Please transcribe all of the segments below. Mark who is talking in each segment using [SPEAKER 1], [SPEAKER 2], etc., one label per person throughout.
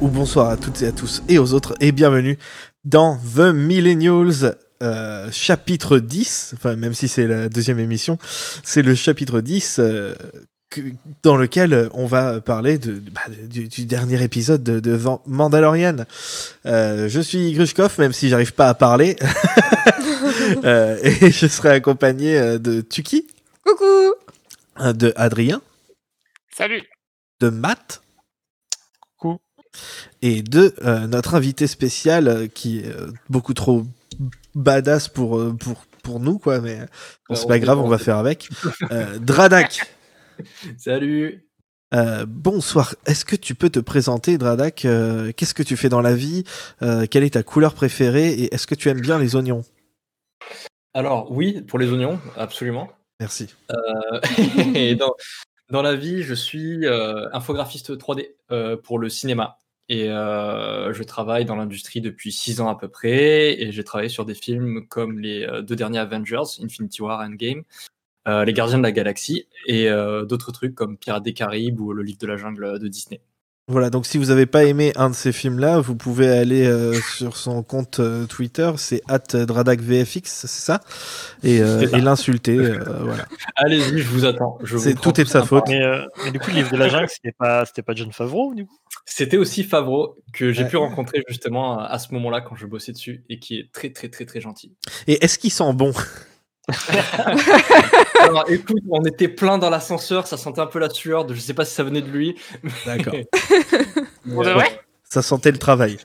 [SPEAKER 1] Ou bonsoir à toutes et à tous et aux autres et bienvenue dans The Millennials euh, chapitre 10, enfin même si c'est la deuxième émission, c'est le chapitre 10 euh, que- dans lequel on va parler de, bah, du, du dernier épisode de, Mandalorian. Euh, je suis Grushkov, même si j'arrive pas à parler, Euh, et je serai accompagné de Tuki,
[SPEAKER 2] Coucou.
[SPEAKER 1] De Adrien,
[SPEAKER 3] Salut.
[SPEAKER 1] De Matt. Et de euh, notre invité spécial euh, qui est euh, beaucoup trop badass pour, euh, pour, pour nous, quoi. Mais bon, c'est pas grave, on va faire avec. Euh, Dradak,
[SPEAKER 4] Salut
[SPEAKER 1] euh, bonsoir. Est-ce que tu peux te présenter, Dradak Euh, Qu'est-ce que tu fais dans la vie Quelle est ta couleur préférée Et est-ce que tu aimes bien les oignons?
[SPEAKER 4] Alors oui, pour les oignons, absolument.
[SPEAKER 1] Merci.
[SPEAKER 4] Et dans, dans la vie, je suis infographiste 3D euh, pour le cinéma. Et euh, je travaille dans l'industrie depuis 6 ans à peu près. Et j'ai travaillé sur des films comme les euh, deux derniers Avengers, Infinity War Endgame, euh, Les Gardiens de la Galaxie, et euh, d'autres trucs comme Pirates des Caraïbes ou Le Livre de la Jungle de Disney.
[SPEAKER 1] Voilà, donc si vous n'avez pas aimé un de ces films-là, vous pouvez aller euh, sur son compte euh, Twitter, c'est @dradakvfx, c'est ça, et, euh,
[SPEAKER 4] C'est ça.
[SPEAKER 1] et l'insulter. euh, voilà.
[SPEAKER 4] Allez-y, je vous attends. Je vous
[SPEAKER 1] tout est de sa faute.
[SPEAKER 5] Mais, euh, mais du coup, le livre de la jungle, c'était pas, c'était pas John Favreau, du coup?
[SPEAKER 4] C'était aussi Favreau que j'ai
[SPEAKER 1] Ouais.
[SPEAKER 4] pu rencontrer justement à ce moment-là quand je bossais dessus et qui est très très très très gentil.
[SPEAKER 1] Et est-ce qu'il sent bon?
[SPEAKER 4] Alors écoute, on était plein dans l'ascenseur, ça sentait un peu la sueur, de, je sais pas si ça venait de lui.
[SPEAKER 1] D'accord. Ça sentait le travail.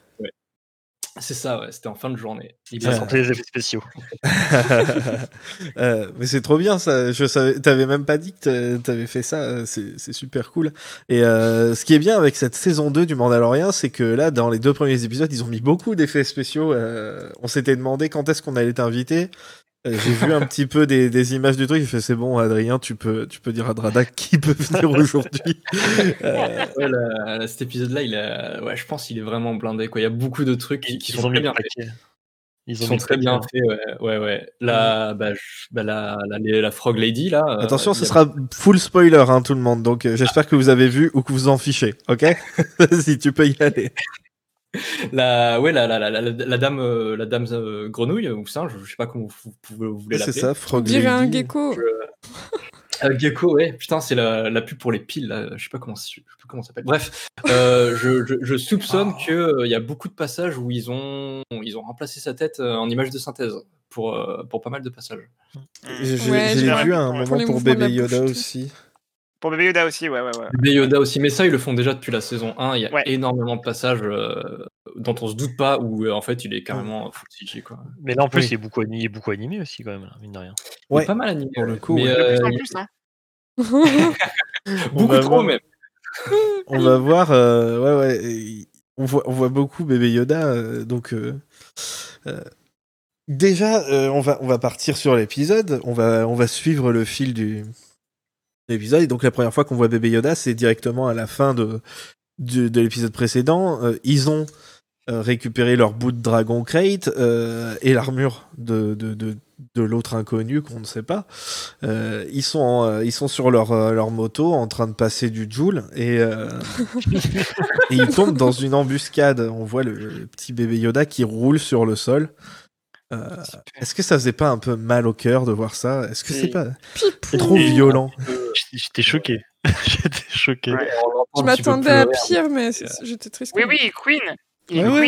[SPEAKER 4] C'est ça, ouais, c'était en fin de journée. Il
[SPEAKER 5] Ça sentait les effets spéciaux.
[SPEAKER 1] Euh, mais c'est trop bien ça. Je savais, t'avais même pas dit que t'a- t'avais fait ça. euh, C'est, c'est super cool. Et euh, ce qui est bien avec cette saison 2 du Mandalorian, c'est que là, dans les deux premiers épisodes, ils ont mis beaucoup d'effets spéciaux. Euh, on s'était demandé quand est-ce qu'on allait t'inviter. Euh, J'ai vu un petit peu des, des images du truc. J'ai fait c'est bon, Adrien, tu peux, tu peux dire à Dradak qui peut venir aujourd'hui. Euh,
[SPEAKER 4] Ouais, la- la- cet épisode-là, il a... ouais, je pense qu'il est vraiment blindé. Quoi. Il y a beaucoup de trucs qui, sont
[SPEAKER 5] ont
[SPEAKER 4] très bien faits.
[SPEAKER 5] Ils
[SPEAKER 4] Ils
[SPEAKER 5] ont
[SPEAKER 4] sont très bien
[SPEAKER 5] paquet.
[SPEAKER 4] faits, ouais, ouais, ouais. La, bah, je- bah, la, la, la Frog Lady, là. euh,
[SPEAKER 1] Attention,
[SPEAKER 4] il
[SPEAKER 1] ce
[SPEAKER 4] a-
[SPEAKER 1] sera full spoiler, hein, tout le monde. Donc, euh, j'espère que vous avez vu ou que vous en fichez. Ok? Vas-y, tu peux y aller.
[SPEAKER 4] La, ouais, la, la, la, la, la dame, euh, la dame euh, grenouille ou singe, je sais pas comment vous, vous- vous voulez
[SPEAKER 1] C'est
[SPEAKER 4] l'appeler.
[SPEAKER 1] ça,
[SPEAKER 2] On
[SPEAKER 1] Frog
[SPEAKER 2] dirait un
[SPEAKER 1] Lady.
[SPEAKER 2] gecko.
[SPEAKER 4] Euh, Gecko, ouais, putain, c'est la, la pub pour les piles, là. je sais pas comment, je sais plus comment ça s'appelle. Bref, euh, je, je, je soupçonne
[SPEAKER 1] Oh.
[SPEAKER 4] qu'il y a beaucoup de passages où ils ont, ils ont remplacé sa tête euh, en image de synthèse pour, euh, pour pas mal de passages.
[SPEAKER 2] Ouais, j'ai
[SPEAKER 1] l'ai
[SPEAKER 3] vu
[SPEAKER 1] un
[SPEAKER 3] pour
[SPEAKER 1] moment pour Bébé
[SPEAKER 2] bouche
[SPEAKER 1] Yoda aussi.
[SPEAKER 3] Pour Bébé Yoda aussi, ouais, ouais, ouais.
[SPEAKER 4] Bébé Yoda aussi, mais ça, ils le font déjà depuis la saison 1. Il y a
[SPEAKER 3] Ouais.
[SPEAKER 4] énormément de passages euh, dont on se doute pas, où euh, en fait, il est carrément full CG, quoi.
[SPEAKER 5] Mais là, en plus,
[SPEAKER 1] Oui.
[SPEAKER 5] il, est beaucoup, ani- il est beaucoup animé aussi, quand même, là, mine de rien.
[SPEAKER 4] Il
[SPEAKER 1] Ouais,
[SPEAKER 4] est pas mal animé.
[SPEAKER 1] pour le coup,
[SPEAKER 4] mais,
[SPEAKER 1] ouais.
[SPEAKER 3] De
[SPEAKER 4] euh,
[SPEAKER 3] plus en plus, hein.
[SPEAKER 4] Beaucoup
[SPEAKER 1] va
[SPEAKER 4] trop,
[SPEAKER 1] voir.
[SPEAKER 4] même.
[SPEAKER 1] On va voir. euh, ouais, ouais. On voit, on voit beaucoup Bébé Yoda. euh, donc, euh, euh, déjà, euh, on, va, on va partir sur l'épisode. On va, on va suivre le fil du de l'épisode. Et donc, la première fois qu'on voit Bébé Yoda, c'est directement à la fin de, de, de l'épisode précédent. Euh, ils ont euh, récupéré leur bout de dragon crate euh, et l'armure de, de, de, de l'autre inconnu qu'on ne sait pas. Ils, sont en, ils sont sur leur, leur moto en train de passer du Joule et, et ils tombent dans une embuscade. On voit le, le petit bébé Yoda qui roule sur le sol. Euh, Est-ce que ça faisait pas un peu mal au cœur de voir ça? Est-ce que c'est pas
[SPEAKER 2] Pipou.
[SPEAKER 1] trop violent?
[SPEAKER 5] J'étais- J'étais choqué. J'étais choqué.
[SPEAKER 3] Ouais.
[SPEAKER 2] Je m'attendais à pire, mais c'est- j'étais triste.
[SPEAKER 3] Oui, oui, Queen. Il
[SPEAKER 1] Ouais,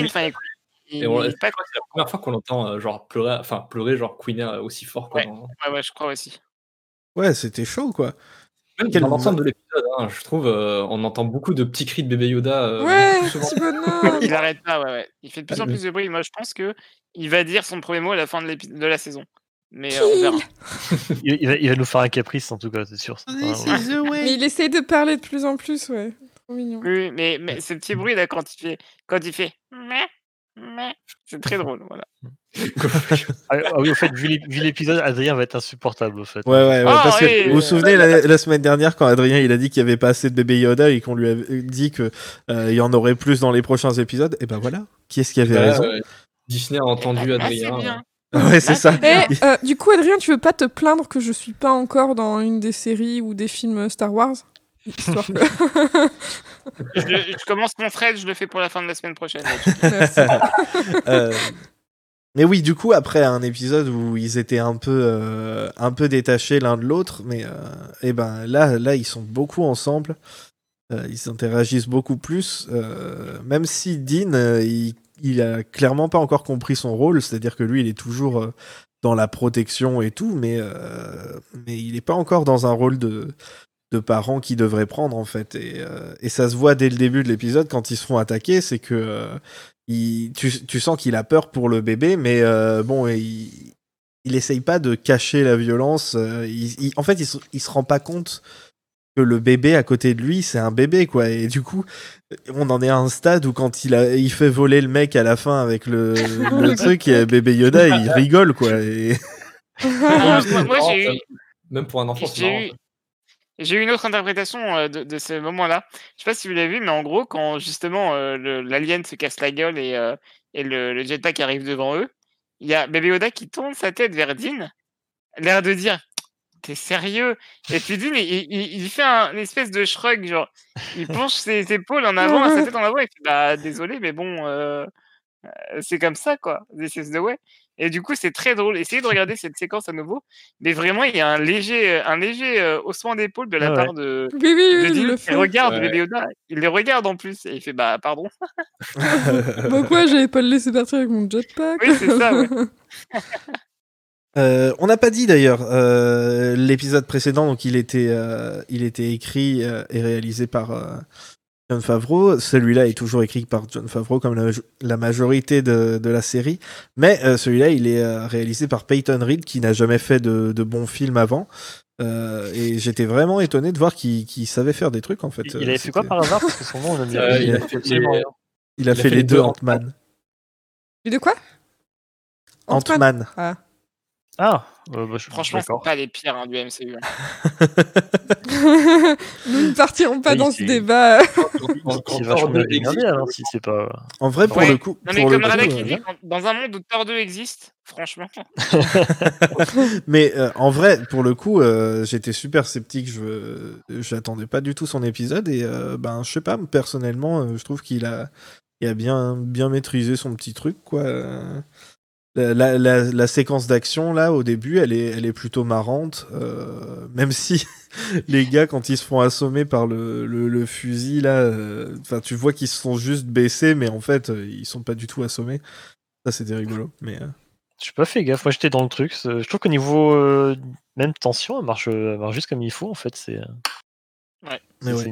[SPEAKER 4] Et on- je crois que c'est la première fois qu'on entend euh, genre pleurer, enfin pleurer genre Queen euh, aussi fort. Quoi,
[SPEAKER 3] Ouais.
[SPEAKER 4] dans-
[SPEAKER 3] Ouais, ouais, je crois aussi.
[SPEAKER 1] Ouais, c'était chaud quoi.
[SPEAKER 4] Même
[SPEAKER 1] Quel
[SPEAKER 4] dans l'ensemble de l'épisode, hein, je trouve, euh, on entend beaucoup de petits cris de bébé Yoda. euh,
[SPEAKER 2] Ouais, petit bonhomme.
[SPEAKER 3] Il arrête pas, ouais, ouais. Il fait de plus en plus de bruit. Moi, je pense que il va dire son premier mot à la fin de, de la saison. Mais euh, on verra.
[SPEAKER 5] Il, il va, il va nous faire un caprice, en tout cas, c'est sûr. Ouais.
[SPEAKER 2] Mais il essaye de parler de plus en plus, ouais. Trop mignon.
[SPEAKER 3] Oui, mais, mais ce petit bruit là, quand il fait, quand il fait, c'est très drôle, voilà.
[SPEAKER 5] Ah, ah oui, au fait, vu l'ép- vu l'épisode, Adrien va être insupportable, au fait.
[SPEAKER 1] Ouais, ouais, ouais.
[SPEAKER 3] Ah,
[SPEAKER 1] parce que
[SPEAKER 3] oui,
[SPEAKER 1] vous vous
[SPEAKER 3] euh,
[SPEAKER 1] souvenez la, la semaine dernière quand Adrien il a dit qu'il y avait pas assez de bébé Yoda et qu'on lui avait dit que euh, il y en aurait plus dans les prochains épisodes. Et ben voilà. Qui est-ce qui avait
[SPEAKER 4] Bah,
[SPEAKER 1] raison
[SPEAKER 4] euh, Disney a entendu
[SPEAKER 3] Ah,
[SPEAKER 4] Adrien.
[SPEAKER 3] c'est bien.
[SPEAKER 1] Ouais, c'est ça.
[SPEAKER 2] Eh, euh, du coup, Adrien, tu veux pas te plaindre que je suis pas encore dans une des séries ou des films Star Wars? Histoire que...
[SPEAKER 3] Je, je commence mon thread, je le fais pour la fin de la semaine prochaine.
[SPEAKER 1] Euh, mais oui, du coup, après un épisode où ils étaient un peu, euh, un peu détachés l'un de l'autre, mais euh, eh ben là, là, ils sont beaucoup ensemble. Euh, ils interagissent beaucoup plus, euh, même si Dean, euh, il, il a clairement pas encore compris son rôle, c'est-à-dire que lui, il est toujours euh, dans la protection et tout, mais, euh, mais il n'est pas encore dans un rôle de, de parent qu'il devrait prendre en fait. Et, euh, et ça se voit dès le début de l'épisode quand ils se font attaquer, c'est que euh, il, tu, tu sens qu'il a peur pour le bébé, mais euh, bon, il, il essaye pas de cacher la violence. euh, il- il- en fait, il se, il se rend pas compte que le bébé à côté de lui, c'est un bébé, quoi. Et du coup, on en est à un stade où quand il, a, il fait voler le mec à la fin avec le, le truc, et bébé Yoda, il rigole, quoi. Et...
[SPEAKER 3] Moi, j'ai eu,
[SPEAKER 4] même- pour un enfant,
[SPEAKER 3] j'ai eu, j'ai eu une autre interprétation euh, de, de ce moment-là. Je sais pas si vous l'avez vu, mais en gros, quand justement euh, l'alien se casse la gueule et, euh, et le, le jetpack arrive devant eux, il y a Bébé Yoda qui tourne sa tête vers Dean, l'air de dire T'es sérieux? Et puis Dean, il, il- il fait un, une espèce de shrug, genre, il penche ses épaules en avant, sa tête en avant, et fait Bah, désolé, mais bon, c'est comme ça, quoi. This is the way. Et du coup, c'est très drôle. Essayez de regarder cette séquence à nouveau. Mais vraiment, il y a un léger, un léger euh, haussement d'épaule de la
[SPEAKER 5] Ah ouais.
[SPEAKER 3] part de,
[SPEAKER 2] Oui, oui,
[SPEAKER 3] de
[SPEAKER 2] oui, il le fait.
[SPEAKER 3] regarde
[SPEAKER 4] Ouais.
[SPEAKER 3] bébé Yoda. Il les regarde en plus. Et il fait Bah, pardon.
[SPEAKER 2] Bah quoi, j'avais pas le laissé partir avec mon jetpack.
[SPEAKER 3] Oui, c'est ça, ouais.
[SPEAKER 1] Euh, on n'a pas dit d'ailleurs euh, l'épisode précédent, donc il était, euh, il était écrit euh, et réalisé par euh, John Favreau. Celui-là est toujours écrit par John Favreau, comme la, la majorité de, de la série. Mais euh, celui-là, il est euh, réalisé par Peyton Reed, qui n'a jamais fait de, de bons films avant. Euh, et j'étais vraiment étonné de voir qu'il savait faire des trucs en fait.
[SPEAKER 5] Il avait fait quoi par hasard? Parce que son nom,
[SPEAKER 4] Euh, il a
[SPEAKER 1] il
[SPEAKER 4] fait les-
[SPEAKER 5] rien.
[SPEAKER 1] Il a fait, les deux Ant-Man.
[SPEAKER 2] Et de quoi?
[SPEAKER 1] Ant-Man.
[SPEAKER 2] Ah.
[SPEAKER 5] Ah, euh, bah, je
[SPEAKER 3] Franchement, c'est pas les pires hein, du MCU. hein.
[SPEAKER 2] Nous ne partirons pas
[SPEAKER 5] Oui,
[SPEAKER 2] dans ce débat.
[SPEAKER 4] Quand- quand
[SPEAKER 5] C'est
[SPEAKER 4] Thor
[SPEAKER 5] vachement
[SPEAKER 4] 2
[SPEAKER 5] bien regardé,
[SPEAKER 4] existe,
[SPEAKER 5] alors si c'est pas.
[SPEAKER 1] En vrai, pour
[SPEAKER 3] Ouais.
[SPEAKER 1] le coup,
[SPEAKER 3] Non, mais
[SPEAKER 1] pour le
[SPEAKER 3] comme
[SPEAKER 1] euh,
[SPEAKER 3] dit, dans un monde où Thor 2 existe, franchement.
[SPEAKER 1] Mais euh, en vrai, pour le coup, euh, j'étais super sceptique. Je j'attendais pas du tout son épisode et euh, ben je sais pas. Personnellement, euh, je trouve qu'il a il a bien bien maîtrisé son petit truc quoi. La, la, séquence d'action là au début, elle est elle est plutôt marrante. euh, même si les gars quand ils se font assommer par le, le, le fusil là, euh, enfin tu vois qu'ils se sont juste baissés, mais en fait euh, ils sont pas du tout assommés. Ça c'était rigolo. Mais euh,
[SPEAKER 5] Je pas fait gaffe, moi j'étais dans le truc. c'est- Je trouve qu'au niveau euh, même tension, elle marche, elle marche juste comme il faut en fait. C'est.
[SPEAKER 1] ouais,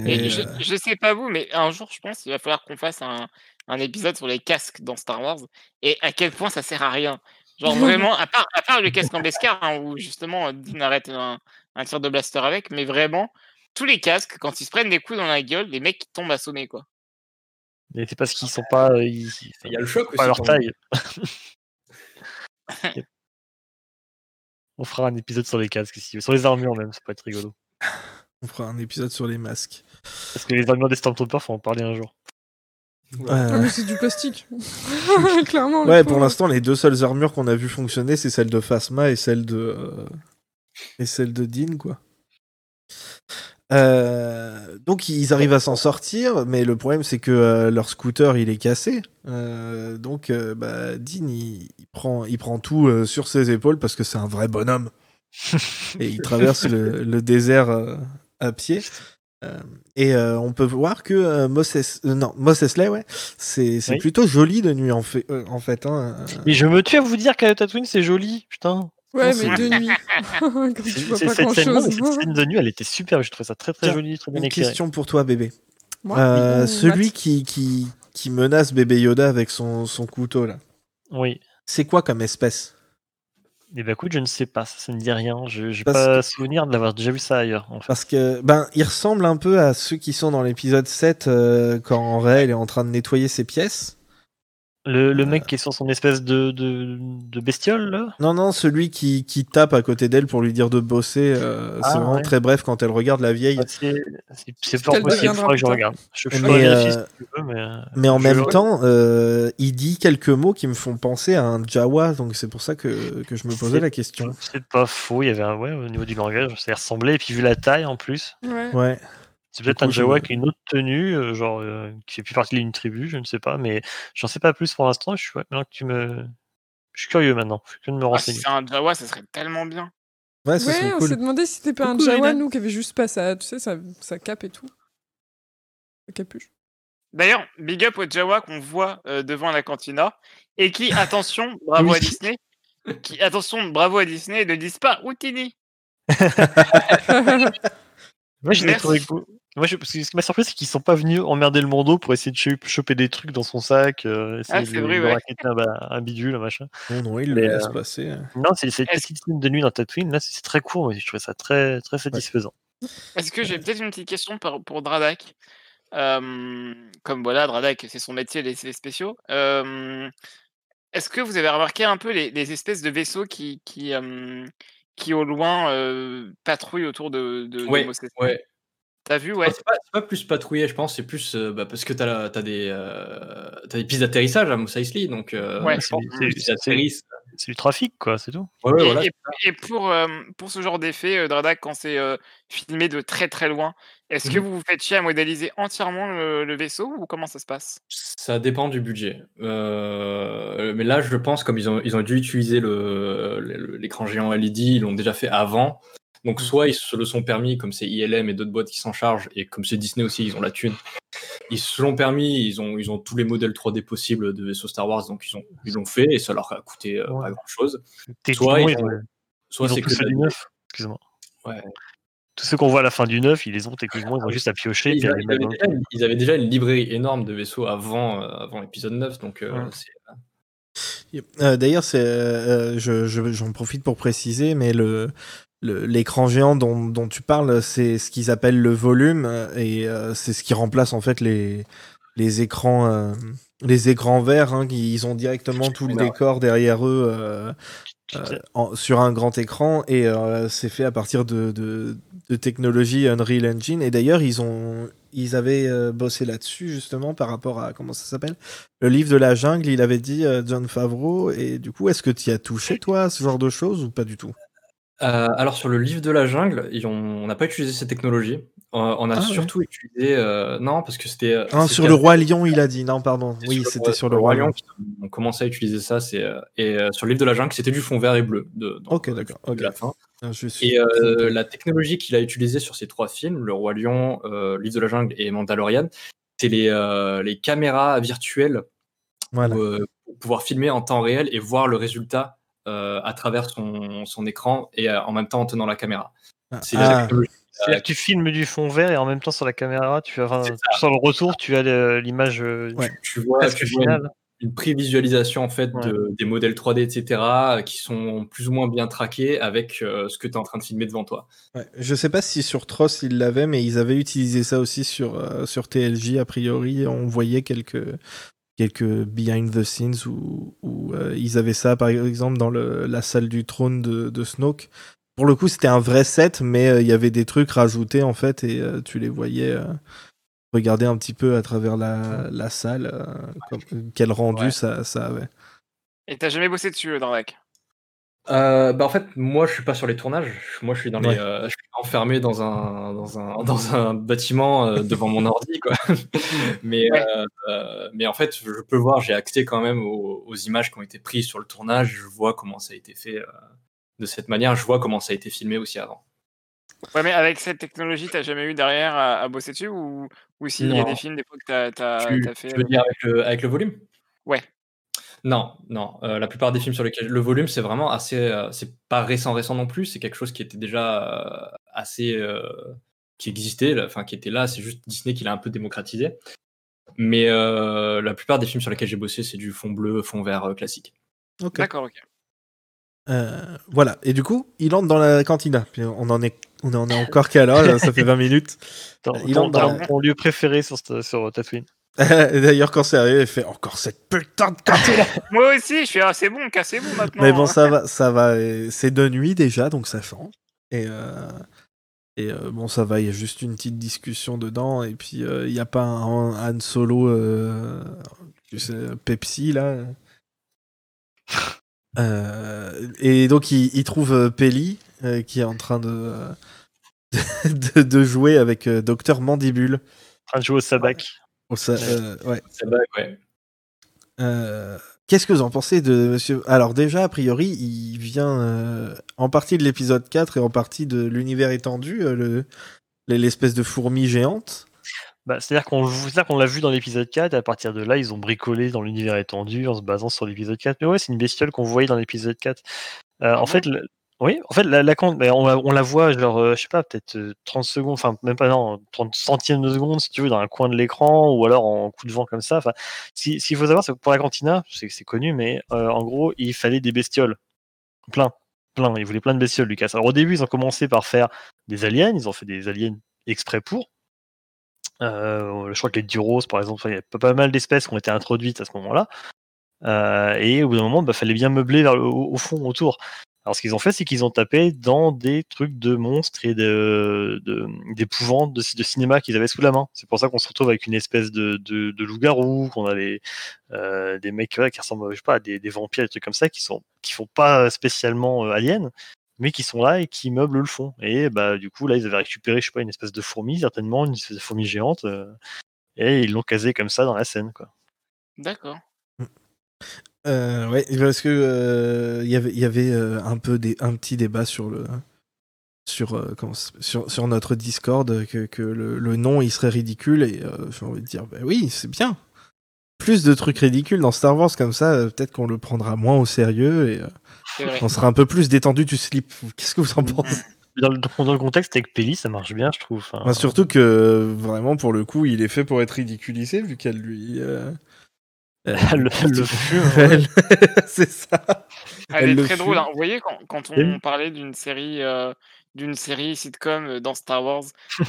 [SPEAKER 3] et, je, je sais pas vous, mais un jour, je pense, il va falloir qu'on fasse un, un épisode sur les casques dans Star Wars et à quel point ça sert à rien. Genre vraiment, à part, à part le casque en Beskar, hein, où justement Dean arrête un, un tir de blaster avec, mais vraiment, tous les casques, quand ils se prennent des coups dans la gueule, les mecs tombent assommés, quoi.
[SPEAKER 5] Mais c'est parce qu'ils sont pas. euh, Ils,
[SPEAKER 4] Il y a le choc aussi.
[SPEAKER 5] pas à leur taille. On fera un épisode sur les casques ici, sur les armures même, ça peut être rigolo.
[SPEAKER 1] on fera un épisode sur les masques.
[SPEAKER 5] Parce que les armures des Stormtroopers, faut en parler un jour.
[SPEAKER 4] Ouais.
[SPEAKER 2] Ah,
[SPEAKER 1] Euh,
[SPEAKER 2] mais c'est du plastique. Clairement.
[SPEAKER 1] Ouais, pour l'instant, les deux seules armures qu'on a vu fonctionner, c'est celle de Phasma et celle de euh, et celle de Dean, quoi. Euh, donc ils arrivent à s'en sortir, mais le problème c'est que euh, leur scooter il est cassé. Euh, donc euh, bah, Dean il, il prend il prend tout euh, sur ses épaules parce que c'est un vrai bonhomme et il traverse le, le désert euh, à pied. Euh, et euh, on peut voir que euh, Mos, Es- euh, non, ouais, c'est
[SPEAKER 5] Oui.
[SPEAKER 1] plutôt joli de nuit en fait. euh, en fait hein.
[SPEAKER 5] Mais je me tue à vous dire qu'à Tatooine c'est joli, putain.
[SPEAKER 2] Ouais,
[SPEAKER 1] Non,
[SPEAKER 2] mais
[SPEAKER 1] c'est-
[SPEAKER 2] de nuit. Quand tu
[SPEAKER 5] C'est-
[SPEAKER 2] vois
[SPEAKER 5] c'est-
[SPEAKER 2] pas
[SPEAKER 5] cette scène de nuit, elle était super. Je trouvais ça très très
[SPEAKER 1] Tiens,
[SPEAKER 5] joli, très bien
[SPEAKER 1] Une
[SPEAKER 5] éclairé.
[SPEAKER 1] question pour toi, bébé.
[SPEAKER 2] Moi
[SPEAKER 1] Euh, celui
[SPEAKER 2] Matt
[SPEAKER 1] qui, qui, qui menace bébé Yoda avec son, son couteau, là,
[SPEAKER 5] Oui.
[SPEAKER 1] c'est quoi comme espèce?
[SPEAKER 5] Et bah écoute, je ne sais pas, ça, ça ne dit rien. Je n'ai pas
[SPEAKER 1] que-
[SPEAKER 5] souvenir de l'avoir déjà vu ça ailleurs. En fait.
[SPEAKER 1] Parce que, ben, il ressemble un peu à ceux qui sont dans l'épisode 7 euh, quand en vrai il est en train de nettoyer ses pièces.
[SPEAKER 5] Le, le
[SPEAKER 1] Euh.
[SPEAKER 5] mec qui est sur son espèce de, de, de bestiole là?
[SPEAKER 1] Non, non, celui qui, qui tape à côté d'elle pour lui dire de bosser, euh,
[SPEAKER 5] Ah,
[SPEAKER 1] c'est vraiment
[SPEAKER 5] ouais.
[SPEAKER 1] très bref quand elle regarde la vieille.
[SPEAKER 5] Ah, C'est fort possible, il que je regarde. Je, je
[SPEAKER 1] Mais, euh,
[SPEAKER 5] si tu veux, mais. euh,
[SPEAKER 1] Mais en
[SPEAKER 5] je-
[SPEAKER 1] même temps, euh, il dit quelques mots qui me font penser à un Jawa, donc c'est pour ça que, que je me posais la question.
[SPEAKER 5] C'est pas faux, il y avait un, ouais, au niveau du langage, ça y ressemblait, et puis vu la taille en plus,
[SPEAKER 2] Ouais.
[SPEAKER 1] Ouais.
[SPEAKER 5] C'est peut-être un Jawa qui a une autre tenue, euh, genre euh, qui fait plus partie d'une tribu, je ne sais pas, mais j'en sais pas plus pour l'instant. Je suis ouais, maintenant que tu me, je suis curieux maintenant. Je suis curieux de me
[SPEAKER 3] Ah, si
[SPEAKER 5] renseigner.
[SPEAKER 3] c'est un Jawa, ça serait tellement bien.
[SPEAKER 1] Ouais, ça
[SPEAKER 2] Ouais,
[SPEAKER 1] serait
[SPEAKER 2] on
[SPEAKER 1] cool.
[SPEAKER 2] s'est demandé si c'était pas un Jawa, nous, qui avait juste pas sa, tu sais, sa, sa cape et tout. Sa capuche.
[SPEAKER 3] D'ailleurs, big up au Jawa qu'on voit euh, devant la cantina et qui, attention, bravo à Disney, qui, attention, bravo à Disney, ne disent pas Houdini.
[SPEAKER 5] Moi, je l'ai trouvé cool. Moi, je- parce que ce qui m'a surpris, c'est qu'ils sont pas venus emmerder le Mondo pour essayer de cho- choper des trucs dans son sac, euh, essayer
[SPEAKER 3] Ah,
[SPEAKER 5] de
[SPEAKER 3] vrai,
[SPEAKER 5] de
[SPEAKER 3] ouais.
[SPEAKER 5] raqueter un, un bidule, un machin.
[SPEAKER 1] Non, non, il le
[SPEAKER 5] euh,
[SPEAKER 1] passer. hein.
[SPEAKER 5] Non, c'est cette
[SPEAKER 3] Est-ce-
[SPEAKER 5] petite scène de nuit dans Tatooine, là, c'est très court, mais je trouvais ça très, très satisfaisant.
[SPEAKER 3] Est-ce que j'ai peut-être une petite question par- pour Dradak? Euh, Comme voilà, Dradak, c'est son métier, les effets spéciaux. Euh, Est-ce que vous avez remarqué un peu les, les espèces de vaisseaux qui, qui, euh, qui au loin euh, patrouillent autour de, de, de
[SPEAKER 4] Ouais, ouais.
[SPEAKER 3] T'as vu,
[SPEAKER 4] Ah,
[SPEAKER 3] ouais
[SPEAKER 4] C'est pas, plus patrouiller, je pense, c'est plus euh, bah, parce que t'as t'as des, euh, t'as des pistes d'atterrissage à Mos Eisley, donc euh,
[SPEAKER 3] Ouais,
[SPEAKER 5] c'est- du trafic, quoi, c'est tout.
[SPEAKER 4] Ouais, ouais,
[SPEAKER 3] Et,
[SPEAKER 4] voilà.
[SPEAKER 3] et- et pour, euh, pour ce genre d'effet, euh, Dradak, quand c'est euh, filmé de très très loin, est-ce que
[SPEAKER 4] Mhm.
[SPEAKER 3] vous vous faites chier à modéliser entièrement le, le vaisseau ou comment ça se passe?
[SPEAKER 4] Ça dépend du budget. Euh, mais là, je pense, comme ils ont, ils ont dû utiliser le- le- l'écran géant LED, ils l'ont déjà fait avant. Donc, soit ils se le sont permis, comme c'est ILM et d'autres boîtes qui s'en chargent, et comme c'est Disney aussi, ils ont la thune. Ils se l'ont permis, ils ont, ils ont tous les modèles 3D possibles de vaisseaux Star Wars, donc ils ont- ils l'ont fait, et ça leur a coûté euh,
[SPEAKER 5] Ouais.
[SPEAKER 4] pas grand chose.
[SPEAKER 5] Techniquement,
[SPEAKER 4] ils ont- Soit
[SPEAKER 5] ils ont
[SPEAKER 4] c'est que
[SPEAKER 5] du neuf. Excuse-moi.
[SPEAKER 4] Ouais.
[SPEAKER 5] Tous ceux qu'on voit à la fin du neuf, ils les ont techniquement, ils ont juste à piocher.
[SPEAKER 4] Ils, avaient ils déjà, ils avaient déjà une librairie énorme de vaisseaux avant, euh, avant l'épisode 9, donc euh,
[SPEAKER 5] Ouais.
[SPEAKER 4] c'est-
[SPEAKER 1] Euh, D'ailleurs, c'est, euh, je- je- j'en profite pour préciser, mais le- l'écran géant dont, dont tu parles, c'est ce qu'ils appellent le volume, et euh, c'est ce qui remplace en fait les les écrans euh, les écrans verts. Hein, ils ont directement tout le décor derrière eux. euh, en- sur un grand écran et c'est fait à partir de, de, de technologie Unreal Engine et d'ailleurs ils ont ils avaient bossé là-dessus justement par rapport à comment ça s'appelle? Le livre de la jungle il avait dit John Favreau et du coup est-ce que tu y as touché toi ce genre de choses ou pas du tout?
[SPEAKER 4] Euh, alors sur le livre de la jungle, ils ont- on n'a pas utilisé cette technologie. Euh, on a
[SPEAKER 1] Ah ouais.
[SPEAKER 4] surtout utilisé euh, non parce que c'était c'était
[SPEAKER 1] sur le roi lion il a dit non pardon
[SPEAKER 4] c'était
[SPEAKER 1] oui
[SPEAKER 4] le
[SPEAKER 1] c'était
[SPEAKER 4] roi-
[SPEAKER 1] sur le roi lion
[SPEAKER 4] On commençait à utiliser ça, c'est et sur le livre de la jungle, c'était du fond vert et bleu de, dans-
[SPEAKER 1] Ok, d'accord, ok.
[SPEAKER 4] la fin.
[SPEAKER 1] Ah, je suis
[SPEAKER 4] Et la technologie qu'il a utilisée sur ces trois films, Le Roi Lion, euh, Livre de la Jungle et Mandalorian, c'est les, les caméras virtuelles
[SPEAKER 1] voilà
[SPEAKER 4] pour, pour pouvoir filmer en temps réel et voir le résultat à travers son, son écran et euh, en même temps en tenant la caméra. C'est
[SPEAKER 1] Ah,
[SPEAKER 4] technologie.
[SPEAKER 5] C'est-à-dire que tu filmes du fond vert et en même temps sur la caméra, tu as, sur le retour, tu as l'image euh,
[SPEAKER 1] Ouais.
[SPEAKER 4] Tu vois,
[SPEAKER 5] presque
[SPEAKER 4] tu vois une, prévisualisation en fait
[SPEAKER 5] Ouais.
[SPEAKER 4] de, des modèles 3D, etc., euh, qui sont plus ou moins bien traqués avec euh, ce que tu es en train de filmer devant toi.
[SPEAKER 1] Ouais, Je sais pas si sur Tross ils l'avaient, mais ils avaient utilisé ça aussi sur, euh, sur TLJ. A priori, on voyait quelques, quelques behind the scenes où, où, euh, ils avaient ça, par exemple, dans le, la salle du trône de, de Snoke. Pour le coup, c'était un vrai set, mais euh, il y avait des trucs rajoutés en fait, et euh, tu les voyais euh, regarder un petit peu à travers la, la salle, euh, comme- quel rendu
[SPEAKER 4] Ouais.
[SPEAKER 1] ça, ça avait.
[SPEAKER 3] Et t'as jamais bossé dessus, euh, Dradak
[SPEAKER 4] Euh, bah en fait, moi je suis pas sur les tournages. Moi je suis dans les,
[SPEAKER 1] Ouais.
[SPEAKER 4] euh, je suis enfermé dans un dans un dans un bâtiment euh, devant mon ordi quoi. mais
[SPEAKER 3] Ouais.
[SPEAKER 4] mais en fait, je peux voir, j'ai accès quand même aux, aux images qui ont été prises sur le tournage. Je vois comment ça a été fait euh, de cette manière. Je vois comment ça a été filmé aussi avant.
[SPEAKER 3] Ouais, mais avec cette technologie, t'as jamais eu derrière à, à bosser dessus ou, ou s'il y a des films des fois que t'as, t'as,
[SPEAKER 4] tu,
[SPEAKER 3] t'as fait
[SPEAKER 4] tu veux
[SPEAKER 3] euh,
[SPEAKER 4] dire avec le avec le volume?
[SPEAKER 3] Ouais.
[SPEAKER 4] Non, non. euh, la plupart des films sur lesquels le volume, c'est vraiment assez. euh, c'est pas récent, récent non plus. C'est quelque chose qui était déjà euh, assez. euh, qui existait, là, enfin qui était là. C'est juste Disney qui l'a un peu démocratisé. Mais euh, la plupart des films sur lesquels j'ai bossé, c'est du fond bleu, fond vert euh, classique.
[SPEAKER 1] Ok.
[SPEAKER 3] D'accord, ok.
[SPEAKER 1] Euh, voilà. Et du coup, il entre dans la cantina. Puis on en est, on en est encore qu'à l'heure. là, Ça fait 20 minutes.
[SPEAKER 5] Ton,
[SPEAKER 1] Il
[SPEAKER 5] ton-
[SPEAKER 1] entre dans
[SPEAKER 5] ton-
[SPEAKER 1] la-
[SPEAKER 5] ton lieu préféré sur, cette- sur Tatooine.
[SPEAKER 1] D'ailleurs, quand c'est arrivé, il fait encore cette putain de cantina.
[SPEAKER 3] Moi aussi, je suis ah, c'est bon, cassez-vous maintenant.
[SPEAKER 1] Mais bon,
[SPEAKER 3] hein.
[SPEAKER 1] ça va, ça va. C'est de nuit déjà, donc ça change. Et, euh, et euh, bon, ça va. Il y a juste une petite discussion dedans. Et puis, euh, il n'y a pas un, Han Solo, euh, tu sais, Pepsi là. Euh, et donc, il, il trouve Peli euh, qui est en train de. de, de jouer avec euh, Docteur Mandibule.
[SPEAKER 5] En train de jouer au sabac.
[SPEAKER 1] Oh, ça, euh, ouais.
[SPEAKER 4] C'est vrai, ouais.
[SPEAKER 1] Euh, Qu'est-ce que vous en pensez de Monsieur Alors déjà, a priori, il vient euh, en partie de l'épisode 4 et en partie de l'univers étendu, le- l'espèce de fourmi géante.
[SPEAKER 5] Bah, C'est-à-dire qu'on c'est-à-dire qu'on l'a vu dans l'épisode 4, et à partir de là, ils ont bricolé dans l'univers étendu en se basant sur l'épisode 4. Mais ouais, c'est une bestiole qu'on voyait dans l'épisode 4. Euh,
[SPEAKER 3] Ah
[SPEAKER 5] en
[SPEAKER 3] bon
[SPEAKER 5] fait, le- oui, en fait, la, on, la- voit, genre, euh, je sais pas, peut-être euh, 30 secondes, enfin, même pas, non, 30 centièmes de seconde, si tu veux, dans un coin de l'écran, ou alors en coup de vent comme ça. Enfin, si- faut savoir, c'est pour la cantina, c'est connu, mais euh, en gros, il fallait des bestioles. Plein. Plein. Ils voulaient plein de bestioles, Lucas. Alors, au début, ils ont commencé par faire des aliens. Ils ont fait des aliens exprès pour. Euh, je crois que les Duros, par exemple, il y a pas, mal d'espèces qui ont été introduites à ce moment-là. Euh, et au bout d'un moment, il fallait bien meubler le- au fond, autour. Alors, ce qu'ils ont fait, c'est qu'ils ont tapé dans des trucs de monstres et de- de- d'épouvantes de, de cinéma qu'ils avaient sous la main. C'est pour ça qu'on se retrouve avec une espèce de, de, de loup-garou, qu'on a des, euh, des mecs ouais, qui ressemblent je sais pas, à des, des vampires, des trucs comme ça, qui sont qui font pas spécialement euh, aliens, mais qui sont là et qui meublent le fond. Et bah du coup, là, ils avaient récupéré, je sais pas, une espèce de fourmi, certainement, une espèce de fourmi géante, euh, et ils l'ont casé comme ça dans la scène, quoi.
[SPEAKER 3] D'accord.
[SPEAKER 1] Euh, ouais, parce que euh, il y avait, il y avait euh, un peu des, un petit débat sur le sur euh, comment sur, sur notre Discord que, que le, le nom il serait ridicule et euh, j'ai envie de dire bah oui c'est bien. Plus de trucs ridicules dans Star Wars comme ça peut-être qu'on le prendra moins au sérieux et euh, on sera un peu plus détendu du slip. Qu'est-ce que vous en pensez?
[SPEAKER 5] Dans le, dans le contexte avec Peli, ça marche bien, je trouve. Enfin,
[SPEAKER 1] Enfin, surtout que vraiment pour le coup il est fait pour être ridiculisé vu qu'elle lui euh,
[SPEAKER 5] le- elle le fume, ouais.
[SPEAKER 1] Elle- c'est ça
[SPEAKER 3] Elle,
[SPEAKER 1] Elle
[SPEAKER 3] est
[SPEAKER 1] le
[SPEAKER 3] très drôle. hein. Vous voyez, quand, quand on
[SPEAKER 5] Oui.
[SPEAKER 3] parlait d'une série, euh, d'une série sitcom euh, dans Star Wars,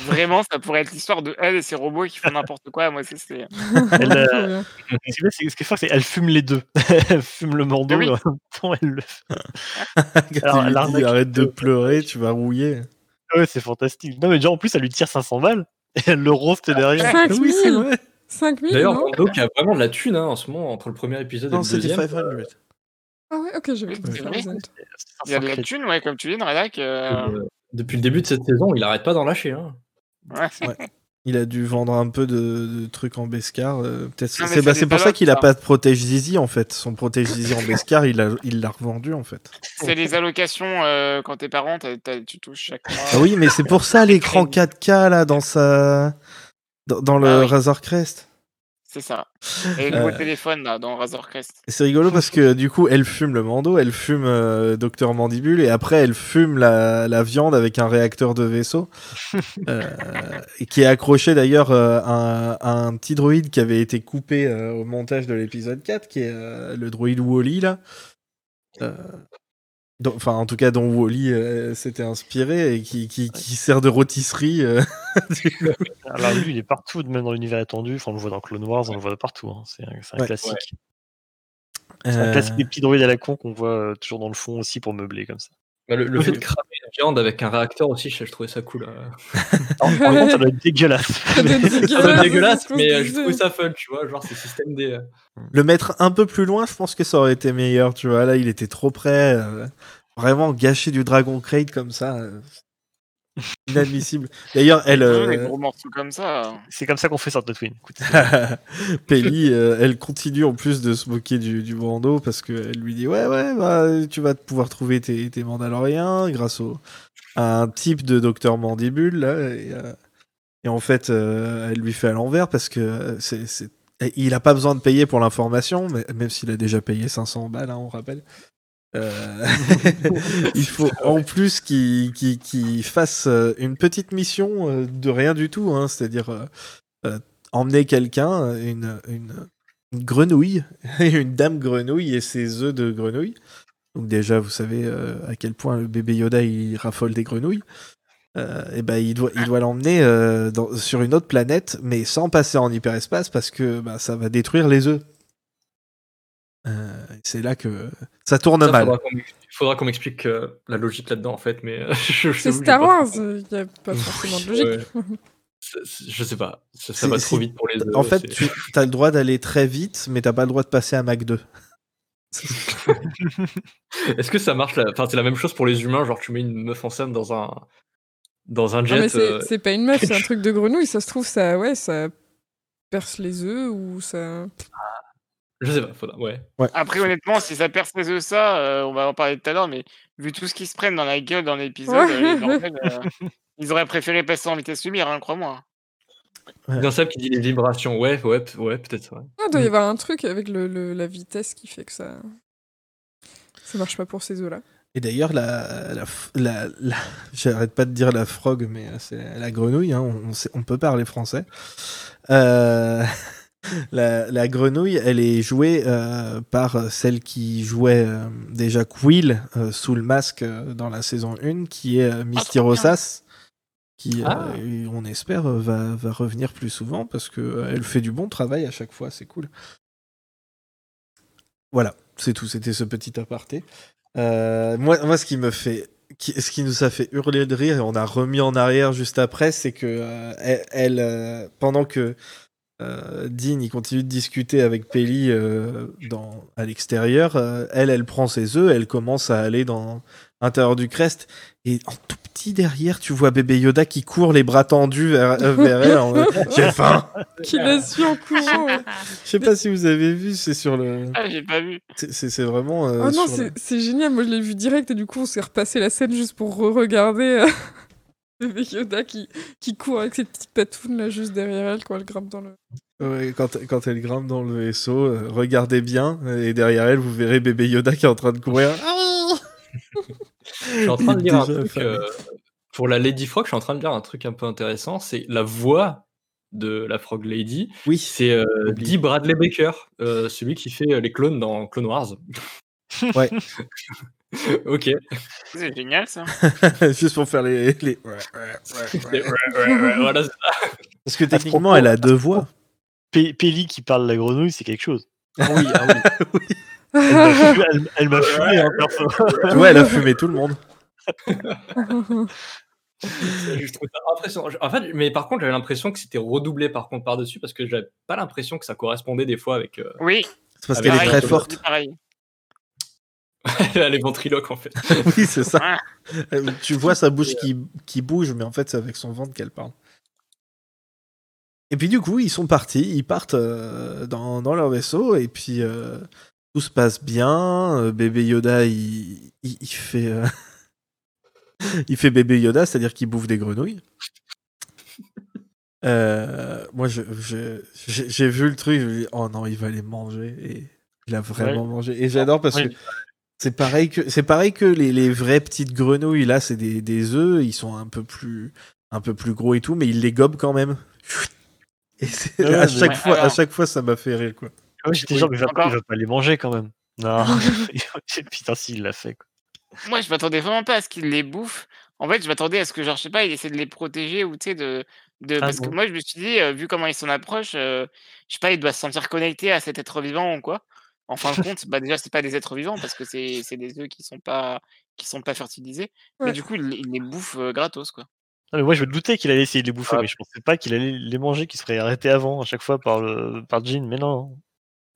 [SPEAKER 3] vraiment, ça pourrait être l'histoire de elle et ses robots qui font n'importe quoi. Moi, c'est. c'est-
[SPEAKER 5] Elle, euh. Ce qui est fort, c'est qu'elle fume les deux. elle fume le Mando
[SPEAKER 3] Oui.
[SPEAKER 5] et en même temps, elle le Alors,
[SPEAKER 1] dit, arrête de pleurer tu vas rouiller
[SPEAKER 5] Ouais, c'est fantastique. Non, mais déjà, en plus, elle lui tire 500 balles et elle le roast derrière.
[SPEAKER 2] 5 000
[SPEAKER 1] oui c'est vrai
[SPEAKER 2] 5 000
[SPEAKER 4] D'ailleurs,
[SPEAKER 2] non
[SPEAKER 4] Mando qui a vraiment de la thune hein, en ce moment entre le premier épisode
[SPEAKER 1] non
[SPEAKER 4] et le
[SPEAKER 1] c'était
[SPEAKER 4] deuxième.
[SPEAKER 1] 500
[SPEAKER 2] Ah ouais, ok, vous êtes-
[SPEAKER 3] Il y a de la
[SPEAKER 5] 500
[SPEAKER 3] thune, ouais, comme tu dis, dans Redac. euh,
[SPEAKER 4] Euh, Depuis le début de cette saison, il arrête pas d'en lâcher. Hein.
[SPEAKER 3] ouais.
[SPEAKER 1] Il a dû vendre un peu de, de trucs en Bescar. euh, Peut-être.
[SPEAKER 3] Non,
[SPEAKER 1] C'est bah, c'est pour ça qu'il a pas de protège Zizi en fait. Son protège Zizi en Bescar, il l'a il l'a revendu en fait.
[SPEAKER 3] C'est les allocations euh, quand t'es parent, tu touches chaque mois.
[SPEAKER 1] Ah oui, mais c'est pour ça l'écran 4K là dans sa dans, dans le
[SPEAKER 3] Ah oui.
[SPEAKER 1] Razor Crest.
[SPEAKER 3] C'est ça. Et le
[SPEAKER 1] Euh.
[SPEAKER 3] téléphone là, dans Razor Crest.
[SPEAKER 1] C'est rigolo parce que du coup, elle fume le Mando, elle fume euh, Docteur Mandibule et après elle fume la, la viande avec un réacteur de vaisseau euh, qui est accroché d'ailleurs euh, à, un- à un petit droïde qui avait été coupé au montage de l'épisode 4 qui est le droïde Wally là. Euh, Enfin, en tout cas, dont Wally euh, s'était inspiré et qui, qui, qui sert de rôtisserie. euh, du-
[SPEAKER 5] Alors, lui, il est partout, même dans l'univers étendu. Enfin, on le voit dans Clone Wars, on le voit de partout. hein. C'est un, c'est un
[SPEAKER 1] Ouais.
[SPEAKER 5] classique. C'est un
[SPEAKER 1] Euh,
[SPEAKER 5] classique des petits droïdes à la con qu'on voit euh, toujours dans le fond aussi pour meubler comme ça.
[SPEAKER 4] Bah, le, le fait de cramer viande avec un réacteur aussi, je, je trouvais ça cool. euh.
[SPEAKER 5] Alors, par contre, ça doit être dégueulasse.
[SPEAKER 2] Ça doit être
[SPEAKER 4] Ça doit être
[SPEAKER 2] dégueulasse,
[SPEAKER 4] mais euh, je trouvais ça fun, tu vois. Genre, c'est système D. euh.
[SPEAKER 1] Le mettre un peu plus loin, je pense que ça aurait été meilleur, tu vois. Là, il était trop près. euh, vraiment gâcher du Dragon Crate comme ça. inadmissible. D'ailleurs, elle.
[SPEAKER 3] Des
[SPEAKER 1] euh,
[SPEAKER 3] gros morceaux comme ça.
[SPEAKER 5] C'est comme ça qu'on fait Tatooine. Écoute,
[SPEAKER 1] Pelli, euh, elle continue en plus de se moquer du, du Mando parce qu'elle lui dit Ouais, ouais, bah, tu vas pouvoir trouver tes, tes Mandaloriens grâce au, à un type de docteur Mandibule. Là, et, euh, et en fait, euh, elle lui fait à l'envers parce que c'est. Il a pas besoin de payer pour l'information, mais- même s'il a déjà payé 500 balles, hein, on rappelle. Euh, il faut en plus qu'il fasse euh, une petite mission euh, de rien du tout, hein, c'est-à-dire emmener quelqu'un, une, grenouille, une dame grenouille et ses œufs de grenouille. Donc déjà, vous savez à quel point le bébé Yoda il raffole des grenouilles. et ben il doit l'emmener sur une autre planète, mais sans passer en hyperespace parce que bah, ça va détruire les œufs. Euh, c'est là que ça tourne
[SPEAKER 4] Ça,
[SPEAKER 1] mal.
[SPEAKER 4] m'ex- faudra qu'on m'explique euh, la logique là-dedans, en fait, mais euh,
[SPEAKER 2] C'est Star Wars, il n'y a pas forcément de logique.
[SPEAKER 4] Je sais pas, ça, ça va trop vite pour les
[SPEAKER 1] En fait, tu as le droit d'aller très vite, mais t'as pas le droit de passer à Mac 2.
[SPEAKER 4] Est-ce que ça marche là Enfin, c'est la même chose pour les humains, genre tu mets une meuf enceinte dans un dans un
[SPEAKER 2] Non,
[SPEAKER 4] jet.
[SPEAKER 2] mais c'est
[SPEAKER 4] euh,
[SPEAKER 2] c'est pas une meuf, c'est un truc de grenouille. Ça se trouve, ça, ouais, ça perce les œufs ou ça.
[SPEAKER 4] Je sais pas, faudra, ouais.
[SPEAKER 3] Après, honnêtement, si ça perce les œufs, ça, euh, on va en parler tout à l'heure, mais vu tout ce qu'ils se prennent dans la gueule dans l'épisode,
[SPEAKER 2] Ouais.
[SPEAKER 3] euh, euh, ils auraient préféré passer en vitesse lumière, hein, crois-moi.
[SPEAKER 1] Ouais.
[SPEAKER 4] Bien Seb qui dit les vibrations. Ouais, ouais, ouais, peut-être. Ouais.
[SPEAKER 2] Ah, doit y
[SPEAKER 1] Mm.
[SPEAKER 2] avoir un truc avec le, le- la vitesse qui fait que ça. Ça marche pas pour ces œufs-là.
[SPEAKER 1] Et d'ailleurs, la, la, f- la, la- j'arrête pas de dire la frog, mais c'est la grenouille, hein, on, sait- on peut parler français. Euh, la, la grenouille, elle est jouée euh, par celle qui jouait euh, déjà Quill euh, sous le masque dans la saison 1, qui est euh, Misty
[SPEAKER 3] trop bien.
[SPEAKER 1] Rosas, qui,
[SPEAKER 4] Ah.
[SPEAKER 1] on espère, va, va revenir plus souvent parce qu'elle fait du bon travail à chaque fois, c'est cool. Voilà, c'est tout, c'était ce petit aparté. Moi, moi, ce qui me fait, qui- ce qui nous a fait hurler de rire et on a remis en arrière juste après, c'est que euh, elle, elle, euh, pendant que euh, Dean il continue de discuter avec Pelly euh, dans à l'extérieur, euh, elle, elle prend ses œufs, elle commence à aller dans l'intérieur du crest et en tout petit derrière, tu vois bébé Yoda qui court les bras tendus vers, euh, vers elle. en J'ai faim.
[SPEAKER 2] Qui la suit en courant. ouais.
[SPEAKER 1] Je sais pas si vous avez vu, c'est sur le,
[SPEAKER 3] Ah, j'ai pas vu.
[SPEAKER 1] c'est- vraiment. euh,
[SPEAKER 2] Oh non,
[SPEAKER 1] le-
[SPEAKER 2] c'est génial. Moi, je l'ai vu direct et du coup, on s'est repassé la scène juste pour re-regarder bébé Yoda qui, qui court avec ses petites patounes là juste derrière elle quand elle grimpe dans le.
[SPEAKER 1] Ouais, quand, quand elle grimpe dans le vaisseau, regardez bien, et derrière elle, vous verrez bébé Yoda qui est en train de courir.
[SPEAKER 4] Je suis en train de lire un truc. euh, pour la Lady Frog, je suis en train de lire un truc un peu intéressant. C'est la voix de la Frog Lady.
[SPEAKER 1] Oui,
[SPEAKER 4] C'est euh. Dee Bradley Baker, euh, celui qui fait euh, les clones dans Clone Wars.
[SPEAKER 1] Ouais.
[SPEAKER 4] ok.
[SPEAKER 3] C'est génial, ça.
[SPEAKER 1] juste pour faire les. les- Ouais,
[SPEAKER 4] Ouais, ouais, ouais, voilà, c'est ça.
[SPEAKER 1] Parce que techniquement,
[SPEAKER 5] propos-
[SPEAKER 1] elle a deux voix.
[SPEAKER 5] Pe- Pelli qui parle la grenouille, c'est quelque chose.
[SPEAKER 4] Ah oui, ah oui.
[SPEAKER 5] Elle m'a fumé, elle- elle m'a fumé, hein, perso.
[SPEAKER 1] tu vois, elle a fumé tout le monde.
[SPEAKER 4] Je trouve ça impressionnant. En fait, mais par contre, j'avais l'impression que c'était redoublé par contre par-dessus parce que j'avais pas l'impression que ça correspondait des fois avec. euh,
[SPEAKER 3] Oui,
[SPEAKER 1] C'est parce
[SPEAKER 4] Ah,
[SPEAKER 1] qu'elle est très forte.
[SPEAKER 3] pareil.
[SPEAKER 4] les ventriloques en fait.
[SPEAKER 1] oui, c'est ça. Euh, Tu vois sa bouche qui, qui bouge, mais en fait, c'est avec son ventre qu'elle parle. Et puis du coup, ils sont partis, ils partent euh, dans, dans leur vaisseau, et puis euh, tout se passe bien. euh, bébé Yoda, il, il, il fait, euh, il fait bébé Yoda, c'est-à-dire qu'il bouffe des grenouilles. Euh, moi, je- je- j'ai vu le truc, je me dis, oh non, il va les manger, et il a vraiment mangé. Et j'adore parce
[SPEAKER 5] Ouais.
[SPEAKER 1] que c'est pareil que c'est pareil que les, les vraies petites grenouilles là, c'est des, des œufs, ils sont un peu plus un peu plus gros et tout, mais ils les gobent quand même. Et
[SPEAKER 5] Ouais,
[SPEAKER 1] à chaque
[SPEAKER 3] Ouais,
[SPEAKER 1] fois, à chaque fois, ça m'a fait rire quoi.
[SPEAKER 5] Ouais, J'étais
[SPEAKER 3] Oui,
[SPEAKER 5] genre, mais il va,
[SPEAKER 3] encore.
[SPEAKER 5] il va pas les manger quand même. Non. Putain, si, il l'a fait. Quoi.
[SPEAKER 3] Moi, je m'attendais vraiment pas à ce qu'il les bouffe. En fait, je m'attendais à ce que, genre, je sais pas, il essaie de les protéger ou tu sais, de. de...
[SPEAKER 5] Ah
[SPEAKER 3] Parce que moi, je me suis dit, euh, vu comment il s'en approche, euh, je sais pas, il doit se sentir connecté à cet être vivant ou quoi. En fin de compte, bah déjà, c'est pas des êtres vivants parce que c'est des œufs qui sont pas qui sont pas fertilisés. Mais du coup, il, il les bouffe euh, gratos, quoi.
[SPEAKER 5] Non, mais moi, je me doutais qu'il allait essayer de les bouffer,
[SPEAKER 4] Ah.
[SPEAKER 5] mais je pensais pas qu'il allait les manger, qu'il serait arrêté avant, à chaque fois, par, le... par Jean. Mais non.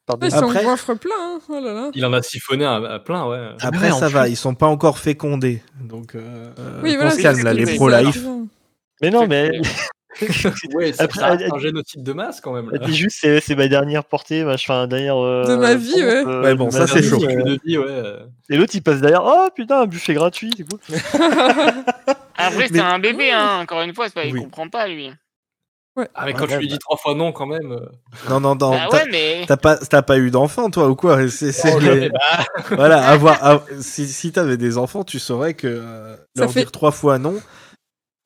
[SPEAKER 5] Par des...
[SPEAKER 1] Après-
[SPEAKER 2] goinfre plein, hein. oh là là.
[SPEAKER 4] Il en a siphonné à, à plein, ouais.
[SPEAKER 1] Après,
[SPEAKER 5] ouais, en
[SPEAKER 1] ça va,
[SPEAKER 5] plus.
[SPEAKER 1] ils sont pas encore fécondés, donc euh,
[SPEAKER 2] Oui,
[SPEAKER 1] on
[SPEAKER 2] voilà,
[SPEAKER 1] se calme là, les pro-life.
[SPEAKER 5] Mais non, mais
[SPEAKER 4] Ouais, c'est
[SPEAKER 5] Après,
[SPEAKER 4] ça un génocide de masse quand même. Là.
[SPEAKER 5] dit juste c'est c'est ma dernière portée, enfin, dernière. euh,
[SPEAKER 2] De ma vie, ouais.
[SPEAKER 5] euh,
[SPEAKER 1] Ouais, bon, ça, c'est
[SPEAKER 5] vie,
[SPEAKER 1] chaud.
[SPEAKER 5] euh,
[SPEAKER 4] vie, ouais.
[SPEAKER 5] Et l'autre il passe derrière, oh putain, un buffet gratuit, c'est cool.
[SPEAKER 3] Après, c'est
[SPEAKER 1] Mais-
[SPEAKER 3] un bébé, hein, encore une fois, c'est pas, il
[SPEAKER 1] Oui.
[SPEAKER 3] comprend pas, lui.
[SPEAKER 4] Ah, mais quand
[SPEAKER 1] Ouais,
[SPEAKER 4] tu lui
[SPEAKER 1] bah.
[SPEAKER 4] dis trois fois non, quand même. euh.
[SPEAKER 1] Non, non, non.
[SPEAKER 3] Bah
[SPEAKER 1] t'as-
[SPEAKER 3] ouais, mais.
[SPEAKER 1] T'as pas, t'as pas eu d'enfant, toi, ou quoi? C'est- c'est
[SPEAKER 4] Oh,
[SPEAKER 1] les-
[SPEAKER 4] bah,
[SPEAKER 1] Voilà, avoir, av- si, si t'avais des enfants, tu saurais que euh, leur
[SPEAKER 2] fait-
[SPEAKER 1] dire trois fois non,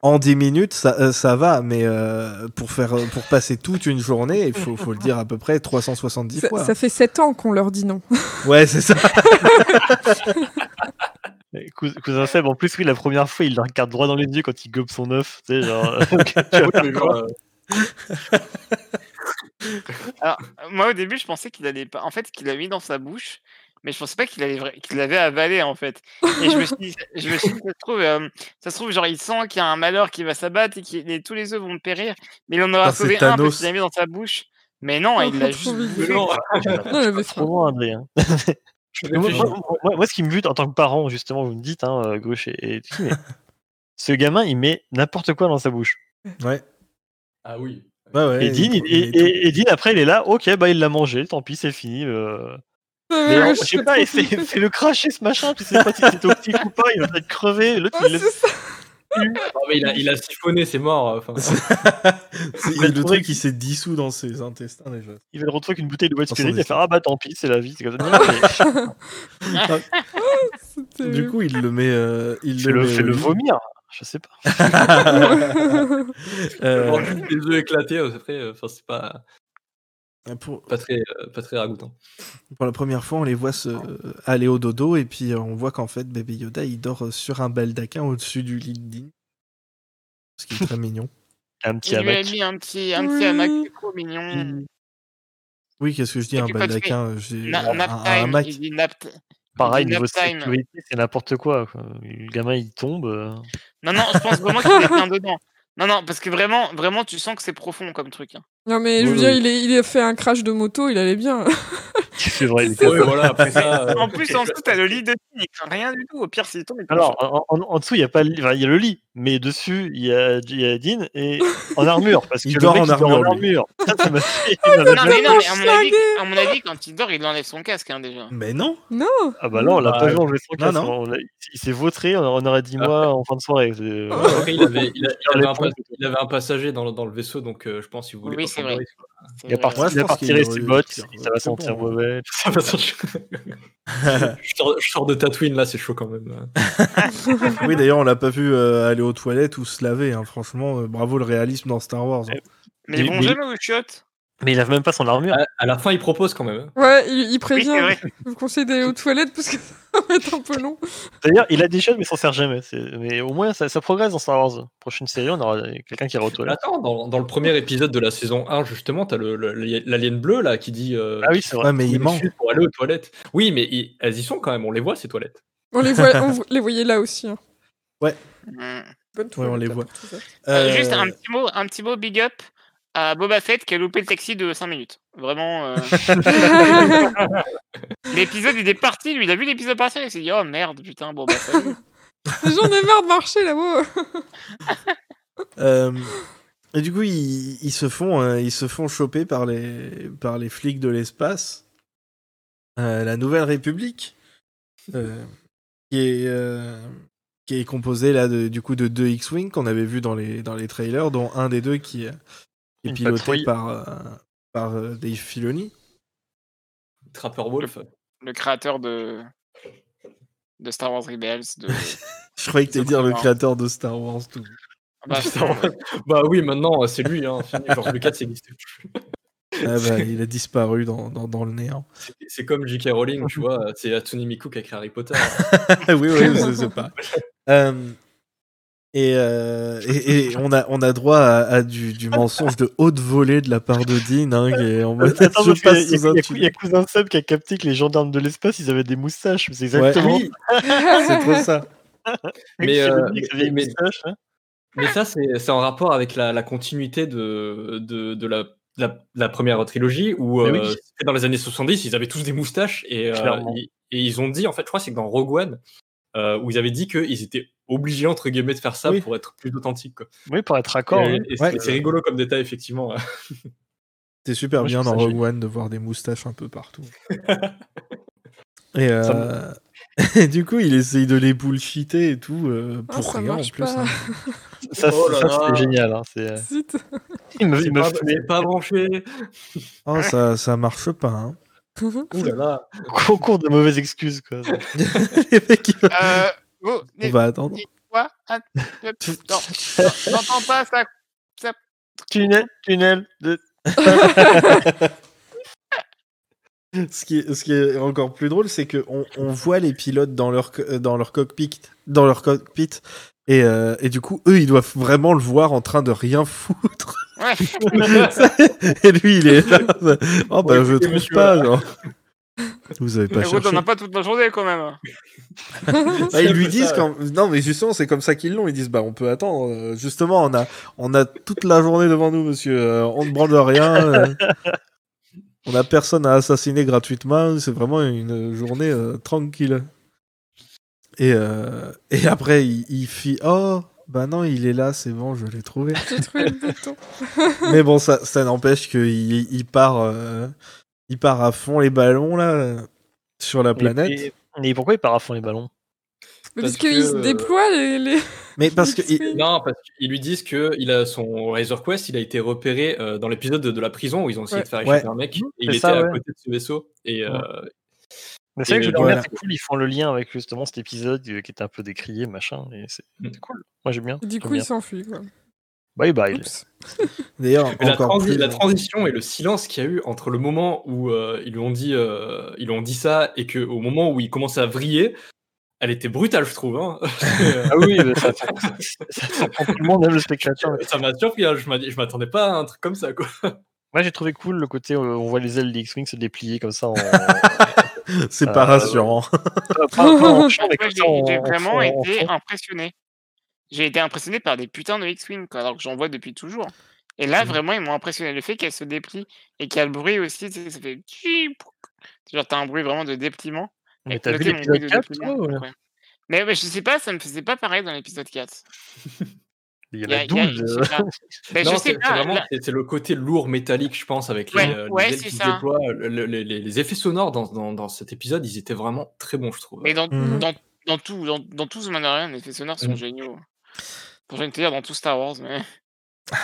[SPEAKER 1] en 10 minutes, ça, euh, ça va, mais euh, pour, faire, pour passer toute une journée, il faut, faut le dire à peu près 370
[SPEAKER 2] ça,
[SPEAKER 1] fois.
[SPEAKER 2] ça fait 7 ans qu'on leur dit non.
[SPEAKER 1] Ouais, c'est ça.
[SPEAKER 5] Cousin Seb, en plus, oui, la première fois, il le regarde droit dans les yeux quand il gobe son œuf, tu sais, genre.
[SPEAKER 4] euh,
[SPEAKER 3] Alors, euh, moi, au début, je pensais qu'il allait pas. En fait, qu'il a mis dans sa bouche, mais je pensais pas qu'il l'avait avalé, en fait. Et je me suis dit, je me suis dit, ça se trouve, euh, ça se trouve, genre, il sent qu'il y a un malheur qui va s'abattre et que tous les œufs vont périr, mais il en aura
[SPEAKER 1] c'est
[SPEAKER 3] sauvé un parce qu'il l'a mis dans sa bouche. Mais non, il l'a juste
[SPEAKER 4] non,
[SPEAKER 2] avait
[SPEAKER 5] Trop Adrien. moi, moi- moi- moi, ce qui me bute en tant que parent, justement, vous me dites, hein, euh, gauche et, et tout, mais ce gamin, il met n'importe quoi dans sa bouche.
[SPEAKER 1] Ouais.
[SPEAKER 4] Ah oui.
[SPEAKER 1] Ouais, ouais.
[SPEAKER 5] Et Dean,
[SPEAKER 1] il-
[SPEAKER 5] il-
[SPEAKER 1] il
[SPEAKER 5] et,
[SPEAKER 1] met tout.
[SPEAKER 5] et- et Dean, après, il est là, ok, bah il l'a mangé, tant pis, c'est fini. euh. Mais
[SPEAKER 2] je
[SPEAKER 5] sais pas, et fait, fait le cracher ce machin, tu sais pas si c'est toxique ou pas, il va peut-être crever, l'autre
[SPEAKER 2] Ouais,
[SPEAKER 5] il.
[SPEAKER 4] Ah, mais il, a, il a siphonné, c'est mort. Enfin,
[SPEAKER 1] C'est- le truc, il s'est dissous dans ses intestins déjà.
[SPEAKER 5] Il va le retrouver avec une bouteille de White Spirit, il va
[SPEAKER 1] esprit.
[SPEAKER 5] faire ah bah tant pis, c'est la vie, c'est comme ça. Mais
[SPEAKER 2] C'était-
[SPEAKER 1] Du coup, il le met. euh, il
[SPEAKER 5] fais le,
[SPEAKER 1] met au
[SPEAKER 5] le vomir, je sais pas.
[SPEAKER 1] Euh,
[SPEAKER 4] des œufs éclatés, euh, après, euh, enfin, c'est pas,
[SPEAKER 1] pour,
[SPEAKER 4] pas, très, euh, pas très ragoûtant.
[SPEAKER 1] pour la première fois, on les voit se, aller au dodo et puis euh, on voit qu'en fait, bébé Yoda, il dort euh, sur un baldaquin au-dessus du lit de Dean. Ce qui est très mignon.
[SPEAKER 5] Un petit
[SPEAKER 3] Il lui a
[SPEAKER 5] hamac.
[SPEAKER 3] mis un petit, un petit
[SPEAKER 2] Oui.
[SPEAKER 3] hamac, c'est trop mignon.
[SPEAKER 1] Oui, qu'est-ce que je dis, un baldaquin euh, j'ai-
[SPEAKER 3] Na-
[SPEAKER 1] un, un hamac.
[SPEAKER 3] il dit nap t-
[SPEAKER 5] Pareil, niveau sécurité, c'est n'importe quoi, quoi. Le gamin il tombe. euh.
[SPEAKER 3] Non, non, je pense vraiment qu'il y a quelqu'un dedans. Non, non, parce que vraiment, vraiment, tu sens que c'est profond comme truc. hein.
[SPEAKER 2] Non, mais je veux
[SPEAKER 1] Oui,
[SPEAKER 2] dire,
[SPEAKER 1] oui.
[SPEAKER 2] il, est, il a fait un crash de moto, il allait bien.
[SPEAKER 5] C'est vrai,
[SPEAKER 4] Ouais, voilà, après ça. euh,
[SPEAKER 3] En plus, en dessous, t'as le lit de craint rien du tout. Au pire, s'il tombe,
[SPEAKER 5] Alors, en, en- en dessous, il y a pas le lit, enfin, il y a le lit, mais dessus, il y a, il y a Dean et en armure. Parce que
[SPEAKER 1] Il dort en
[SPEAKER 5] il dort
[SPEAKER 1] armure,
[SPEAKER 5] en
[SPEAKER 1] lui.
[SPEAKER 5] armure. Ça, ça m'a fait-
[SPEAKER 3] Non, mais non, mais à mon, avis,
[SPEAKER 2] Schlingué.
[SPEAKER 3] à mon avis, quand il dort, il enlève son casque hein, déjà.
[SPEAKER 1] Mais non
[SPEAKER 2] Non
[SPEAKER 5] Ah bah là, on l'a
[SPEAKER 4] Bah,
[SPEAKER 5] pas vu enlever son
[SPEAKER 1] non,
[SPEAKER 5] casque.
[SPEAKER 1] non.
[SPEAKER 5] on l'a- il s'est vautré, on aurait dit moi en fin de soirée. euh,
[SPEAKER 4] il, avait, il, a- il avait
[SPEAKER 5] les
[SPEAKER 4] un,
[SPEAKER 5] points.
[SPEAKER 4] pas- il avait un passager dans, le- dans le vaisseau, donc euh, je pense qu'il voulait
[SPEAKER 3] Oui,
[SPEAKER 4] pas
[SPEAKER 3] c'est vrai.
[SPEAKER 5] Il a
[SPEAKER 3] vrai.
[SPEAKER 5] parti,
[SPEAKER 1] Ouais, je
[SPEAKER 5] il a
[SPEAKER 1] pense
[SPEAKER 5] parti
[SPEAKER 1] qu'il
[SPEAKER 5] tirer
[SPEAKER 1] aurait-
[SPEAKER 5] ses bottes,
[SPEAKER 1] qu'il
[SPEAKER 5] ça va sentir
[SPEAKER 1] c'est bon.
[SPEAKER 5] mauvais.
[SPEAKER 4] Ça va sentir- je, sors, je sors de Tatooine, là, c'est chaud quand même.
[SPEAKER 1] Oui, d'ailleurs, on l'a pas vu euh, aller aux toilettes ou se laver. hein. Franchement, euh, bravo le réalisme dans Star Wars. hein.
[SPEAKER 3] Mais ils
[SPEAKER 5] Mais-
[SPEAKER 3] vont
[SPEAKER 5] mais-
[SPEAKER 3] jamais aux chiottes.
[SPEAKER 5] Mais il lave même pas son armure.
[SPEAKER 4] À, à la fin, il propose quand même. hein.
[SPEAKER 2] Ouais, il, il
[SPEAKER 3] Oui,
[SPEAKER 2] prévient. je vous conseille d'aller aux toilettes parce que ça va être un peu long.
[SPEAKER 5] D'ailleurs, il a des choses, mais il s'en sert jamais. Mais au moins, ça, ça progresse dans Star Wars. Prochaine série, on aura quelqu'un qui ira aux toilettes.
[SPEAKER 4] Attends, dans, dans le premier épisode de la saison 1, justement, t'as le, le- l'alien bleu là qui dit. euh,
[SPEAKER 5] Ah oui, c'est vrai.
[SPEAKER 1] Ouais, mais il ment.
[SPEAKER 4] pour aller aux toilettes. Oui, mais ils- elles y sont quand même, on les voit ces toilettes.
[SPEAKER 2] On les, voit, on les voyait là aussi. hein.
[SPEAKER 3] Mm.
[SPEAKER 2] Bonne
[SPEAKER 1] Ouais, on
[SPEAKER 2] toilette,
[SPEAKER 1] les voit.
[SPEAKER 3] Euh, Juste un petit mot, un petit mot big up à Boba Fett qui a loupé le taxi de 5 minutes. Vraiment. euh, l'épisode il est parti, lui il a vu l'épisode partir et il s'est dit oh merde putain bah salut.
[SPEAKER 2] J'en ai marre de marcher là-haut.
[SPEAKER 1] Euh, et du coup, ils, ils se font, euh, ils se font choper par les, par les flics de l'espace. Euh, la Nouvelle République, euh, qui est, euh, qui est composée là de, du coup de deux X-wing qu'on avait vu dans les, dans les trailers, dont un des deux qui, euh,
[SPEAKER 5] Une
[SPEAKER 1] piloté
[SPEAKER 5] patrouille.
[SPEAKER 1] par, euh, par euh, Dave Filoni.
[SPEAKER 4] Trapper Wolf.
[SPEAKER 3] Le créateur de de Star Wars Rebels. De...
[SPEAKER 1] Je croyais que tu
[SPEAKER 3] C'est
[SPEAKER 1] dire le créateur de Star Wars. Tout.
[SPEAKER 3] Bah,
[SPEAKER 4] Star Wars. bah oui, maintenant, c'est lui. Hein, fini. George Lucas, ça n'existe plus.
[SPEAKER 1] Ah bah, il a disparu dans, dans, dans le néant.
[SPEAKER 4] C'est- C'est comme J.K. Rowling, tu vois. C'est Hatsune Miku qui a créé Harry Potter.
[SPEAKER 1] oui, oui, je sais pas. Euh, et, euh, et, et on, a, on a droit à, à du, du mensonge de haute volée de la part de Dean, hein, qui est en mode
[SPEAKER 5] Attends,
[SPEAKER 1] je passe
[SPEAKER 5] il y, a-
[SPEAKER 1] sous un
[SPEAKER 5] il y a-
[SPEAKER 1] tunnel.
[SPEAKER 5] il y a Cousin Seb qui a capté que les gendarmes de l'espace, ils avaient des moustaches. C'est exactement.
[SPEAKER 1] Oui, c'est trop ça.
[SPEAKER 4] Mais, euh, mais- mais-
[SPEAKER 5] hein.
[SPEAKER 4] Mais ça, c'est c'est en rapport avec la, la continuité de, de, de la, la, la première trilogie où euh, dans les années 70, ils avaient tous des moustaches et, euh, et ils ont dit, en fait, je crois que c'est que dans Rogue One, euh, où ils avaient dit qu'ils étaient obligés, entre guillemets, de faire ça
[SPEAKER 1] Oui.
[SPEAKER 4] pour être plus authentiques. quoi.
[SPEAKER 5] Oui, pour être raccord.
[SPEAKER 4] et
[SPEAKER 5] hein.
[SPEAKER 4] et
[SPEAKER 1] Ouais.
[SPEAKER 4] c'est c'est rigolo comme détail, effectivement.
[SPEAKER 1] C'est super
[SPEAKER 5] Moi,
[SPEAKER 1] bien dans Rogue One de voir des moustaches un peu partout. Et, euh, et du coup, il essaye de les bullshiter et tout euh,
[SPEAKER 2] Ah,
[SPEAKER 1] pour rien en plus. hein.
[SPEAKER 5] Ça,
[SPEAKER 4] Oh là
[SPEAKER 5] ça, c'était génial. hein, c'est, euh,
[SPEAKER 2] Zut.
[SPEAKER 5] Il me,
[SPEAKER 4] C'est
[SPEAKER 5] il me
[SPEAKER 4] pas, c'est pas branché.
[SPEAKER 1] Oh, ça, ça marche pas. Hein.
[SPEAKER 4] Ouh là là.
[SPEAKER 5] Concours de mauvaises excuses. Quoi.
[SPEAKER 1] les mecs, ils-
[SPEAKER 3] Euh, oh,
[SPEAKER 1] on va attendre.
[SPEAKER 3] euh, j'entends pas ça.
[SPEAKER 5] tunnel, tunnel. De...
[SPEAKER 1] Ce qui, est, ce qui est encore plus drôle, c'est qu'on on voit les pilotes dans leur, co- dans leur cockpit, dans leur cockpit et, euh, et du coup, eux, ils doivent vraiment le voir en train de rien foutre.
[SPEAKER 3] Ouais.
[SPEAKER 1] et lui, il est là. Oh, bah,
[SPEAKER 4] Ouais,
[SPEAKER 1] je
[SPEAKER 4] écoutez,
[SPEAKER 1] trouve pas.
[SPEAKER 4] là.
[SPEAKER 1] Genre. Vous avez pas
[SPEAKER 3] Mais
[SPEAKER 1] cherché.
[SPEAKER 3] t'en as pas toute la journée quand même.
[SPEAKER 1] Bah, ils lui disent
[SPEAKER 4] ça.
[SPEAKER 1] quand... Non, mais justement, c'est comme ça qu'ils l'ont. Ils disent, bah, on peut attendre. Euh, Justement, on a, on a toute la journée devant nous, monsieur. Euh, on ne branle rien. euh. On a personne à assassiner gratuitement. C'est vraiment une journée euh, tranquille. Et, euh, et après, il, il fit Oh, Bah non, il est là, c'est bon, je l'ai trouvé.
[SPEAKER 2] J'ai trouvé le bouton.
[SPEAKER 1] Mais bon, ça, ça n'empêche qu'il il part, euh, il part à fond les ballons là sur la planète.
[SPEAKER 5] Et, et pourquoi il part à fond les ballons?
[SPEAKER 2] Mais
[SPEAKER 4] Parce
[SPEAKER 2] parce qu'ils
[SPEAKER 4] que,
[SPEAKER 2] se
[SPEAKER 4] euh,
[SPEAKER 2] déploient les. les...
[SPEAKER 1] Mais parce que il-.
[SPEAKER 4] Non, parce qu'ils lui disent que il a son Razor Quest, il a été repéré euh, dans l'épisode de, de la prison où ils ont essayé
[SPEAKER 2] Ouais.
[SPEAKER 4] de faire échapper
[SPEAKER 1] Ouais.
[SPEAKER 4] un mec.
[SPEAKER 5] Mmh,
[SPEAKER 4] et il était à côté de ce vaisseau. Et, euh,
[SPEAKER 5] Mais c'est vrai que je
[SPEAKER 1] voilà.
[SPEAKER 5] c'est cool, ils font le lien avec justement cet épisode qui était un peu décrié, machin, et c'est
[SPEAKER 4] Mm.
[SPEAKER 5] c'est cool. Moi j'aime bien.
[SPEAKER 2] Du coup, il s'enfuit, quoi.
[SPEAKER 5] Bye bye.
[SPEAKER 2] Oups.
[SPEAKER 1] d'ailleurs
[SPEAKER 4] la,
[SPEAKER 1] encore
[SPEAKER 4] transi-
[SPEAKER 1] plus.
[SPEAKER 4] la transition et le silence qu'il y a eu entre le moment où euh, ils lui ont dit, euh, ils lui ont dit ça et que au moment où il commençait à vriller, elle était brutale, je trouve. hein.
[SPEAKER 5] Ah oui, mais ça, ça, ça surprend tout le monde, même le spectateur.
[SPEAKER 4] ça m'a surpris. hein. Je m'a- je m'attendais pas à un truc comme ça, quoi.
[SPEAKER 5] Moi j'ai trouvé cool le côté où on voit les ailes des X-Wing se déplier comme ça en.
[SPEAKER 1] C'est
[SPEAKER 5] Euh,
[SPEAKER 1] pas rassurant.
[SPEAKER 3] j'ai
[SPEAKER 5] ça en-
[SPEAKER 3] j'ai
[SPEAKER 5] en
[SPEAKER 3] vraiment été impressionné. J'ai été impressionné par des putains de X-Wing, alors que j'en vois depuis toujours. Et là,
[SPEAKER 1] Mhm.
[SPEAKER 3] vraiment, ils m'ont impressionné. Le fait qu'elle se déplie et qu'il y a le bruit aussi, tu sais, ça fait. Genre, t'as un bruit vraiment de dépliement.
[SPEAKER 5] Mais
[SPEAKER 3] Et
[SPEAKER 5] t'as vu l'épisode
[SPEAKER 3] bruit de
[SPEAKER 5] 4
[SPEAKER 3] dépliement,
[SPEAKER 5] toi ou-
[SPEAKER 3] incroyable. Mais je sais pas, ça me faisait pas pareil dans l'épisode 4.
[SPEAKER 5] Il y en
[SPEAKER 3] a-
[SPEAKER 5] a
[SPEAKER 3] y a-
[SPEAKER 5] 12.
[SPEAKER 3] je
[SPEAKER 5] euh.
[SPEAKER 3] sais pas. Mais
[SPEAKER 4] Non,
[SPEAKER 3] je
[SPEAKER 4] c'est le côté lourd métallique, je pense, avec les,
[SPEAKER 3] Ouais,
[SPEAKER 4] euh, les
[SPEAKER 3] ouais,
[SPEAKER 4] déploient. Le- le- les, les- effets sonores dans, dans, dans cet épisode, ils étaient vraiment très bons, je trouve.
[SPEAKER 3] Mais dans,
[SPEAKER 1] Mhm.
[SPEAKER 3] dans, dans tout, dans, dans tout The Mandalorian, les effets sonores sont
[SPEAKER 4] Mhm.
[SPEAKER 3] géniaux. Pour te dire dans tout Star Wars, mais.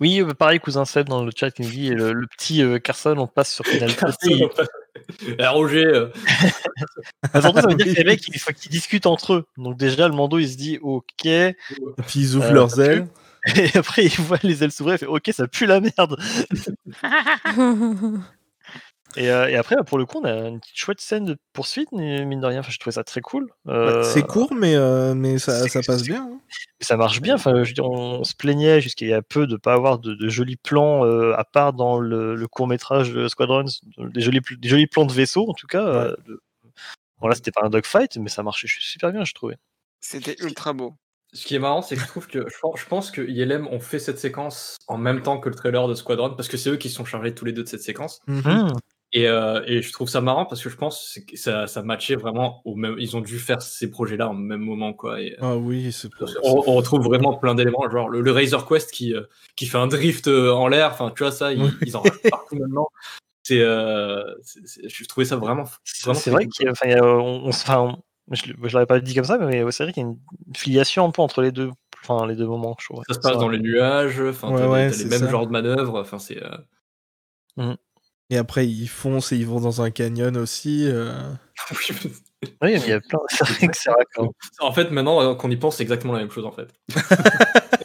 [SPEAKER 5] Oui, euh, pareil, cousin Seb dans le chat qui nous dit le, le petit euh, Carson, on passe sur Final Fantasy.
[SPEAKER 4] Roger, euh,
[SPEAKER 5] Ah, Surtout, ça veut dire que les mecs, il faut qu'ils discutent entre eux. Donc, déjà, le Mando, il se dit OK. Et
[SPEAKER 1] Et puis ils ouvrent
[SPEAKER 5] Euh,
[SPEAKER 1] leurs
[SPEAKER 5] ça pue.
[SPEAKER 1] ailes.
[SPEAKER 5] après, il voit les ailes s'ouvrir, il fait OK, ça pue la merde. Et, euh, et après, pour le coup, on a une petite chouette scène de poursuite, mine de rien. Enfin, je trouvais ça très cool. Euh,
[SPEAKER 1] Ouais, C'est court, mais, euh, mais ça, passe bien. hein.
[SPEAKER 5] ça marche bien. Enfin, je veux dire, on se plaignait jusqu'il y a peu de pas avoir de, de jolis plans, euh, à part dans le, le court métrage de Squadrons, des jolis, pl- des jolis plans de vaisseau en tout cas. euh, de- Bon, là, c'était pas un dogfight, mais ça marchait super bien, je trouvais.
[SPEAKER 3] C'était ultra beau.
[SPEAKER 4] ce qui est marrant, c'est que je trouve que je pense, que ILM ont fait cette séquence en même temps que le trailer de Squadron, parce que c'est eux qui se sont chargés tous les deux de cette séquence.
[SPEAKER 1] Mhm.
[SPEAKER 5] Hum.
[SPEAKER 4] Et, euh, et je trouve ça marrant parce que je pense que ça, ça matchait vraiment au même. Ils ont dû faire ces projets-là au même moment, quoi. Et, euh,
[SPEAKER 1] Ah oui, c'est
[SPEAKER 4] on, on retrouve vraiment plein d'éléments, genre le, le Razor Quest qui, euh, qui fait un drift en l'air. Enfin, tu vois ça, ils, en rajoutent partout maintenant. C'est, euh, je trouvais ça vraiment.
[SPEAKER 5] C'est
[SPEAKER 4] vraiment
[SPEAKER 5] c'est
[SPEAKER 4] très
[SPEAKER 5] vrai a- on, on je, je l'avais pas dit comme ça, mais c'est vrai qu'il y a une filiation un peu entre les deux, enfin, les deux moments, je trouve.
[SPEAKER 4] Ça se passe dans les nuages. Enfin,
[SPEAKER 1] Ouais,
[SPEAKER 4] t'as,
[SPEAKER 1] ouais,
[SPEAKER 4] les, t'as
[SPEAKER 1] c'est
[SPEAKER 4] les mêmes
[SPEAKER 1] ça.
[SPEAKER 4] genres de manœuvres. Enfin, c'est. euh,
[SPEAKER 1] Et après, ils foncent et ils vont dans un canyon aussi. euh.
[SPEAKER 5] Oui, il y a plein. C'est vrai que c'est raccord.
[SPEAKER 4] en fait, maintenant euh, qu'on y pense, c'est exactement la même chose en fait.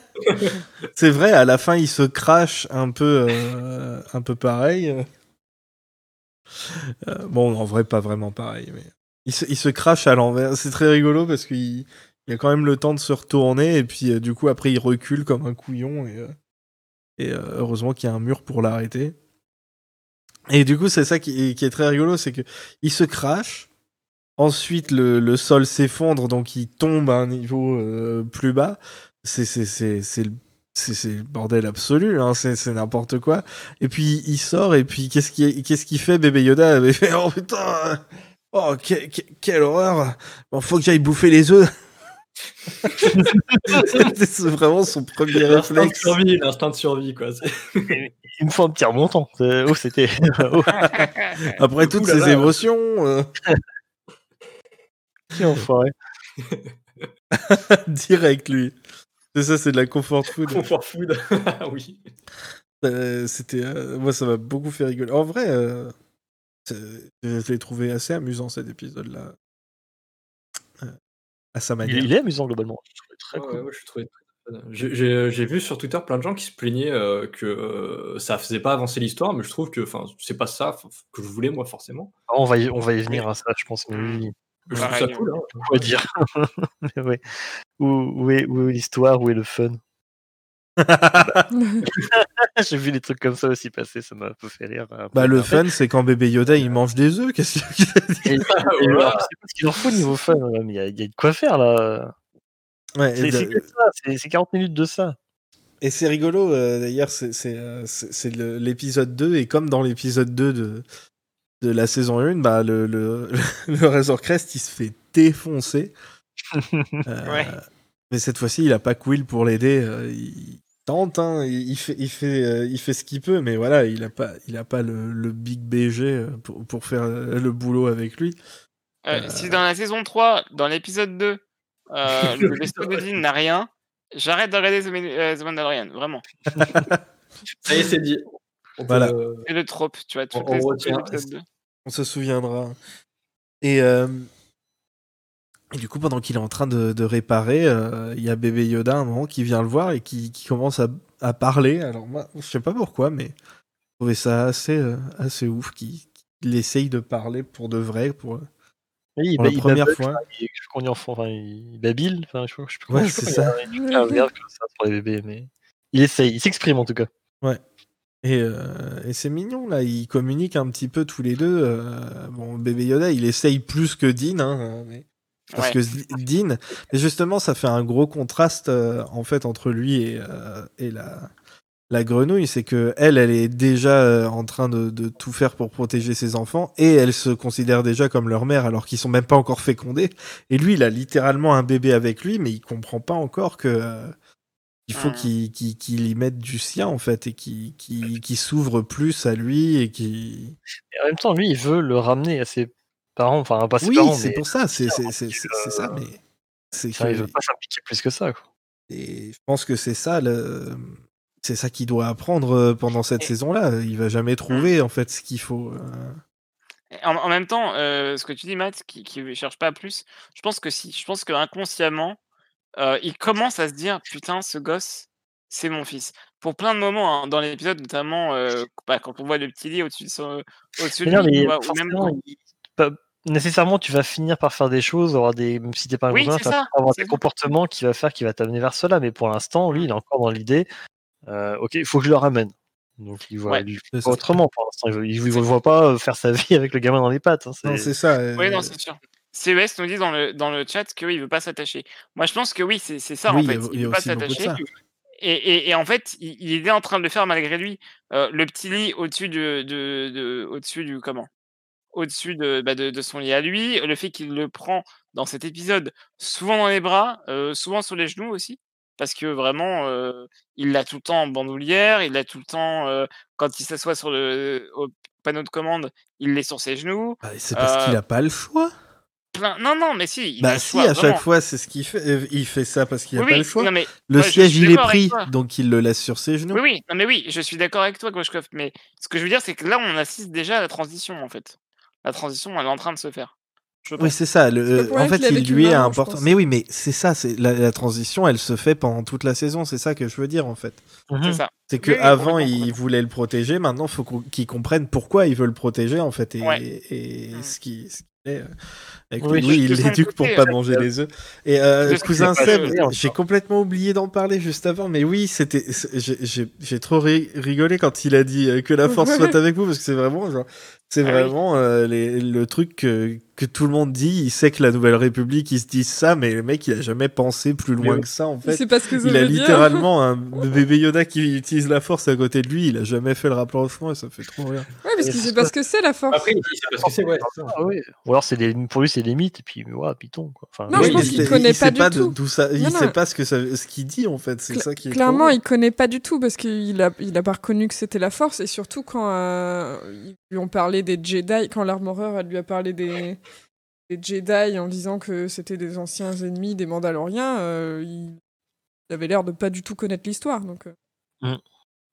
[SPEAKER 1] C'est vrai, à la fin, ils se crachent un peu, euh, un peu pareil. Euh, bon, en vrai, pas vraiment pareil, mais ils se, ils se crachent à l'envers. C'est très rigolo parce qu'il il y a quand même le temps de se retourner et puis euh, du coup, après, il recule comme un couillon et, euh, et euh, heureusement qu'il y a un mur pour l'arrêter. Et du coup, c'est ça qui est, très rigolo, c'est que il se crache. Ensuite, le, sol s'effondre, donc il tombe à un niveau euh, plus bas. C'est le c'est le bordel absolu, hein, c'est n'importe quoi. Et puis il sort et puis qu'est-ce qui qu'est-ce qu'il fait bébé Yoda? Oh putain, oh que- que- quelle horreur. Bon, faut que j'aille bouffer les œufs. c'est vraiment son premier
[SPEAKER 4] L'instinct de
[SPEAKER 1] réflexe.
[SPEAKER 4] survie, l'instinct de survie, quoi.
[SPEAKER 5] Il me faut un petit remontant. Oh, c'était. oh,
[SPEAKER 1] Après toutes
[SPEAKER 4] là
[SPEAKER 1] ces
[SPEAKER 4] là.
[SPEAKER 1] émotions, euh,
[SPEAKER 5] quel enfoiré.
[SPEAKER 1] direct lui. C'est ça, c'est de la comfort food.
[SPEAKER 4] Comfort food. Ah oui.
[SPEAKER 1] Euh, C'était, euh, moi, ça m'a beaucoup fait rigoler. En vrai, euh, je l'ai trouvé assez amusant cet épisode-là. À sa
[SPEAKER 5] Il,
[SPEAKER 1] manière.
[SPEAKER 5] il est amusant globalement.
[SPEAKER 4] Ouais,
[SPEAKER 5] cool.
[SPEAKER 4] ouais. J'ai- vu sur Twitter plein de gens qui se plaignaient euh, que euh, ça faisait pas avancer l'histoire, mais je trouve que enfin c'est pas ça que je voulais moi forcément.
[SPEAKER 5] Ah, On va y, on va y venir à ça, je pense. Oui,
[SPEAKER 4] Je trouve ça cool. hein.
[SPEAKER 5] on va dire. Mais ouais. Où, où est, où est l'histoire Où est le fun? J'ai vu des trucs comme ça aussi passer, ça m'a un peu fait rire. peu
[SPEAKER 1] Bah, le fun, c'est quand bébé Yoda il mange des œufs. Qu'est-ce
[SPEAKER 5] pas ce qu'il leur faut niveau fun, il y, a- il y a de quoi faire là.
[SPEAKER 1] Ouais,
[SPEAKER 5] C'est
[SPEAKER 1] de-
[SPEAKER 5] c'est que ça, c'est- c'est 40 minutes de ça.
[SPEAKER 1] Et c'est rigolo, euh, d'ailleurs, c'est c'est, euh, c'est- c'est le- l'épisode 2, et comme dans l'épisode 2 de, de la saison 1, bah, le, le, le Razor Crest, il se fait défoncer. Euh,
[SPEAKER 3] Ouais.
[SPEAKER 1] Mais cette fois-ci, il a pas Quill pour l'aider. euh, il tente, hein, il il fait, il fait, euh, il fait ce qu'il peut, mais voilà, il a pas, il a pas le, le big BG euh, pour, pour faire euh, le boulot avec lui.
[SPEAKER 3] Euh,
[SPEAKER 1] Euh.
[SPEAKER 3] Si dans la saison 3, dans l'épisode 2, euh, le vaisseau de n'a rien, j'arrête de regarder The, Mandalorian, vraiment.
[SPEAKER 4] Ça y est, c'est dit. On peut-
[SPEAKER 1] Voilà.
[SPEAKER 3] Et le trope, tu vois,
[SPEAKER 4] On- retient.
[SPEAKER 3] épisodes 2.
[SPEAKER 1] On se souviendra. Et, euh, et du coup, pendant qu'il est en train de, de réparer, euh, il y a bébé Yoda à un moment qui vient le voir et qui, qui commence à, à parler. Alors moi, je sais pas pourquoi, mais je trouvais ça assez, euh, assez ouf qu'il essaye de parler pour de vrai, pour,
[SPEAKER 5] Oui,
[SPEAKER 1] pour
[SPEAKER 5] bah,
[SPEAKER 1] la
[SPEAKER 5] il
[SPEAKER 1] première
[SPEAKER 5] babble,
[SPEAKER 1] fois.
[SPEAKER 5] il- je crois qu'on enfin, il babille, enfin, je, je
[SPEAKER 1] Ouais,
[SPEAKER 5] je sais
[SPEAKER 1] c'est ça.
[SPEAKER 5] il a un comme ça sur les bébés, mais il essaye, il s'exprime en tout cas.
[SPEAKER 1] Et, euh, et c'est mignon, là, ils communiquent un petit peu tous les deux. bon, bébé Yoda, il essaye plus que Dean, hein, mais... Parce
[SPEAKER 3] Ouais.
[SPEAKER 1] que Dean, et justement, ça fait un gros contraste euh, en fait entre lui et, euh, et la, la grenouille. C'est que elle, elle est déjà euh, en train de, de tout faire pour protéger ses enfants et elle se considère déjà comme leur mère alors qu'ils sont même pas encore fécondés. Et lui, il a littéralement un bébé avec lui, mais il comprend pas encore que euh, il faut
[SPEAKER 3] Hmm.
[SPEAKER 1] qu'il qu'il y mette du sien en fait et qu'il qu'il s'ouvre plus à lui et qu'il.
[SPEAKER 5] Et en même temps, lui, il veut le ramener à ses parents, enfin pas ses
[SPEAKER 1] Oui,
[SPEAKER 5] parents,
[SPEAKER 1] c'est pour ça. C'est c'est- ça, mais c'est
[SPEAKER 5] enfin, il
[SPEAKER 1] que-
[SPEAKER 5] veut pas s'impliquer plus que ça. Quoi.
[SPEAKER 1] Et je pense que c'est ça le. C'est ça qu'il doit apprendre euh, pendant cette
[SPEAKER 3] Et-
[SPEAKER 1] saison-là. Il va jamais trouver en fait ce qu'il faut. euh.
[SPEAKER 3] En, en même temps, euh, ce que tu dis, Matt, qui, qui cherche pas plus, je pense que si. Je pense que inconsciemment, euh, il commence à se dire putain, ce gosse, c'est mon fils. Pour plein de moments hein, dans l'épisode, notamment euh, bah, quand on voit le petit lit au-dessus de, son- au-dessus de
[SPEAKER 5] Mais non,
[SPEAKER 3] lui,
[SPEAKER 5] mais
[SPEAKER 3] tu vois, ou même
[SPEAKER 5] forcément,
[SPEAKER 3] quand-
[SPEAKER 5] il- pas- nécessairement, tu vas finir par faire des choses, avoir des, même si t'es pas un
[SPEAKER 3] Oui,
[SPEAKER 5] gros avoir des
[SPEAKER 3] ça.
[SPEAKER 5] comportements qui va faire, qui va t'amener vers cela. Mais pour l'instant, lui, il est encore dans l'idée, euh, ok, il faut que je le ramène. Donc il voit,
[SPEAKER 3] Ouais.
[SPEAKER 1] ça.
[SPEAKER 5] autrement pour l'instant. Il ne voit pas euh, faire sa vie avec le gamin dans les pattes. hein, c'est-
[SPEAKER 1] Non, c'est ça. euh,
[SPEAKER 3] Oui, non, c'est sûr. CES nous dit dans le, dans le chat qu'il veut pas s'attacher. Moi, je pense que oui, c'est c'est ça
[SPEAKER 1] Oui,
[SPEAKER 3] en fait. Il
[SPEAKER 1] a
[SPEAKER 3] veut pas s'attacher. Et, et, et en fait, il, il est en train de le faire malgré lui. Euh, le petit lit au-dessus de, de, de- au-dessus du comment? Au-dessus de, bah, de, de son lit à lui. Le fait qu'il le prend dans cet épisode, souvent dans les bras, euh, souvent sur les genoux aussi, parce que vraiment, euh, il l'a tout le temps en bandoulière, il l'a tout le temps euh, quand il s'assoit sur le au panneau de commande, il l'est sur ses genoux.
[SPEAKER 1] Bah, c'est parce qu'il a pas le choix.
[SPEAKER 3] Plein... Non, non, mais si. Il a
[SPEAKER 1] Bah si,
[SPEAKER 3] choix,
[SPEAKER 1] à chaque fois, c'est ce qu'il fait. Il fait ça parce qu'il a
[SPEAKER 3] Oui,
[SPEAKER 1] pas le choix.
[SPEAKER 3] non, mais
[SPEAKER 1] Le siège, il est pris, donc il le laisse sur ses genoux.
[SPEAKER 3] Oui, oui, non, mais oui, je suis d'accord avec toi, Goshkov, mais ce que je veux dire, c'est que là, on assiste déjà à la transition, en fait. La transition, elle est en train de se faire.
[SPEAKER 1] Oui, c'est ça. Le, en fait, il lui est
[SPEAKER 2] je
[SPEAKER 1] important. Mais oui, mais c'est ça. C'est la, la transition, elle se fait pendant toute la saison. C'est ça que je veux dire, en fait.
[SPEAKER 5] Mhm.
[SPEAKER 3] C'est ça.
[SPEAKER 1] C'est que
[SPEAKER 3] Oui,
[SPEAKER 1] avant, il voulait le protéger. Maintenant, il faut qu'on- qu'il comprenne pourquoi il veut le protéger, en fait, et,
[SPEAKER 3] Ouais.
[SPEAKER 1] et
[SPEAKER 3] Mm.
[SPEAKER 1] ce qui, ce est. euh, Avec
[SPEAKER 5] Oui,
[SPEAKER 1] lui, il l'éduque pour pas manger les œufs. Et euh, cousin Seb, j'ai complètement oublié d'en parler juste avant, mais oui, c'était, j'ai- j'ai j'ai trop ri- rigolé quand il a dit euh, que la force soit avec vous, parce que c'est vraiment, genre, c'est
[SPEAKER 3] Ah oui.
[SPEAKER 1] vraiment euh, les- le truc que, que tout le monde dit. Il sait que la Nouvelle République, ils se disent ça, mais le mec, il a jamais pensé plus loin
[SPEAKER 4] oui.
[SPEAKER 1] que ça, en
[SPEAKER 2] Il
[SPEAKER 1] fait.
[SPEAKER 2] sait pas ce que
[SPEAKER 1] Il a littéralement un bébé Yoda qui utilise la force à côté de lui. Il a jamais fait le rapprochement et ça fait trop rire.
[SPEAKER 2] Ouais, parce qu'il
[SPEAKER 5] c'est
[SPEAKER 2] sait pas ce que c'est la force.
[SPEAKER 4] Après, il sait pas ce que c'est, ouais. c'est.
[SPEAKER 5] Ah ouais. Ou alors c'est des, pour lui c'est des mythes et puis ouais, Python quoi. Enfin,
[SPEAKER 2] Non,
[SPEAKER 1] Oui,
[SPEAKER 2] je pense
[SPEAKER 1] il
[SPEAKER 2] qu'il connaît
[SPEAKER 1] il
[SPEAKER 2] pas du tout.
[SPEAKER 1] d'où ça. Il
[SPEAKER 2] Non,
[SPEAKER 1] sait pas ce que ça, ce qu'il dit en fait. C'est
[SPEAKER 2] Cla-
[SPEAKER 1] ça qui est trop
[SPEAKER 2] Clairement, il connaît pas du tout parce qu'il a, il a pas reconnu que c'était la force et surtout quand euh, lui ont parlé des Jedi, quand l'Armoreur elle lui a parlé des, des Jedi en disant que c'était des anciens ennemis des Mandaloriens, euh, il, avait l'air de pas du tout connaître l'histoire. Donc, euh,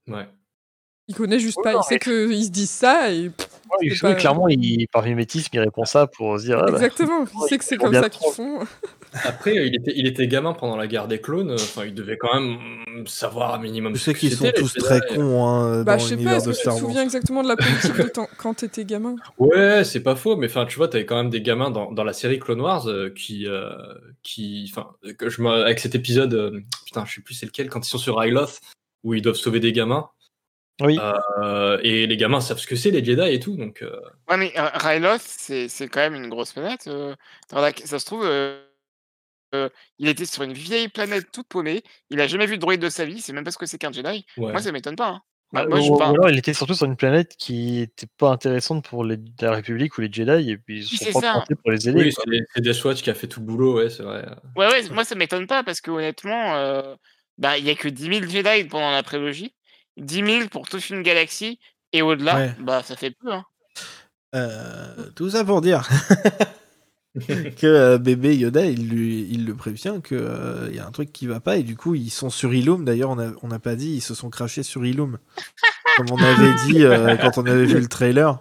[SPEAKER 4] Ouais.
[SPEAKER 2] il connaît juste
[SPEAKER 5] Ouais,
[SPEAKER 2] pas.
[SPEAKER 5] non,
[SPEAKER 2] Il sait qu'ils se disent ça et pff,
[SPEAKER 5] ouais, il-
[SPEAKER 2] pas-
[SPEAKER 5] clairement il par mimétisme il répond ça pour se dire ah, bah,
[SPEAKER 2] exactement. Il sait que c'est comme ça qu'ils font.
[SPEAKER 4] Après, il était, il était gamin pendant la guerre des clones. euh, Enfin, il devait quand même savoir un minimum.
[SPEAKER 1] Je sais qu'ils sont tous
[SPEAKER 4] Jedi.
[SPEAKER 1] très cons hein,
[SPEAKER 2] Bah,
[SPEAKER 1] dans
[SPEAKER 2] je sais pas.
[SPEAKER 1] l'univers de
[SPEAKER 2] que tu te
[SPEAKER 1] Star Wars.
[SPEAKER 2] souviens exactement de la politique de ton- quand t'étais gamin?
[SPEAKER 4] Ouais, c'est pas faux, mais enfin, tu vois, t'avais quand même des gamins dans, dans la série Clone Wars euh, qui, euh, qui, enfin, que je me- avec cet épisode, euh, putain, je sais plus c'est lequel, quand ils sont sur Ryloth, où ils doivent sauver des gamins,
[SPEAKER 5] Oui.
[SPEAKER 4] euh, et les gamins savent ce que c'est les Jedi et tout, donc. euh,
[SPEAKER 3] Ouais, mais euh, Ryloth, c'est c'est quand même une grosse planète. euh, dans la- Ça se trouve, euh, il était sur une vieille planète toute paumée. Il a jamais vu de droïde de sa vie. Sait même pas ce que c'est qu'un Jedi.
[SPEAKER 4] ouais.
[SPEAKER 3] Moi, ça m'étonne pas. hein. Bah,
[SPEAKER 5] Ou-
[SPEAKER 3] moi, je
[SPEAKER 5] ou
[SPEAKER 3] parle-
[SPEAKER 5] alors il était surtout sur une planète qui était pas intéressante pour les, la République ou les Jedi et puis ils
[SPEAKER 3] Oui,
[SPEAKER 5] se
[SPEAKER 3] c'est
[SPEAKER 5] sont pas pour les aider.
[SPEAKER 4] Oui, c'est c'est qui a fait tout le boulot, ouais, c'est vrai.
[SPEAKER 3] Ouais, ouais, moi ça m'étonne pas parce que honnêtement, euh, bah il y a que 10 000 Jedi pendant la prélogie, 10 000 pour toute une galaxie et au-delà,
[SPEAKER 1] Ouais.
[SPEAKER 3] bah ça fait peu. Hein.
[SPEAKER 1] Euh, tout ça pour dire que euh, bébé Yoda, il, lui, il le prévient qu'il y a un truc qui va pas et du coup ils sont sur Illum. D'ailleurs, on n'a pas dit, ils se sont crachés sur Illum. Comme on avait dit euh, quand on avait vu le trailer.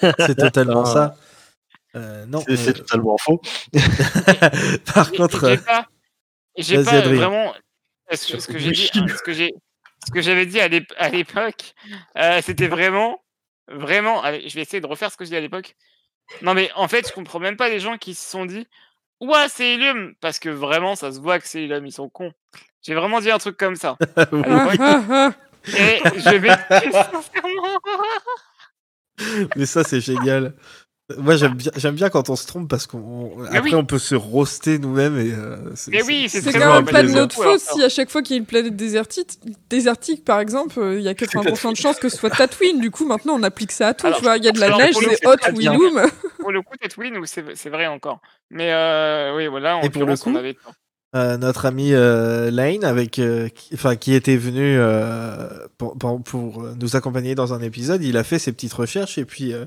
[SPEAKER 1] C'est totalement ça. Euh, non.
[SPEAKER 5] C'est-
[SPEAKER 1] euh,
[SPEAKER 5] totalement faux.
[SPEAKER 1] par contre, euh,
[SPEAKER 3] j'ai pas, euh, vraiment ce, ce que j'ai dit, ce que j'ai, ce que j'avais dit à l'ép- à l'époque, euh, c'était vraiment, vraiment. Allez, je vais essayer de refaire ce que j'ai dit à l'époque. Non mais en fait, je comprends même pas les gens qui se sont dit, ouah c'est Illum, parce que vraiment ça se voit que c'est Illum, ils sont cons. J'ai vraiment dit un truc comme ça. Et je vais sincèrement.
[SPEAKER 1] mais ça c'est génial. Moi j'aime bien, j'aime bien quand on se trompe parce qu'on après
[SPEAKER 3] oui.
[SPEAKER 1] on peut se roaster nous-mêmes et euh, c'est-
[SPEAKER 3] Mais oui, c'est
[SPEAKER 2] C'est
[SPEAKER 3] très
[SPEAKER 2] quand même pas de notre faute si à chaque fois qu'il y a une planète désertique, désertique par exemple, euh, il y a 80% de chances que ce soit Tatooine. Du coup, maintenant on applique ça à tout.
[SPEAKER 3] Alors,
[SPEAKER 2] tu vois, il y a de la
[SPEAKER 3] alors,
[SPEAKER 2] neige, c'est hot
[SPEAKER 3] c'est
[SPEAKER 2] ou
[SPEAKER 3] très bien.
[SPEAKER 2] Illum.
[SPEAKER 3] Pour le coup, Tatooine, c'est c'est vrai encore. Mais euh, oui, voilà, en
[SPEAKER 1] Et pour le
[SPEAKER 3] on
[SPEAKER 1] coup,
[SPEAKER 3] avait.
[SPEAKER 1] Euh, notre ami euh, Lane, avec, euh, qui, enfin, qui était venu euh, pour, pour- pour nous accompagner dans un épisode, il a fait ses petites recherches et puis, euh,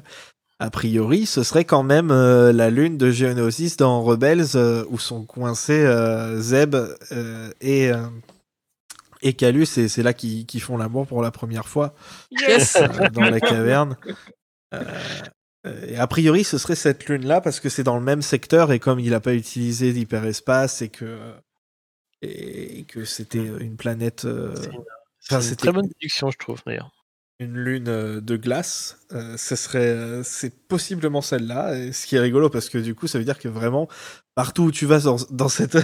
[SPEAKER 1] a priori, ce serait quand même euh, la lune de Geonosis dans Rebels euh, où sont coincés euh, Zeb euh, et, euh, et Calus et c'est là qu'ils font l'amour pour la première fois
[SPEAKER 2] Yes.
[SPEAKER 1] euh, dans la caverne. Euh, et a priori, ce serait cette lune-là parce que c'est dans le même secteur et comme il n'a pas utilisé d'hyperespace et que et que c'était une planète, euh,
[SPEAKER 5] C'est une-
[SPEAKER 1] enfin,
[SPEAKER 5] C'est une
[SPEAKER 1] c'était
[SPEAKER 5] très bonne déduction, je trouve, d'ailleurs.
[SPEAKER 1] Une lune euh, de glace, euh, ce serait euh, c'est possiblement celle-là. et Ce qui est rigolo parce que du coup, ça veut dire que vraiment partout où tu vas dans, cette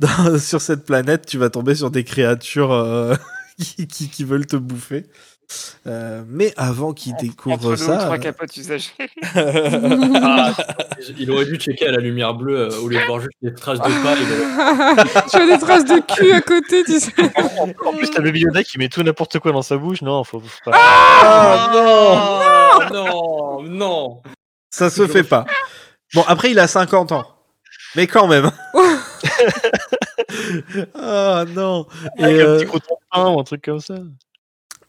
[SPEAKER 1] sur cette planète, tu vas tomber sur des créatures qui, qui veulent te bouffer. Euh, mais avant qu'il découvre ça,
[SPEAKER 3] trois capotes usagées.
[SPEAKER 4] Ah, il aurait dû checker à la lumière bleue euh, au lieu de voir juste des traces de pas.
[SPEAKER 2] tu as des traces de cul à côté, tu sais.
[SPEAKER 5] En plus, t'as le Yoda qui met tout n'importe quoi dans sa bouche. Non, faut, faut pas.
[SPEAKER 1] Ah, non,
[SPEAKER 4] non, non.
[SPEAKER 1] ça se fait pas. Bon, après, il a 50 ans. Mais quand même. Ah non. Et,
[SPEAKER 5] Avec un
[SPEAKER 1] euh,
[SPEAKER 5] petit croûton de pain ou un truc comme ça.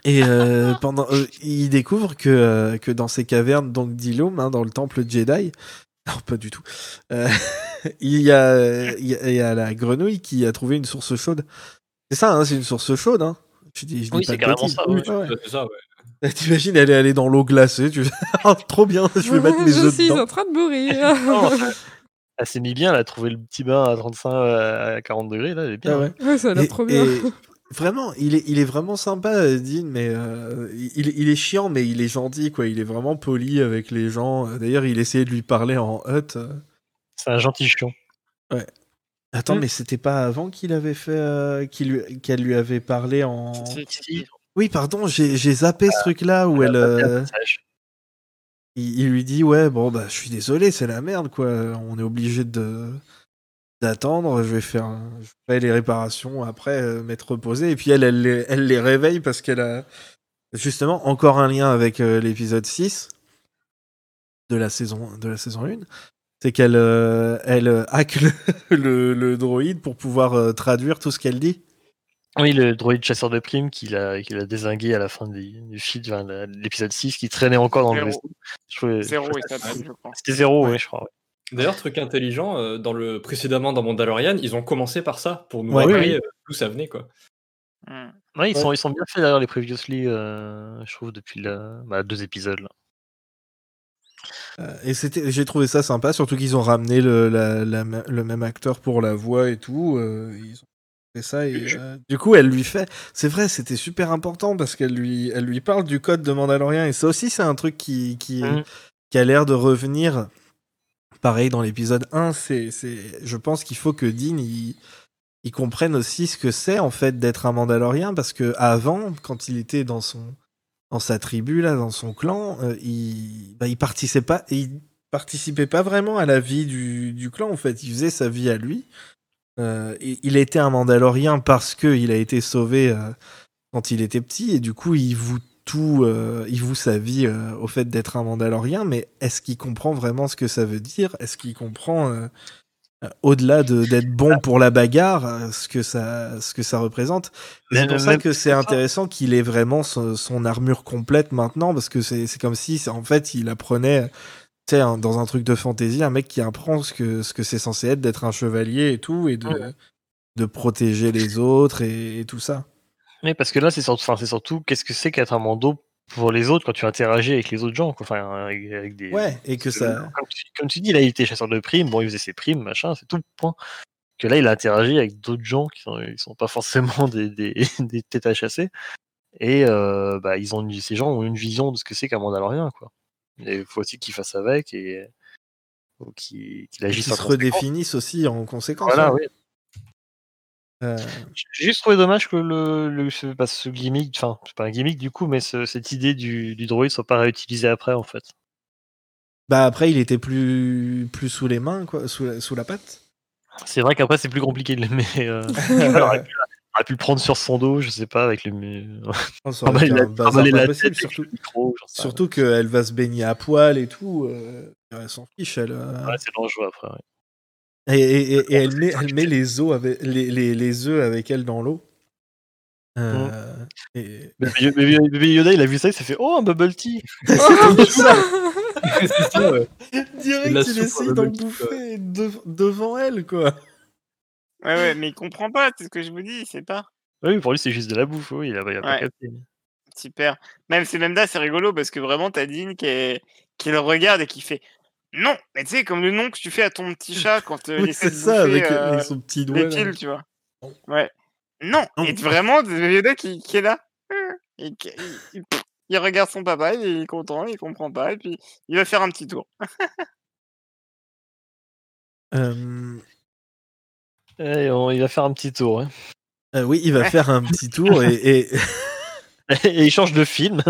[SPEAKER 1] Et euh, pendant, euh, il découvre que, euh, que dans ces cavernes donc d'Ilum, hein, dans le temple Jedi, non pas du tout, euh, il, y a, il, y a, il y a la grenouille qui a trouvé une source chaude. C'est ça, hein, c'est une source chaude. Hein. Je dis, je
[SPEAKER 5] Oui, c'est carrément ça,
[SPEAKER 4] Oui,
[SPEAKER 5] ouais.
[SPEAKER 4] ça, ouais.
[SPEAKER 1] T'imagines, elle est allée dans l'eau glacée. Tu... Oh, trop bien, je vais mettre mes
[SPEAKER 2] Je
[SPEAKER 1] œufs
[SPEAKER 2] suis
[SPEAKER 1] dedans.
[SPEAKER 2] en train de mourir.
[SPEAKER 5] Non, Elle s'est mis bien, elle a trouvé le petit bain à 35 à 40 degrés, là, elle est bien.
[SPEAKER 1] Ah ouais.
[SPEAKER 2] ouais, ça a l'air trop bien.
[SPEAKER 1] et vraiment, il est, il est vraiment sympa, euh, Dean, mais euh, il, il est chiant, mais il est gentil, quoi. Il est vraiment poli avec les gens. D'ailleurs, il essayait de lui parler en hut. euh.
[SPEAKER 5] C'est un gentil chion.
[SPEAKER 1] Attends,
[SPEAKER 5] Hmm.
[SPEAKER 1] mais c'était pas avant qu'il avait fait, euh, qu'il lui, qu'elle lui avait parlé en.
[SPEAKER 3] Si, si, si.
[SPEAKER 1] Oui, pardon, j'ai j'ai zappé ce truc-là où elle, euh, il, il lui dit ouais, bon bah, je suis désolé, c'est la merde, quoi. On est obligé de d'attendre. Je vais faire, je les réparations après, euh, m'être reposé. Et puis elle, elle, les- elle les réveille parce qu'elle a justement encore un lien avec euh, l'épisode 6 de la saison de la saison 1. C'est qu'elle euh, elle euh, hack le, le, le droïde pour pouvoir euh, traduire tout ce qu'elle dit.
[SPEAKER 5] Oui, le droïde chasseur de primes qu'il a, qu'il a désingué à la fin du, du film, enfin, de l'épisode 6, qui traînait encore dans le
[SPEAKER 3] Zéro.
[SPEAKER 5] vaisseau. Je trouvais-
[SPEAKER 3] Zéro.
[SPEAKER 5] C'était zéro,
[SPEAKER 1] Ouais.
[SPEAKER 5] oui, je crois. ouais.
[SPEAKER 4] D'ailleurs, truc intelligent, euh, dans le précédemment dans Mandalorian, ils ont commencé par ça pour nous
[SPEAKER 1] Ouais.
[SPEAKER 4] rappeler
[SPEAKER 5] Oui, oui.
[SPEAKER 4] euh, d'où ça venait quoi.
[SPEAKER 5] Ouais, ils,
[SPEAKER 1] Ouais.
[SPEAKER 5] Sont, ils sont bien faits d'ailleurs, les Previously, euh, je trouve, depuis la, bah, deux épisodes. Là.
[SPEAKER 1] Euh, et c'était, j'ai trouvé ça sympa, surtout qu'ils ont ramené le, la- la me- le même acteur pour la voix et tout. euh, ils ont fait ça et euh, du coup, elle lui fait. C'est vrai, c'était super important parce qu'elle lui, elle lui parle du code de Mandalorian et ça aussi, c'est un truc qui, qui, qui a l'air de revenir. Pareil dans l'épisode 1, c'est, je pense qu'il faut que Dean il, comprenne aussi ce que c'est en fait d'être un Mandalorien parce que avant, quand il était dans son dans sa tribu là, dans son clan, euh, il, bah, il participait pas, il participait pas vraiment à la vie du, du clan en fait. Il faisait sa vie à lui. Euh, il était un Mandalorien parce que il a été sauvé euh, quand il était petit, et du coup, il voue tout, euh, il voue sa vie euh, au fait d'être un Mandalorien, mais est-ce qu'il comprend vraiment ce que ça veut dire? Est-ce qu'il comprend, euh, au-delà de- d'être bon pour la bagarre, ce que ça, ce que ça représente? C'est pour ça que c'est intéressant qu'il ait vraiment son, son armure complète maintenant, parce que c'est c'est comme si, en fait, il apprenait, tu sais, dans un truc de fantasy, un mec qui apprend ce que ce que c'est censé être d'être un chevalier et tout, et de, de protéger les autres et, et tout ça.
[SPEAKER 5] Oui, parce que là, c'est surtout, enfin, c'est surtout qu'est-ce que c'est qu'être un Mando pour les autres quand tu interagis avec les autres gens, quoi. Enfin, avec, avec des.
[SPEAKER 1] Ouais, et que ça.
[SPEAKER 5] Comme tu, comme tu dis, là, il était chasseur de primes, bon, il faisait ses primes, machin, c'est tout le point. Que là, il a interagi avec d'autres gens qui sont, ils sont pas forcément des, des, des têtes à chasser. Et euh, bah, ils ont une- ces gens ont une vision de ce que c'est qu'un Mandalorien, quoi. Et il faut aussi qu'il fasse avec et qu'il agisse
[SPEAKER 1] qu'ils se redéfinissent aussi en conséquence.
[SPEAKER 5] Voilà,
[SPEAKER 1] ouais.
[SPEAKER 5] oui.
[SPEAKER 1] Euh,
[SPEAKER 5] J'ai juste trouvé dommage que le, le ce, pas ce gimmick, enfin, c'est pas un gimmick du coup, mais ce- cette idée du, du droïde soit pas réutilisée après en fait.
[SPEAKER 1] bah après, il était plus plus sous les mains, quoi, sous la, sous la patte.
[SPEAKER 5] C'est vrai qu'après c'est plus compliqué de le mais euh, il aurait pu, le prendre sur son dos, je sais pas, avec le. La- la tête avec
[SPEAKER 1] surtout.
[SPEAKER 5] micro.
[SPEAKER 1] Surtout qu'elle va se baigner à poil et tout. Euh, elle s'en fiche, elle. euh.
[SPEAKER 5] Ouais, c'est dangereux après. ouais.
[SPEAKER 1] Et, et- et- et elle met, elle met les, os avec, les, les, les œufs avec elle dans l'eau. Euh, et...
[SPEAKER 5] Mais Yoda, il a vu ça, il s'est fait Oh, un bubble tea
[SPEAKER 2] Oh,
[SPEAKER 1] ça.
[SPEAKER 4] ouais.
[SPEAKER 1] Direct, il essaye d'en bouffer dev- devant elle, quoi.
[SPEAKER 3] Ouais, ouais, mais il comprend pas, c'est ce que je vous dis, il sait pas.
[SPEAKER 5] Oui, pour lui, c'est juste de la bouffe, oui, il a, il a pas
[SPEAKER 3] Ouais.
[SPEAKER 5] capté.
[SPEAKER 3] Super. Même c'est même là, c'est rigolo parce que vraiment t'as Dean qui, est- qui le regarde et qui fait non. Mais tu sais, comme le nom que tu fais à ton petit chat quand euh, il
[SPEAKER 1] c'est
[SPEAKER 3] de
[SPEAKER 1] ça,
[SPEAKER 3] bouffer,
[SPEAKER 1] avec,
[SPEAKER 3] euh,
[SPEAKER 1] avec son petit doigt.
[SPEAKER 3] les
[SPEAKER 1] là.
[SPEAKER 3] piles, tu vois.
[SPEAKER 1] Non.
[SPEAKER 3] Ouais. Non.
[SPEAKER 1] Non.
[SPEAKER 3] Et vraiment, Yoda qui, qui est là. Et qui- il, il- il regarde son papa, il est content, il comprend pas, et puis il va faire un petit tour.
[SPEAKER 1] Euh,
[SPEAKER 5] Et on- il va faire un petit tour. hein.
[SPEAKER 1] euh, oui, il va faire un petit tour et, et
[SPEAKER 5] Et il change de film.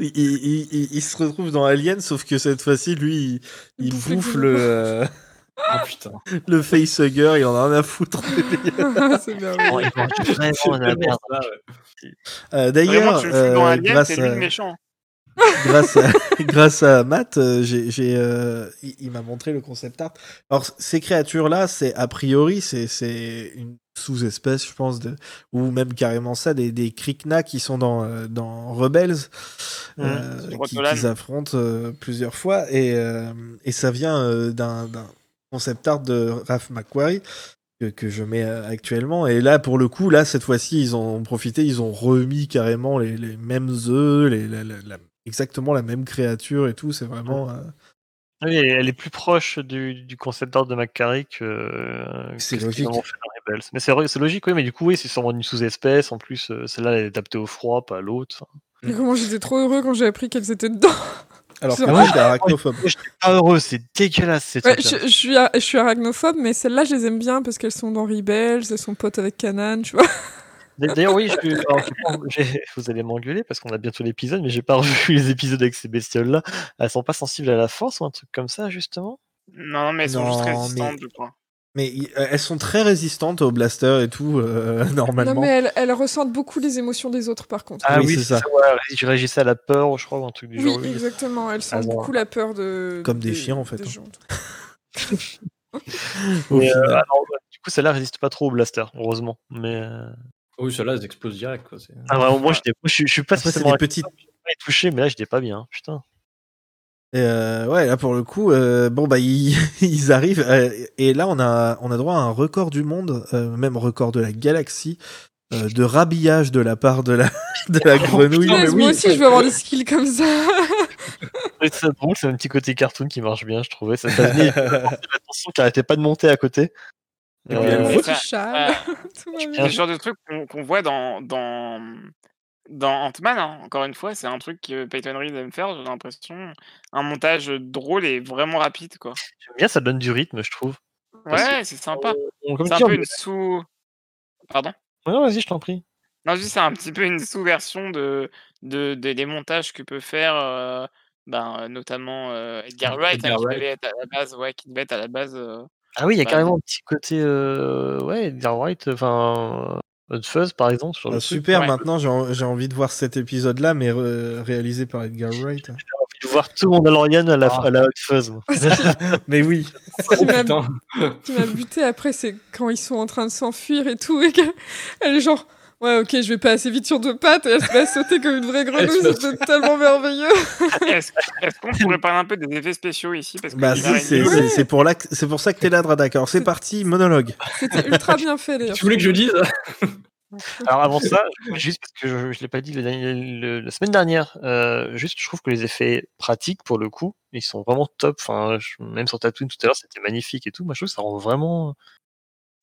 [SPEAKER 1] Il, il- il- il se retrouve dans Alien, sauf que cette fois-ci, lui, il, il
[SPEAKER 2] bouffe
[SPEAKER 1] le, euh,
[SPEAKER 4] Ah putain.
[SPEAKER 1] le facehugger, il en a rien à foutre.
[SPEAKER 2] c'est bien.
[SPEAKER 5] Oh, il vraiment la merde.
[SPEAKER 1] Euh, D'ailleurs, euh, grâce à...
[SPEAKER 3] le méchant.
[SPEAKER 1] grâce à, grâce à Matt, euh, j'ai, euh, il, il m'a montré le concept art. Alors, ces créatures-là, c'est a priori, c'est, c'est une sous-espèce, je pense, de, ou même carrément ça, des, des Krikna qui sont dans, euh, dans Rebels, euh,
[SPEAKER 3] sur
[SPEAKER 1] qui,
[SPEAKER 3] Rotolan.
[SPEAKER 1] qui affrontent euh, plusieurs fois, et, euh, et ça vient euh, d'un, d'un concept art de Raph McQuarrie. Que, que je mets euh, actuellement et là pour le coup là cette fois-ci ils ont profité ils ont remis carrément les, les mêmes œufs les, la- la- la- exactement la même créature et tout c'est vraiment euh,
[SPEAKER 5] Oui, elle est plus proche du, du concept art de McCarry que, euh,
[SPEAKER 1] C'est
[SPEAKER 5] que ce
[SPEAKER 1] logique.
[SPEAKER 5] fait dans Rebels. Mais c'est vrai- c'est logique, oui, mais du coup, oui, c'est sûrement une sous-espèce. En plus, euh, celle-là, elle est adaptée au froid, pas à l'autre. enfin.
[SPEAKER 2] Et comment j'étais trop heureux quand j'ai appris qu'elles étaient dedans.
[SPEAKER 1] alors
[SPEAKER 2] C'est
[SPEAKER 1] que moi j'étais arachnophobe
[SPEAKER 5] Moi, j'étais pas heureux, c'est dégueulasse, ces
[SPEAKER 2] Ouais, je, je suis, a- je suis arachnophobe, mais celles-là, je les aime bien parce qu'elles sont dans Rebels, elles sont potes avec Kanan, tu vois.
[SPEAKER 5] D'ailleurs, oui, je- alors, vous allez m'engueuler parce qu'on a bientôt l'épisode, mais j'ai pas revu les épisodes avec ces bestioles-là. Elles sont pas sensibles à la force ou un truc comme ça, justement?
[SPEAKER 3] Non, mais elles sont juste
[SPEAKER 1] Non, mais-
[SPEAKER 3] résistantes, je crois.
[SPEAKER 1] mais euh, elles sont très résistantes au blaster et tout euh, normalement
[SPEAKER 2] Non, mais elles, elles ressentent beaucoup les émotions des autres, par contre.
[SPEAKER 1] Ah oui, c'est ça.
[SPEAKER 5] ouais, je réagissais à la peur, je crois, ou un truc du
[SPEAKER 2] oui,
[SPEAKER 5] genre. oui.
[SPEAKER 2] exactement. Elles sentent
[SPEAKER 5] Ah, bon.
[SPEAKER 2] beaucoup la peur de.
[SPEAKER 1] Comme des chiens, en fait,
[SPEAKER 2] des
[SPEAKER 1] hein.
[SPEAKER 5] Mais, euh, alors, du coup, celle-là résiste pas trop au blaster, heureusement. Mais
[SPEAKER 4] Oui, celle-là, elles explosent direct. Quoi.
[SPEAKER 5] ah, vraiment, moi, j'étais- moi, je, suis- je suis pas
[SPEAKER 1] Après, c'est
[SPEAKER 5] spécialement
[SPEAKER 1] des petites
[SPEAKER 5] touché, mais là, j'étais pas bien. Putain.
[SPEAKER 1] Et euh, ouais, là pour le coup, euh, bon bah ils, ils arrivent euh, et là on a on a droit à un record du monde, euh, même record de la galaxie, euh, de rhabillage de la part de la de la grenouille.
[SPEAKER 2] Punaise,
[SPEAKER 4] mais oui,
[SPEAKER 2] moi aussi, je veux avoir des skills comme ça.
[SPEAKER 5] C'est drôle, c'est un petit côté cartoon qui marche bien, je trouvais. Ça, ça venait l'attention qui arrêtait pas de monter à côté.
[SPEAKER 2] Petit va
[SPEAKER 3] C'est
[SPEAKER 2] bien.
[SPEAKER 3] le genre de truc qu'on voit dans, dans, dans Ant-Man, hein. encore une fois, c'est un truc que Peyton Reed aime faire, j'ai l'impression. Un montage drôle et vraiment rapide, quoi.
[SPEAKER 5] J'aime bien, ça donne du rythme, je trouve.
[SPEAKER 3] Ouais, c'est sympa. C'est un peu
[SPEAKER 5] on-
[SPEAKER 3] une sous... Pardon?
[SPEAKER 5] Ouais, vas-y, je t'en prie.
[SPEAKER 3] Non, juste c'est un petit peu une sous-version de, de, de- des montages que peut faire euh, ben, euh, notamment euh, Edgar Wright, hein,
[SPEAKER 4] Edgar
[SPEAKER 3] qui
[SPEAKER 4] Wright.
[SPEAKER 3] devait être à la base, ouais, qui devait être à la base. Euh,
[SPEAKER 5] Ah oui, il y a
[SPEAKER 3] Bah,
[SPEAKER 5] carrément un petit côté. Euh... Ouais, Edgar Wright, enfin. Hot Fuzz, par exemple. Sur
[SPEAKER 1] Ah,
[SPEAKER 5] truc.
[SPEAKER 1] super,
[SPEAKER 3] Ouais.
[SPEAKER 1] maintenant j'ai en- j'ai envie de voir cet épisode-là, mais re- réalisé par Edgar Wright.
[SPEAKER 5] J'ai envie de voir tout le Mandalorian à la,
[SPEAKER 4] Ah.
[SPEAKER 5] à la Hot Fuzz. moi.
[SPEAKER 1] Mais oui,
[SPEAKER 2] Ce qui
[SPEAKER 4] Oh,
[SPEAKER 2] m'a
[SPEAKER 4] putain.
[SPEAKER 2] qui m'a buté après, c'est quand ils sont en train de s'enfuir et tout, et qu'elle elle est genre. Ouais, ok, je vais pas assez vite sur deux pattes, et elle se met à sauter comme une vraie grenouille, c'était tellement merveilleux.
[SPEAKER 3] Est-ce qu'on pourrait parler un peu des effets spéciaux ici parce que
[SPEAKER 1] bah c'est pour, pour ça que t'es là, d'accord. C'est parti, monologue.
[SPEAKER 2] C'était ultra bien fait d'ailleurs.
[SPEAKER 4] Tu voulais que je dise?
[SPEAKER 5] Alors avant ça, juste parce que je ne l'ai pas dit le dernier- le- la semaine dernière, euh, juste je trouve que les effets pratiques pour le coup, ils sont vraiment top. Enfin, je- même sur Tatooine tout à l'heure, c'était magnifique et tout. Moi, je trouve que ça rend vraiment,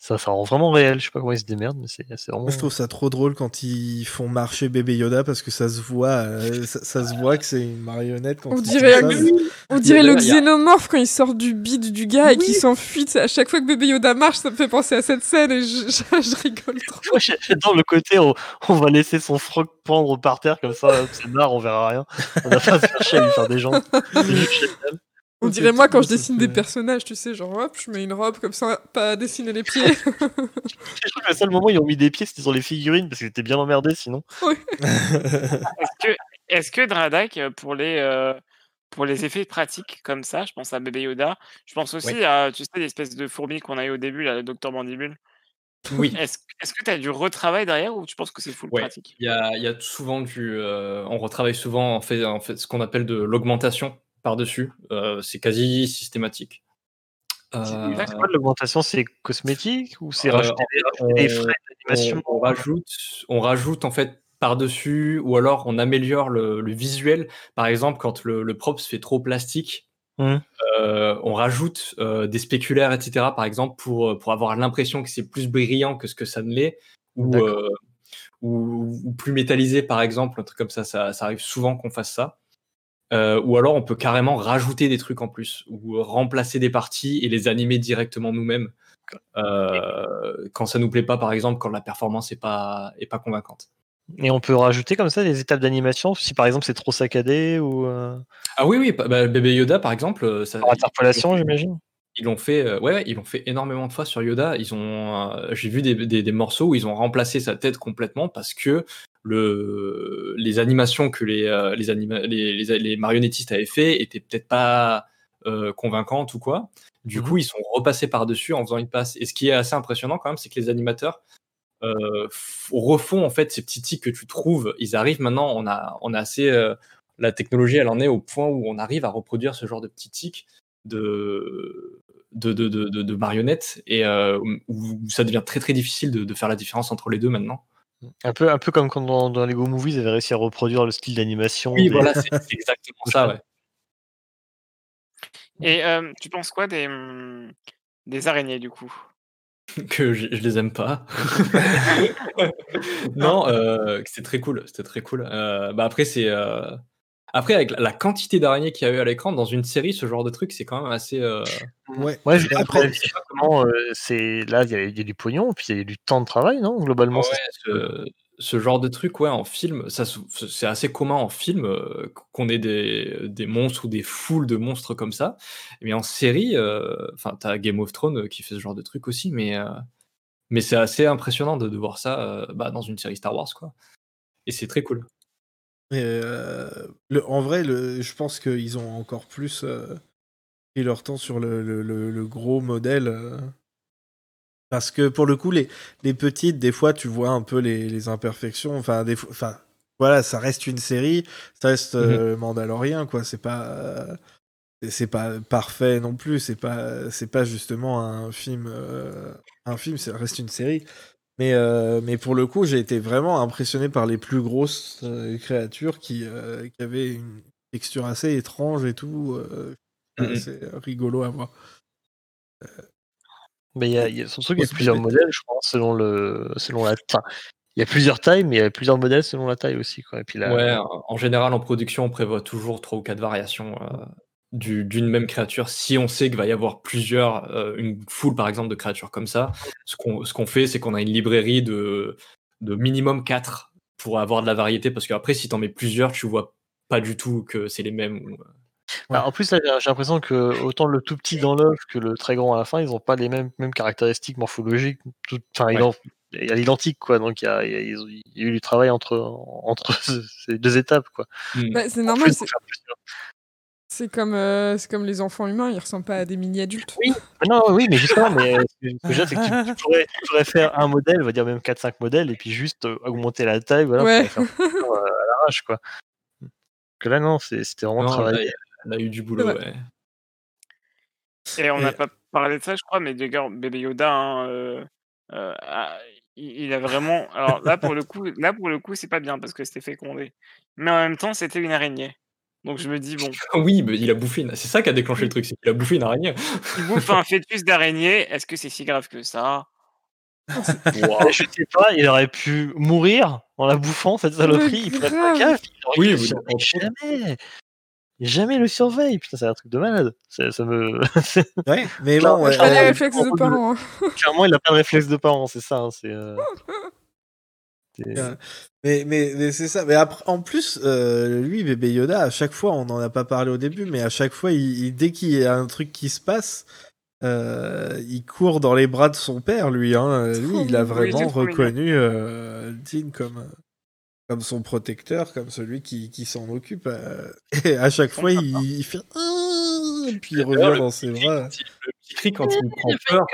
[SPEAKER 5] ça, ça rend vraiment réel. Je sais pas comment ils se démerdent, mais c'est c'est vraiment.
[SPEAKER 1] Moi, je trouve ça trop drôle quand ils font marcher bébé Yoda parce que ça se voit, euh, ça, ça se voit que c'est une marionnette quand
[SPEAKER 2] On dirait,
[SPEAKER 1] font ça, mais-
[SPEAKER 2] on dirait le xénomorphe quand il sort du bide du gars et qu'il s'enfuit. À chaque fois que bébé Yoda marche, ça me fait penser à cette scène et je, je- je rigole trop.
[SPEAKER 5] J'adore le côté on, on va laisser son froc pendre par terre comme ça, c'est marre, on verra rien. On n'a pas à se faire chier à lui faire des jambes.
[SPEAKER 2] On dirait moi quand je dessine des personnages, tu sais, genre hop, je mets une robe comme ça, pas à dessiner les pieds.
[SPEAKER 5] Je trouve que le seul moment où ils ont mis des pieds, c'était sur les figurines parce qu'ils étaient bien emmerdés sinon.
[SPEAKER 3] Est-ce que, est-ce que Dradak, euh, pour les, euh, pour les effets pratiques comme ça, je pense à Bébé Yoda, je pense aussi à, tu sais, l'espèce de fourmi qu'on a eu au début, là, le Docteur Mandibule.
[SPEAKER 4] Oui.
[SPEAKER 3] Est-ce que tu as du retravail derrière ou tu penses que c'est full
[SPEAKER 4] Ouais.
[SPEAKER 3] pratique?
[SPEAKER 4] Il y a, il y a souvent du. euh, on retravaille souvent en fait, en fait ce qu'on appelle de l'augmentation par-dessus. Euh, c'est quasi systématique. Euh,
[SPEAKER 5] l'augmentation? C'est cosmétique ou c'est
[SPEAKER 4] Euh,
[SPEAKER 5] rajouter des, frais d'animation?
[SPEAKER 4] on, on rajoute, on rajoute en fait par-dessus, ou alors on améliore le, le visuel. Par exemple, quand le, le prop se fait trop plastique, euh, on rajoute euh, des spéculaires, etc. Par exemple, pour, pour avoir l'impression que c'est plus brillant que ce que ça ne l'est, ou,
[SPEAKER 5] D'accord.
[SPEAKER 4] euh, ou, ou plus métallisé, par exemple, un truc comme ça. Ça, ça arrive souvent qu'on fasse ça. Euh, ou alors on peut carrément rajouter des trucs en plus, ou remplacer des parties et les animer directement nous-mêmes. Euh, quand ça nous plaît pas, par exemple, quand la performance est pas, est pas convaincante.
[SPEAKER 5] Et on peut rajouter comme ça des étapes d'animation si par exemple c'est trop saccadé ou euh,
[SPEAKER 4] Ah oui, oui, bah, bébé Yoda, par exemple, ça,
[SPEAKER 5] par interpolation, j'imagine.
[SPEAKER 4] Ils l'ont fait, euh, ouais, ouais, ils l'ont fait énormément de fois sur Yoda. Ils ont, euh, j'ai vu des, des- des morceaux où ils ont remplacé sa tête complètement parce que le, les animations que les, euh, les, anima- les, les- les marionnettistes avaient fait étaient peut-être pas convaincantes ou quoi. Du
[SPEAKER 1] Mhm.
[SPEAKER 4] coup, ils sont repassés par-dessus en faisant une passe. Et ce qui est assez impressionnant quand même, c'est que les animateurs refont en fait ces petits tics que tu trouves. Ils arrivent maintenant, on a, on a assez. la technologie, elle en est au point où on arrive à reproduire ce genre de petits tics de, de, de, de, de- de marionnettes et euh, où ça devient très très difficile de, de faire la différence entre les deux maintenant.
[SPEAKER 5] Un peu, un peu comme quand dans, dans Lego Movie, ils avaient réussi à reproduire le style d'animation.
[SPEAKER 4] Oui,
[SPEAKER 5] des-
[SPEAKER 4] voilà, c'est exactement ça, ouais.
[SPEAKER 3] Et euh, tu penses quoi des, hum, des araignées du coup?
[SPEAKER 4] Que je, je les aime pas. non, euh, c'est très cool, c'était très cool. Euh, bah après, c'est euh, après avec la, quantité d'araignées qu'il y a eu à l'écran dans une série, ce genre de truc, c'est quand même assez. euh,
[SPEAKER 1] Ouais.
[SPEAKER 5] Ouais, je après,
[SPEAKER 1] après,
[SPEAKER 5] je sais pas comment euh, c'est là, il y, y a du pognon, puis il y a du temps de travail, non Globalement,
[SPEAKER 4] Ouais,
[SPEAKER 5] c'est-
[SPEAKER 4] ce, ce genre de truc, ouais, en film, c'est assez commun en film euh, qu'on ait des, des monstres ou des foules de monstres comme ça. Mais en série, euh, enfin, t'as Game of Thrones euh, qui fait ce genre de truc aussi, mais, euh, mais c'est assez impressionnant de, de voir ça euh, bah, dans une série Star Wars, quoi. Et c'est très cool.
[SPEAKER 1] Euh, le, en vrai, le, je pense qu'ils ont encore plus euh, pris leur temps sur le, gros modèle. euh, parce que pour le coup, les, les petites, des fois, tu vois un peu les, les imperfections. Enfin, des fois, enfin, voilà, ça reste une série, ça reste euh, Mandalorian, quoi. C'est pas, c'est pas parfait non plus. C'est pas, c'est pas justement un film, un film, ça reste une série. Mais, euh, mais pour le coup, j'ai été vraiment impressionné par les plus grosses euh, créatures qui, euh, qui avaient une texture assez étrange et tout. C'est rigolo à voir.
[SPEAKER 5] Mais il y a, il y a son truc, il y a plusieurs modèles, je pense, selon le, selon la taille. Il y a plusieurs tailles, mais il y a plusieurs modèles selon la taille aussi, quoi. Et puis là,
[SPEAKER 4] Ouais, en en général, en production, on prévoit toujours trois ou quatre variations du- d'une même créature. Si on sait qu'il va y avoir plusieurs, euh, une foule par exemple de créatures comme ça, ce qu'on ce qu'on fait, c'est qu'on a une librairie de, de minimum 4 pour avoir de la variété. Parce qu'après, si tu en mets plusieurs, tu vois pas du tout que c'est les mêmes. ou-
[SPEAKER 5] Bah, en plus, j'ai l'impression que autant le tout petit dans l'œuf que le très grand à la fin, ils n'ont pas les mêmes, mêmes caractéristiques morphologiques. tout- Enfin, ils ont à l'identique, quoi. Donc il y a, il y a- ils ont- il y a eu du travail entre, entre ces deux étapes, quoi.
[SPEAKER 4] Hmm.
[SPEAKER 2] Bah, c'est normal,
[SPEAKER 5] plus,
[SPEAKER 2] c'est- comme, euh, c'est comme les enfants humains, ils ressemblent pas à des mini-adultes.
[SPEAKER 5] Mais Non, oui, mais justement, mais euh, ce que ce que je veux dire, c'est que tu, tu pourrais, tu pourrais faire un modèle, on va dire même 4-5 modèles, et puis juste euh, augmenter la taille, voilà,
[SPEAKER 2] Ouais.
[SPEAKER 5] pour faire euh, à l'arrache, quoi. Que là, non, c'est- c'était vraiment
[SPEAKER 4] Non, là,
[SPEAKER 5] travaillé.
[SPEAKER 4] elle a eu du boulot,
[SPEAKER 2] Ouais.
[SPEAKER 4] ouais.
[SPEAKER 3] Et on n'a
[SPEAKER 1] Et-
[SPEAKER 3] pas parlé de ça, je crois, mais d'ailleurs, bébé Yoda, hein, euh, euh, a- il, il a vraiment. Alors là, pour le coup, là pour le coup, c'est pas bien parce que c'était fécondé. Mais en même temps, c'était une araignée. Donc je me dis bon,
[SPEAKER 4] Oui, mais il a bouffé une... C'est ça qui a déclenché le truc, c'est qu'il a bouffé une araignée.
[SPEAKER 3] il bouffe un fœtus d'araignée. Est-ce que c'est si grave que ça?
[SPEAKER 5] Je sais pas, il aurait pu mourir en la bouffant, cette saloperie. il ferait pas gaffe. Il aurait
[SPEAKER 4] Oui, vous-
[SPEAKER 5] jamais, jamais. Jamais le surveille. Putain, c'est un truc de malade. Ça, ça me.
[SPEAKER 1] Ouais, mais bon, ouais,
[SPEAKER 2] Pas les
[SPEAKER 5] euh,
[SPEAKER 2] réflexes de
[SPEAKER 5] en-
[SPEAKER 2] parents. hein.
[SPEAKER 5] Clairement, il a pas de réflexe de parent, c'est ça. hein, c'est. euh.
[SPEAKER 1] Mais, mais, mais c'est ça. Mais après, en plus, euh, lui, bébé Yoda, à chaque fois, on n'en a pas parlé au début, mais à chaque fois, il, il- dès qu'il y a un truc qui se passe, euh, il court dans les bras de son père, lui. Hein. Lui, il a vraiment reconnu euh, Dean comme, comme son protecteur, comme celui qui, qui s'en occupe. euh. Et à chaque fois, il, il fait. Ah Et puis il revient dans ses bras.
[SPEAKER 4] Le petit cri quand il prend peur.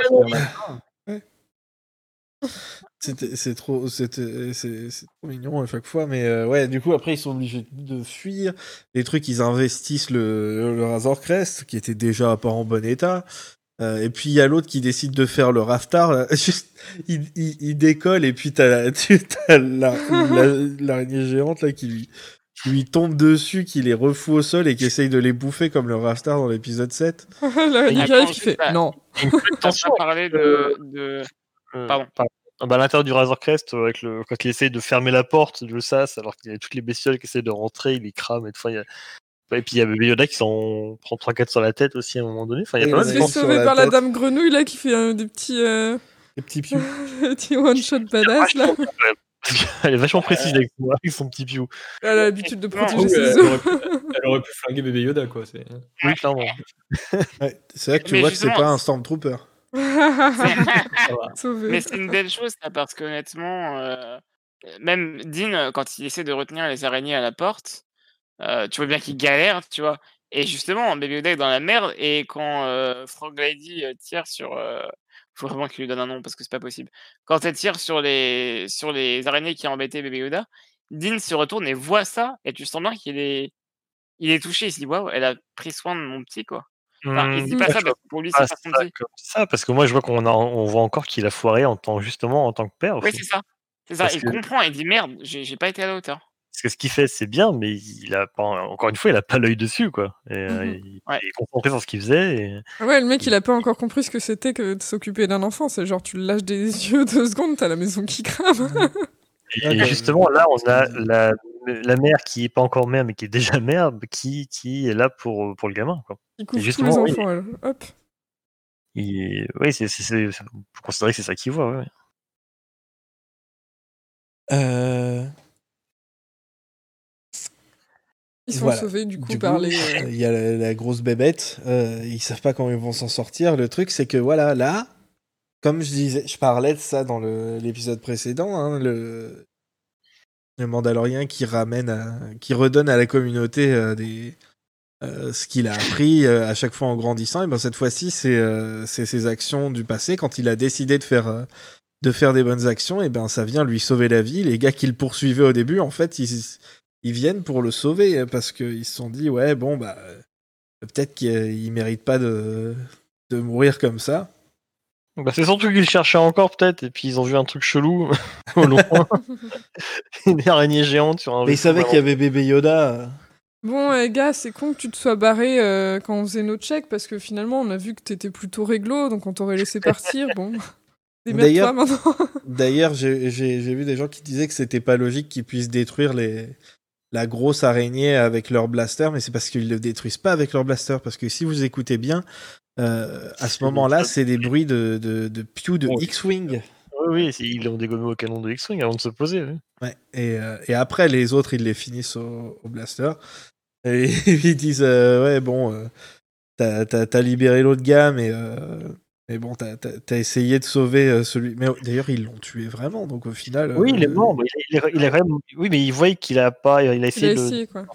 [SPEAKER 1] C'est trop, c'était- c'est c'est trop mignon à chaque fois, mais euh, ouais, du coup après ils sont obligés de fuir. Les trucs, ils investissent le, le Razor Crest qui était déjà pas en bon état. Euh, et puis il y a l'autre qui décide de faire le Raftar. là. Juste, il, il, il décolle et puis t'as la- tu- t'as la- la- l'araignée géante là qui lui, qui lui tombe dessus, qui les refoue au sol et qui essaye de les bouffer comme le Raftar dans l'épisode 7.
[SPEAKER 2] Là, il
[SPEAKER 3] Attends,
[SPEAKER 2] arrive, il
[SPEAKER 3] je
[SPEAKER 2] fait non.
[SPEAKER 5] Attention,
[SPEAKER 3] pas parlé de, de...
[SPEAKER 5] euh,
[SPEAKER 3] Pardon.
[SPEAKER 5] Ah bah, à l'intérieur du Razor Crest, euh, avec le, quand il essaie de fermer la porte du sas, alors qu'il y a toutes les bestioles qui essaient de rentrer, il les crame. Et, des fois, il y a... et puis il y a Baby Yoda qui s'en prend 3-4 sur la tête aussi à un moment donné. Enfin, il y a pas
[SPEAKER 1] il
[SPEAKER 2] se fait sauver par la dame grenouille là qui fait euh, des petits, euh,
[SPEAKER 1] Les petits pious.
[SPEAKER 2] petits one shot badass là.
[SPEAKER 5] Elle est vachement précise avec, moi, avec son petit piou.
[SPEAKER 2] Elle a l'habitude de protéger ses
[SPEAKER 4] elle,
[SPEAKER 2] œufs.
[SPEAKER 4] aurait pu, elle aurait pu flinguer bébé Yoda, quoi.
[SPEAKER 5] Oui, clairement.
[SPEAKER 1] Ouais, c'est vrai que tu
[SPEAKER 3] Mais
[SPEAKER 1] vois que c'est pas un Stormtrooper.
[SPEAKER 3] Mais c'est une belle chose, ça, parce qu'honnêtement, euh, même Dean, euh, quand il essaie de retenir les araignées à la porte, euh, tu vois bien qu'il galère, tu vois. Et justement, Baby Yoda est dans la merde, et quand euh, Frog Lady tire sur. Euh, faut vraiment qu'il lui donne un nom parce que c'est pas possible. Quand elle tire sur les, sur les araignées qui ont embêté Baby Yoda, Dean se retourne et voit ça, et tu sens bien qu'il est, il est touché. Il se dit Waouh, elle a pris soin de mon petit, quoi. Enfin, il se dit
[SPEAKER 5] Hmm,
[SPEAKER 3] pas ça parce que pour lui, c'est pas son
[SPEAKER 5] ça comme ça, parce que moi, je vois qu'on a, on voit encore qu'il a foiré en tant, justement en tant que père.
[SPEAKER 3] Oui, c'est ça. C'est ça.
[SPEAKER 5] Parce
[SPEAKER 3] Il
[SPEAKER 5] que-
[SPEAKER 3] comprend, il dit Merde, j'ai pas été à la hauteur.
[SPEAKER 5] Parce que ce qu'il fait, c'est bien, mais il a pas, encore une fois, il a pas l'œil dessus, quoi. Et, euh,
[SPEAKER 2] Mhm.
[SPEAKER 5] il,
[SPEAKER 3] Ouais.
[SPEAKER 5] il est concentré sur ce qu'il faisait. Et...
[SPEAKER 2] Ah Ouais, le mec, il a pas encore compris ce que c'était que de s'occuper d'un enfant. C'est genre, tu le lâches des yeux deux secondes, t'as la maison qui crame.
[SPEAKER 5] Et, justement, là, on a la, la mère qui est pas encore mère, mais qui est déjà mère, qui, qui est là pour, pour le gamin. Quoi.
[SPEAKER 2] Il couvre tous les
[SPEAKER 5] justement, oui.
[SPEAKER 2] enfants, elle. Hop.
[SPEAKER 5] Il- Oui, c'est, c'est, peut considérer que c'est ça qu'il voit. ouais.
[SPEAKER 1] Euh...
[SPEAKER 2] Ils sont
[SPEAKER 1] Voilà.
[SPEAKER 2] sauvés, du coup,
[SPEAKER 1] Du
[SPEAKER 2] par
[SPEAKER 1] coup,
[SPEAKER 2] les... euh,
[SPEAKER 1] il y a la, la grosse bébête. euh, ils savent pas comment ils vont s'en sortir. Le truc, c'est que voilà, là, comme je disais, je parlais de ça dans l'épisode précédent, hein, le, Mandalorien qui ramène, qui redonne à la communauté euh, des euh, ce qu'il a appris euh, à chaque fois en grandissant. Et ben cette fois-ci, c'est ses actions du passé quand il a décidé de faire de faire des bonnes actions. Et ben ça vient lui sauver la vie. Les gars qui le poursuivaient au début, en fait, ils viennent pour le sauver parce qu'ils se sont dit ouais bon bah peut-être qu'il mérite pas de mourir comme ça.
[SPEAKER 5] Bah, c'est surtout qu'ils cherchaient encore, peut-être, et puis ils ont vu un truc chelou au loin. Une araignée géante sur un.
[SPEAKER 1] Mais ils savaient qu'il y avait bébé Yoda.
[SPEAKER 2] Bon, eh, gars, c'est con que tu te sois barré euh, quand on faisait nos checks, parce que finalement, on a vu que t'étais plutôt réglo, donc on t'aurait laissé partir. Bon,
[SPEAKER 1] D'ailleurs-. D'ailleurs, j'ai j'ai- j'ai vu des gens qui disaient que c'était pas logique qu'ils puissent détruire les la grosse araignée avec leur blaster, mais c'est parce qu'ils le détruisent pas avec leur blaster. Parce que si vous écoutez bien, euh, à ce moment-là, c'est des bruits de, de, de pew de
[SPEAKER 4] Oh.
[SPEAKER 1] X-Wing.
[SPEAKER 5] Oui, oui, ils l'ont dégommé au canon de X-Wing avant de se poser. oui.
[SPEAKER 1] Ouais, et, euh, et après, les autres, ils les finissent au, au blaster. Et ils disent euh, Ouais, bon, euh, t'as- libéré l'autre gars, mais euh, Mais bon, t'as as, essayé de sauver euh, celui. Mais d'ailleurs, ils l'ont tué vraiment, donc au final.
[SPEAKER 5] Oui, il est mort. Mais il, est, il, est, même... Oui, mais il voit qu'il a pas. Il a essayé,
[SPEAKER 2] il a essayé de. Quoi.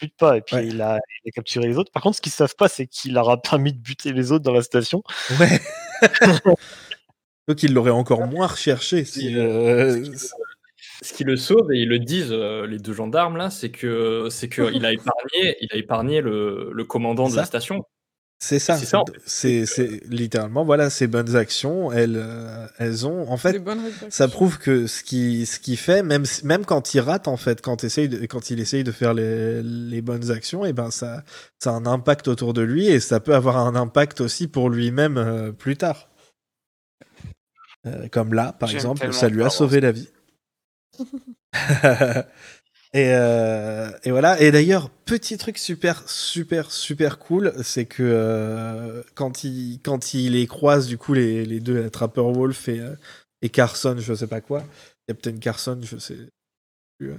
[SPEAKER 5] Il ne bute pas, et puis ouais. il, a, il, a, capturé les autres. Par contre, ce qu'ils savent pas, c'est qu'il leur a permis de buter les autres dans la station.
[SPEAKER 1] Ouais. donc ils l'auraient encore moins recherché. Si, euh...
[SPEAKER 4] Ce qui le sauve, et ils le disent, euh, les deux gendarmes, là, c'est que c'est qu'il a épargné, il a épargné le, le commandant de la station.
[SPEAKER 1] C'est ça. C'est littéralement voilà ces bonnes actions. Elles euh, elles ont en fait ça prouve que ce qui ce qui fait même même quand il rate en fait quand essaye de, quand il essaye de faire les, les bonnes actions et ben ça ça a un impact autour de lui et ça peut avoir un impact aussi pour lui-même euh, plus tard. Euh, comme là par exemple ça lui a sauvé la vie. Et, euh, et, voilà. Et d'ailleurs, petit truc super, super, super cool, c'est que euh, quand il quand il les croise, du coup, les, les deux, Trapper Wolf et, euh, et Carson, je sais pas quoi, Captain Carson, je sais plus.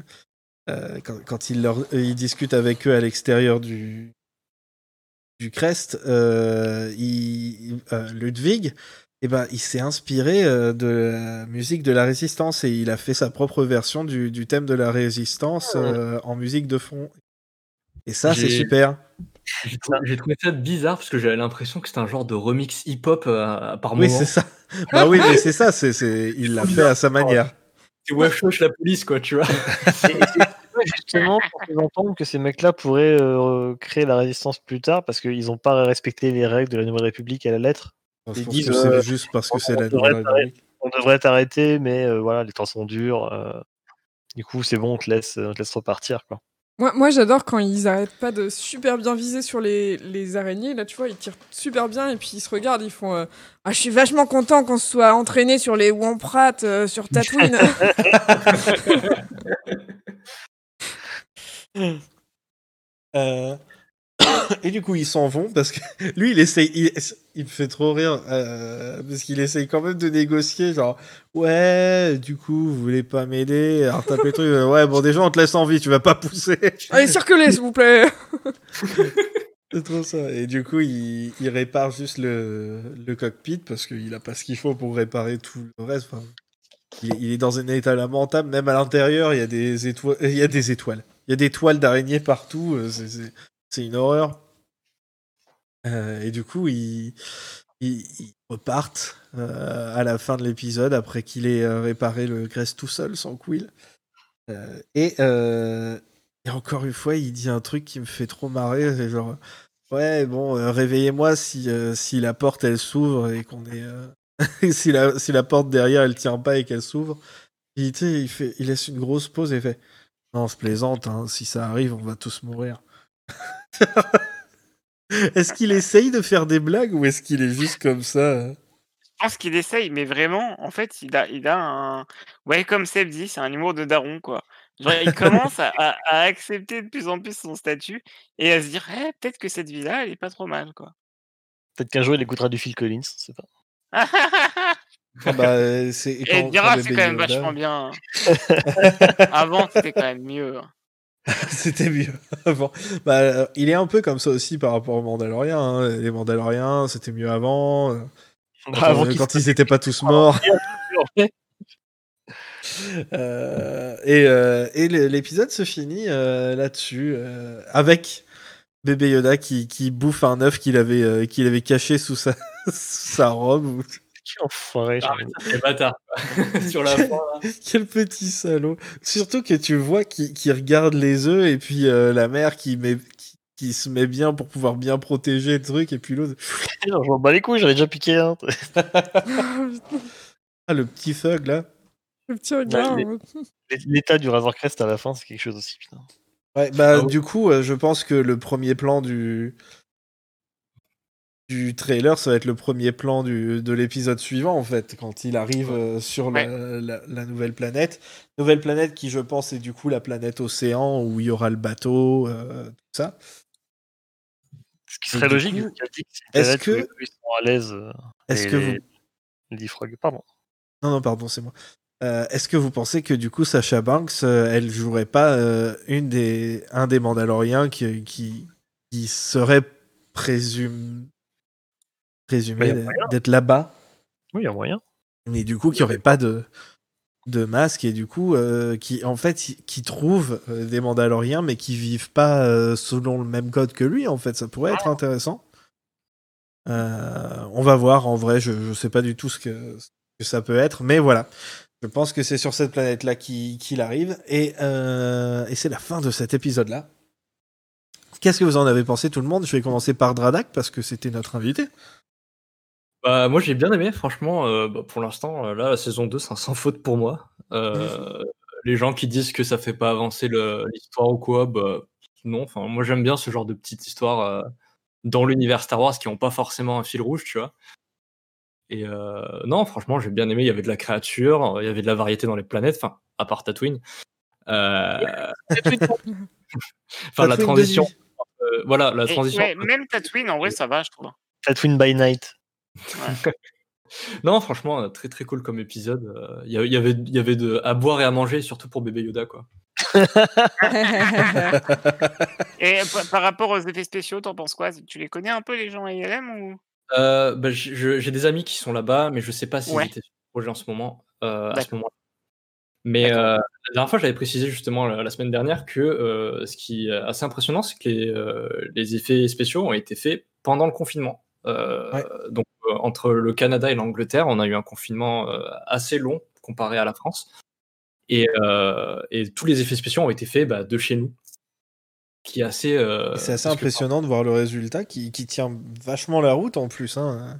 [SPEAKER 1] Quand, quand il, leur, discute avec eux à l'extérieur du du Crest, Ludwig, eh ben, il s'est inspiré euh, de la musique de la résistance et il a fait sa propre version du, du thème de la résistance euh, en musique de fond. Et ça, c'est super.
[SPEAKER 4] J'ai trouvé ça bizarre parce que j'avais l'impression que c'était un genre de remix hip-hop euh, par moment.
[SPEAKER 1] Oui, c'est ça. bah oui, mais c'est ça. C'est, c'est... Il l'a fait à sa manière.
[SPEAKER 4] C'est wesh la police, quoi, tu vois.
[SPEAKER 5] justement pour qu'ils entendent que ces mecs-là pourraient euh, créer la résistance plus tard parce qu'ils n'ont pas respecté les règles de la Nouvelle République à la lettre.
[SPEAKER 1] Ils disent euh, juste parce que c'est la
[SPEAKER 5] On devrait t'arrêter, mais euh, voilà, les temps sont durs. Euh, du coup, c'est bon, on te laisse, on te laisse repartir, quoi.
[SPEAKER 2] Moi, moi j'adore quand ils arrêtent pas de super bien viser sur les, les, araignées. Là, tu vois, ils tirent super bien et puis ils se regardent. Ils font Ah, je suis vachement content qu'on se soit entraîné sur les Wamprat sur Tatooine.
[SPEAKER 1] euh, et du coup, ils s'en vont parce que lui, il essaye. Il, il me fait trop rire euh, parce qu'il essaye quand même de négocier. Genre, ouais, du coup, vous voulez pas m'aider? Alors, taper le truc. Euh, ouais, bon, déjà, on te laisse en vie, tu vas pas pousser.
[SPEAKER 2] Allez, circulez, s'il vous plaît.
[SPEAKER 1] C'est trop ça. Et du coup, il, il répare juste le, le, cockpit parce qu'il a pas ce qu'il faut pour réparer tout le reste. Enfin, il, il, est dans un état lamentable. Même à l'intérieur, il y a des étoiles. Il y a des étoiles. Il y a des toiles d'araignées partout. Euh, c'est c'est une horreur. Euh, et du coup, ils, repartent euh, à la fin de l'épisode après qu'il ait euh, réparé le Grèce tout seul, sans Quill. Et, encore une fois, il dit un truc qui me fait trop marrer. C'est genre, ouais, bon, réveillez-moi si, si la porte elle s'ouvre et qu'on est. si, la, si la porte derrière elle tient pas et qu'elle s'ouvre. Il, il, il laisse une grosse pause et fait Non, je plaisante, hein, si ça arrive, on va tous mourir. est-ce qu'il essaye de faire des blagues ou est-ce qu'il est juste comme ça
[SPEAKER 3] Je pense qu'il essaye, mais vraiment, en fait, il a, il a un. Ouais, comme Seb dit, c'est un humour de daron, quoi. Genre, il commence à, à, à, accepter de plus en plus son statut et à se dire, eh, peut-être que cette vie-là, elle est pas trop mal, quoi.
[SPEAKER 5] Peut-être qu'un jour, il écoutera du Phil Collins, c'est pas.
[SPEAKER 1] ah bah, c'est...
[SPEAKER 3] Et, et dira, c'est quand même vachement bien. Avant, c'était quand même mieux. hein.
[SPEAKER 1] C'était mieux avant. Bah, euh, il est un peu comme ça aussi par rapport aux Mandaloriens. Hein. Les Mandaloriens, c'était mieux avant. euh, Quand,
[SPEAKER 5] Avant
[SPEAKER 1] euh,
[SPEAKER 5] qu'ils
[SPEAKER 1] quand ils étaient pas tous morts. Euh, et euh, et l'épisode se finit euh, là-dessus euh, avec bébé Yoda qui, qui bouffe un œuf qu'il avait euh, qu'il avait caché sous sa, sous sa robe. ou-
[SPEAKER 5] enfoiré,
[SPEAKER 4] Ah,
[SPEAKER 5] j'avoue.
[SPEAKER 4] C'est bâtard. quoi. Sur la fin, là.
[SPEAKER 1] Quel petit salaud. Surtout que tu vois qu'il qu'il regarde les œufs et puis euh, la mère qui met qui, qui se met bien pour pouvoir bien protéger le truc et puis l'autre
[SPEAKER 5] Non, je m'en bats les couilles, j'en ai déjà piqué un.
[SPEAKER 1] ah le petit thug là.
[SPEAKER 2] Le petit regard.
[SPEAKER 5] Ouais, L'état du Razor Crest à la fin, c'est quelque chose aussi, putain.
[SPEAKER 1] Ouais, bah
[SPEAKER 4] Ah
[SPEAKER 1] du coup, euh, je pense que le premier plan du du trailer, ça va être le premier plan du, de l'épisode suivant en fait, quand il arrive euh, sur la, la- la nouvelle planète. Nouvelle planète qui, je pense, est du coup la planète océan où il y aura le bateau, euh, tout ça.
[SPEAKER 5] Ce qui serait logique,
[SPEAKER 1] est-ce que-
[SPEAKER 5] où ils sont à l'aise. euh,
[SPEAKER 1] Est-ce que vous
[SPEAKER 5] les- pardon.
[SPEAKER 1] Non, non, pardon, c'est moi. Euh, Est-ce que vous pensez que du coup Sacha Banks, euh, elle jouerait pas euh, une des, un des Mandaloriens qui, qui, qui serait présumé présumé d'être là-bas.
[SPEAKER 5] Oui, il y a moyen.
[SPEAKER 1] Mais du coup, qui aurait pas de, de masque et du coup, euh, qui en fait, qui- trouvent euh, des Mandaloriens, mais qui vivent pas euh, selon le même code que lui. En fait, ça pourrait être intéressant. Euh, on va voir. En vrai, je, je sais pas du tout ce que, ce que ça peut être, mais voilà. Je pense que c'est sur cette planète-là qu'il arrive. Et, euh, et c'est la fin de cet épisode-là. Qu'est-ce que vous en avez pensé, tout le monde? Je vais commencer par Dradak parce que c'était notre invité.
[SPEAKER 4] Bah, moi j'ai bien aimé, franchement. euh, bah, pour l'instant, euh, là, la saison 2, c'est un sans faute pour moi. Euh, Les gens qui disent que ça fait pas avancer le- l'histoire ou quoi, bah, non. Enfin, moi j'aime bien ce genre de petites histoires euh, dans l'univers Star Wars qui ont pas forcément un fil rouge, tu vois. Et euh, non, franchement, j'ai bien aimé. Il y avait de la créature, il y avait de la variété dans les planètes, enfin, à part Tatooine. Euh, Enfin, la
[SPEAKER 1] Tatooine de
[SPEAKER 4] transition. euh, voilà, la
[SPEAKER 3] Et
[SPEAKER 4] transition.
[SPEAKER 3] ouais, même Tatooine, en vrai, ça va, je trouve.
[SPEAKER 5] Tatooine by night.
[SPEAKER 4] Non, franchement, euh, très très cool comme épisode. Euh, Il y, avait, il y avait de, à boire et à manger, surtout pour bébé Yoda, quoi.
[SPEAKER 3] Et par, rapport aux effets spéciaux, t'en penses quoi? Tu les connais un peu, les gens à ILM ou...
[SPEAKER 4] Euh, bah, J'ai des amis qui sont là-bas, mais je sais pas s'ils
[SPEAKER 3] Ouais.
[SPEAKER 4] étaient sur le projet en ce moment. euh, à ce moment Mais euh, la dernière fois, j'avais précisé justement la, la semaine dernière que euh, ce qui est assez impressionnant, c'est que les, euh, les effets spéciaux ont été faits pendant le confinement. Euh,
[SPEAKER 1] Ouais.
[SPEAKER 4] Donc, entre le Canada et l'Angleterre, on a eu un confinement euh, assez long comparé à la France. Et, euh, et tous les effets spéciaux ont été faits bah, de chez nous. Qui est assez. euh,
[SPEAKER 1] c'est assez
[SPEAKER 4] que-
[SPEAKER 1] impressionnant de voir le résultat qui, qui tient vachement la route en plus. Hein.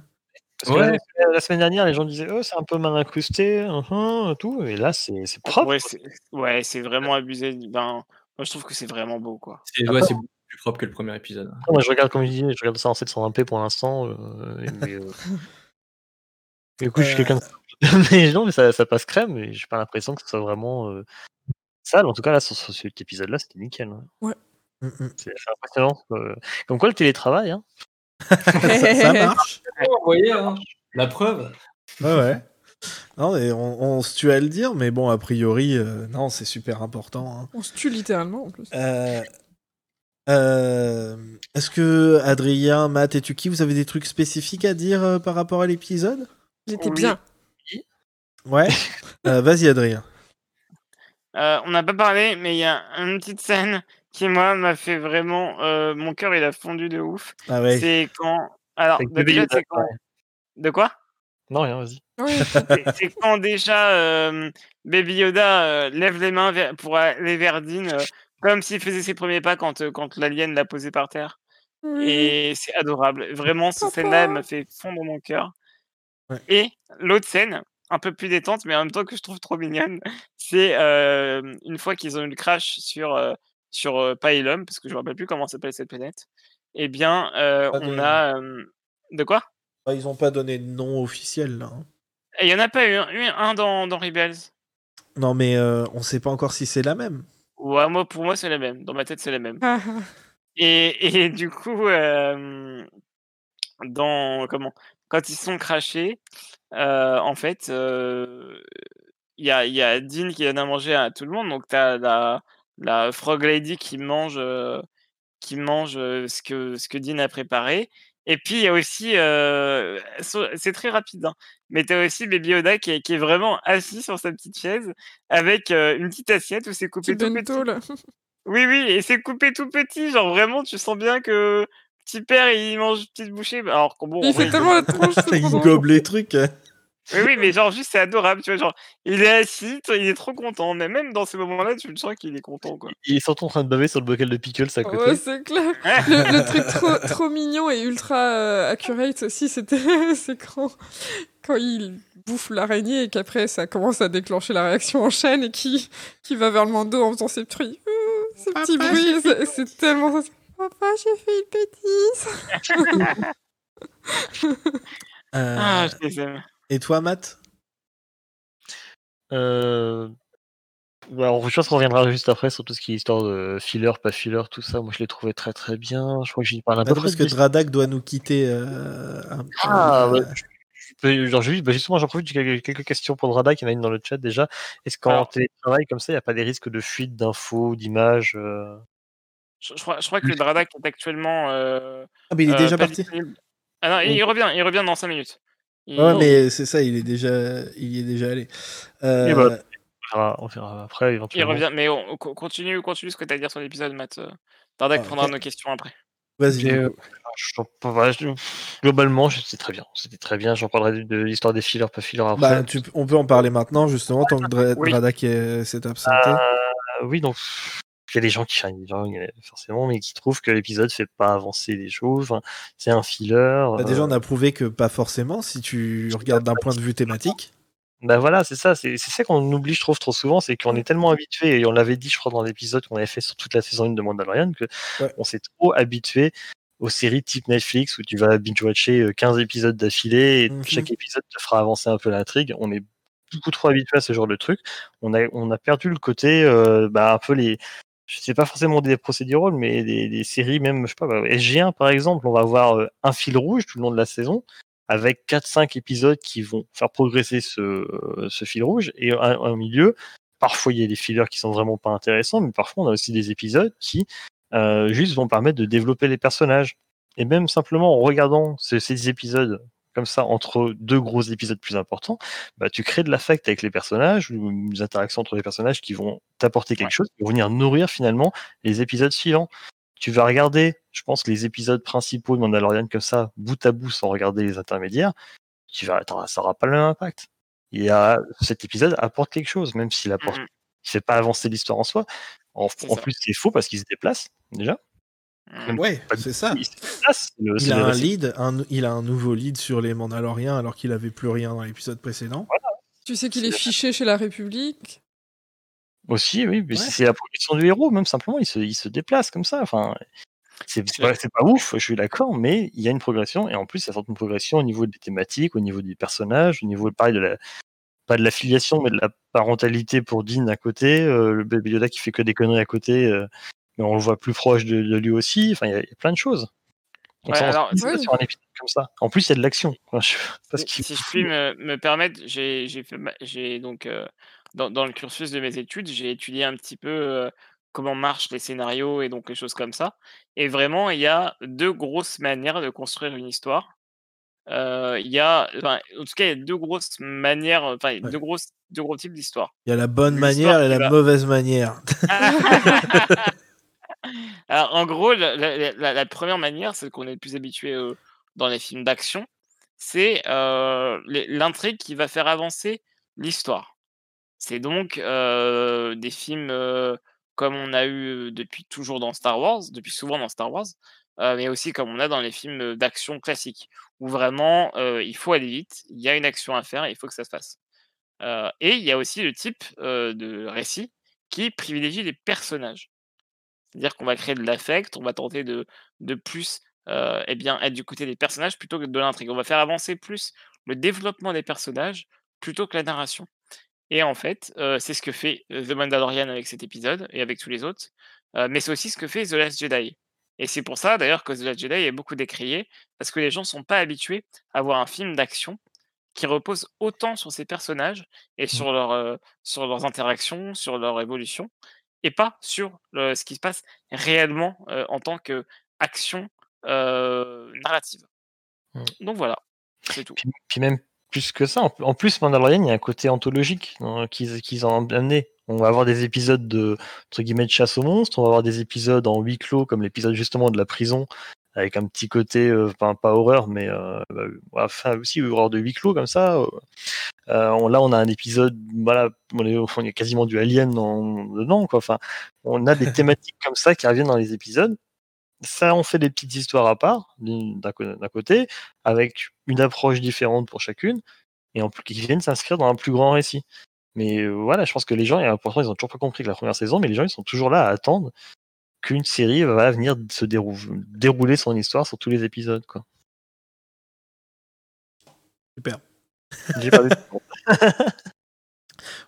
[SPEAKER 5] Parce que
[SPEAKER 4] Ouais.
[SPEAKER 5] la, la semaine dernière, les gens disaient oh, c'est un peu mal incrusté, hum, tout. Et là, c'est propre.
[SPEAKER 3] Ouais, c'est ouais, vraiment abusé. Ben, moi, je trouve que c'est vraiment beau, quoi.
[SPEAKER 4] C'est ouais, beaucoup plus propre que le premier épisode.
[SPEAKER 5] Après, moi, je regarde, comme je disais, je regarde ça en 720p pour l'instant. euh, mais, euh, mais écoute, je suis
[SPEAKER 1] Euh,
[SPEAKER 5] quelqu'un de... mais non, mais ça, ça passe crème, et j'ai pas l'impression que ce soit vraiment euh, sale. En tout cas, là, sur, sur cet épisode-là, c'était nickel. hein.
[SPEAKER 1] Mm, mm.
[SPEAKER 5] C'est c'est impressionnant. euh. Comme quoi, le télétravail, hein.
[SPEAKER 1] ça, ça marche.
[SPEAKER 4] Vous voyez, hein, la preuve.
[SPEAKER 1] Ouais, ouais. Non, mais on, on se tue à le dire, mais bon, a priori, euh, non, c'est super important. hein.
[SPEAKER 2] On se tue littéralement en plus.
[SPEAKER 1] Euh, euh, Est-ce que Adrien, Matt et Tuki, vous avez des trucs spécifiques à dire euh, par rapport à l'épisode?
[SPEAKER 3] Oui.
[SPEAKER 2] bien.
[SPEAKER 1] Ouais. Euh, Vas-y, Adrien.
[SPEAKER 3] Euh, on n'a pas parlé, mais il y a une petite scène qui, moi, m'a fait vraiment. euh, mon cœur, il a fondu de ouf.
[SPEAKER 1] Ah ouais.
[SPEAKER 3] C'est quand. Alors,
[SPEAKER 5] Bébé
[SPEAKER 3] déjà,
[SPEAKER 5] Yoda,
[SPEAKER 3] c'est quand. De quoi?
[SPEAKER 5] Non, rien, vas-y.
[SPEAKER 3] C'est- C'est quand déjà euh, Baby Yoda euh, lève les mains vers- pour aller vers Dean, euh, comme s'il faisait ses premiers pas quand, euh, quand l'alien l'a posé par terre.
[SPEAKER 2] Oui.
[SPEAKER 3] Et c'est adorable. Vraiment, cette scène-là, elle m'a fait fondre mon cœur.
[SPEAKER 1] Ouais.
[SPEAKER 3] Et l'autre scène, un peu plus détente, mais en même temps que je trouve trop mignonne, c'est euh, une fois qu'ils ont eu le crash sur, euh, sur Pylum, parce que je me rappelle plus comment s'appelle cette planète, eh bien, on
[SPEAKER 1] de-
[SPEAKER 3] a... de quoi?
[SPEAKER 1] Bah, ils ont pas donné de nom officiel là. hein.
[SPEAKER 3] Il y en a pas eu, un- eu un dans, dans Rebels.
[SPEAKER 1] Non, mais on sait pas encore si c'est la même.
[SPEAKER 3] Ouais, moi, pour moi, c'est la même. Dans ma tête, c'est la même. Et, et du coup, euh, dans comment quand ils sont crachés, euh, en fait, euh, il y a, y a Dean qui donne à manger à tout le monde. Donc, tu as la, la Frog Lady qui mange, qui mange ce, que, ce que Dean a préparé. Et puis, il y a aussi, c'est très rapide, hein, mais tu as aussi Baby Yoda qui est, qui est vraiment assis sur sa petite chaise avec euh, une petite assiette où c'est coupé
[SPEAKER 2] Petit
[SPEAKER 3] tout petit.
[SPEAKER 2] là.
[SPEAKER 3] Oui, oui, et c'est coupé tout petit, genre vraiment, tu sens bien que petit père il mange une petite bouchée, alors bon,
[SPEAKER 2] Il
[SPEAKER 3] vrai,
[SPEAKER 2] fait tellement la tronche.
[SPEAKER 1] il gobe les trucs.
[SPEAKER 3] Oui, oui, mais genre juste c'est adorable, tu vois, genre il est assis, il est trop content, mais même dans ces moments-là, tu le sens qu'il est content, quoi.
[SPEAKER 5] Il est surtout en train de baver sur le bocal de pickles à côté.
[SPEAKER 2] Ouais, c'est clair. Le, le truc trop, trop mignon et ultra euh, accurate aussi, c'était c'est quand, quand il bouffe l'araignée et qu'après ça commence à déclencher la réaction en chaîne et qui, qui va vers le Mando en faisant ses petits, euh, ces petits
[SPEAKER 1] Papa,
[SPEAKER 2] bruits. C'est c'est tellement. Papa, j'ai fait une bêtise.
[SPEAKER 1] Euh,
[SPEAKER 3] Ah, je les aime.
[SPEAKER 1] Et toi, Matt?
[SPEAKER 5] Euh... alors, je pense qu'on reviendra juste après sur tout ce qui est histoire de filler, pas filler, tout ça. Moi, je l'ai trouvé très très bien. Je crois que j'y parle un peu
[SPEAKER 1] Attends, parce que Dradak doit nous quitter. euh, un peu.
[SPEAKER 5] Ah,
[SPEAKER 1] Euh,
[SPEAKER 5] ouais. Genre, vu- bah, justement, j'en profite, j'ai quelques, questions pour Dradak, il y en a une dans le chat déjà. Est-ce qu'en télétravail comme ça, il n'y a pas des risques de fuite d'infos, d'images euh,
[SPEAKER 3] Je, je crois, je crois que le Dradak est actuellement euh,
[SPEAKER 1] Ah, mais il est
[SPEAKER 3] euh,
[SPEAKER 1] déjà parti.
[SPEAKER 3] Ah non, il revient, il revient dans 5 minutes. Il-
[SPEAKER 1] Ouais, mais c'est ça, il est déjà, il y est déjà allé. Euh,
[SPEAKER 5] bah, On verra, on verra après
[SPEAKER 3] Il
[SPEAKER 5] éventuellement.
[SPEAKER 3] revient, mais on, on co- continue, continue ce que tu as à dire sur l'épisode, Matt. Euh, Dardak
[SPEAKER 1] Ah,
[SPEAKER 3] prendra nos questions après.
[SPEAKER 1] Vas-y.
[SPEAKER 5] Euh, Globalement, c'était très bien. C'était très bien. J'en parlerai de, de l'histoire des fillers, pas fillers après.
[SPEAKER 1] Bah, tu- on peut en parler maintenant, justement, tant que Dra-
[SPEAKER 3] Oui.
[SPEAKER 1] Dradak est- s'est absenté.
[SPEAKER 5] Euh, oui, donc il y a des gens qui y a- forcément, mais qui trouvent que l'épisode fait pas avancer les choses. Enfin, c'est un filler.
[SPEAKER 1] Bah, déjà,
[SPEAKER 5] euh,
[SPEAKER 1] on a prouvé que pas forcément, si tu regardes d'un point de vue thématique?
[SPEAKER 5] Bah voilà, c'est ça, c'est c'est ça qu'on oublie, je trouve, trop souvent, c'est qu'on est tellement habitué, et on l'avait dit, je crois, dans l'épisode qu'on avait fait sur toute la saison 1 de Mandalorian, que
[SPEAKER 1] Ouais.
[SPEAKER 5] on s'est trop habitué aux séries type Netflix où tu vas binge-watcher euh, 15 épisodes d'affilée et
[SPEAKER 1] Mhm.
[SPEAKER 5] chaque épisode te fera avancer un peu l'intrigue. On est beaucoup trop habitué à ce genre de truc. On a, on a perdu le côté, euh, bah, un peu les. Je sais pas forcément des procédurales, mais des, séries, même, je sais pas, bah, SG1 par exemple, on va avoir euh, un fil rouge tout le long de la saison avec 4-5 épisodes qui vont faire progresser ce, euh, fil rouge et un milieu. Parfois, il y a des fillers qui sont vraiment pas intéressants, mais parfois, on a aussi des épisodes qui euh, juste vont permettre de développer les personnages. Et même simplement en regardant ce- ces épisodes comme ça entre deux gros épisodes plus importants, bah, tu crées de l'affect avec les personnages, ou des interactions entre les personnages qui vont t'apporter quelque chose, qui vont venir nourrir finalement les épisodes suivants. Tu vas regarder, je pense, les épisodes principaux de Mandalorian comme ça, bout à bout, sans regarder les intermédiaires, tu vas, attends, ça n'aura pas le même impact. Il y a, cet épisode apporte quelque chose, même s'il apporte,
[SPEAKER 3] Mhm.
[SPEAKER 5] il fait pas avancer l'histoire en soi. En, plus, c'est faux parce qu'il se déplace, déjà.
[SPEAKER 1] Ouais, c'est ça.
[SPEAKER 5] Il le-
[SPEAKER 1] a un
[SPEAKER 5] récit.
[SPEAKER 1] lead, un- il a un nouveau lead sur les Mandaloriens alors qu'il avait plus rien dans l'épisode précédent.
[SPEAKER 2] Tu sais qu'il est fiché chez la République?
[SPEAKER 5] Aussi, oui, mais
[SPEAKER 1] Ouais.
[SPEAKER 5] c'est la progression du héros, même simplement, il se, il se déplace comme ça. Enfin, c'est pas, ouf, je suis d'accord, mais il y a une progression, et en plus, il y a une progression au niveau des thématiques, au niveau des personnages, au niveau, pareil, de la, pas de l'affiliation, mais de la parentalité pour Dean à côté, euh, le bébé Yoda qui fait que des conneries à côté, euh, mais on le voit plus proche de, de lui aussi, enfin, il y, a- il y a plein de choses. On
[SPEAKER 3] Ouais,
[SPEAKER 5] s'en
[SPEAKER 3] alors,
[SPEAKER 5] rend pas
[SPEAKER 2] oui.
[SPEAKER 5] sur un épisode comme ça. En plus, il y a de l'action. Enfin,
[SPEAKER 3] Si, je puis me, me permettre, j'ai donc euh, dans, dans le cursus de mes études, j'ai étudié un petit peu euh, comment marchent les scénarios et donc les choses comme ça. Et vraiment, il y a deux grosses manières de construire une histoire. Euh, Il y a, enfin, en tout cas, il y a deux grosses manières, enfin,
[SPEAKER 1] Ouais.
[SPEAKER 3] deux grosses, deux gros types d'histoires.
[SPEAKER 1] Il y a la bonne manière et la
[SPEAKER 3] va-
[SPEAKER 1] mauvaise manière.
[SPEAKER 3] Alors, en gros, la, première manière, celle qu'on est le plus habitué dans les films d'action, c'est l'intrigue qui va faire avancer l'histoire. C'est donc des films comme on a eu depuis toujours dans Star Wars, depuis souvent dans Star Wars, mais aussi comme on a dans les films d'action classiques, où vraiment il faut aller vite, il y a une action à faire et il faut que ça se fasse. Et il y a aussi le type de récit qui privilégie les personnages. C'est-à-dire qu'on va créer de l'affect, on va tenter de, de plus euh, eh bien, être du côté des personnages plutôt que de l'intrigue. On va faire avancer plus le développement des personnages plutôt que la narration. Et en fait, euh, c'est ce que fait euh, The Mandalorian avec cet épisode et avec tous les autres, euh, mais c'est aussi ce que fait The Last Jedi. Et c'est pour ça d'ailleurs que The Last Jedi est beaucoup décrié, parce que les gens ne sont pas habitués à voir un film d'action qui repose autant sur ces personnages et sur, leur, euh, sur leurs interactions, sur leur évolution, et pas sur le- ce qui se passe réellement euh, en tant qu'action euh, narrative.
[SPEAKER 5] Mm.
[SPEAKER 3] Donc voilà, c'est tout.
[SPEAKER 5] Puis, puis même plus que ça, en, en plus, Mandalorian, il y a un côté anthologique hein, qu'ils qu'ils ont amené. On va avoir des épisodes de, entre guillemets, de chasse aux monstres, on va avoir des épisodes en huis clos, comme l'épisode justement de la prison, avec un petit côté, euh, pas, pas horreur, mais euh, bah, enfin, aussi horreur de huis clos, comme ça. Euh, on- là, on a un épisode, voilà, on est, on est quasiment du Alien dans- dedans, quoi. Enfin, on a des thématiques comme ça qui reviennent dans les épisodes. Ça, on fait des petites histoires à part, d'un côté, avec une approche différente pour chacune, et en plus qui viennent s'inscrire dans un plus grand récit. Mais euh, voilà, je pense que les gens, et pourtant ils ont toujours pas compris que la première saison, mais les gens ils sont toujours là à attendre qu'une série va venir se dérou- dérouler son histoire sur tous les épisodes. Quoi.
[SPEAKER 1] Super.
[SPEAKER 5] J'ai perdu.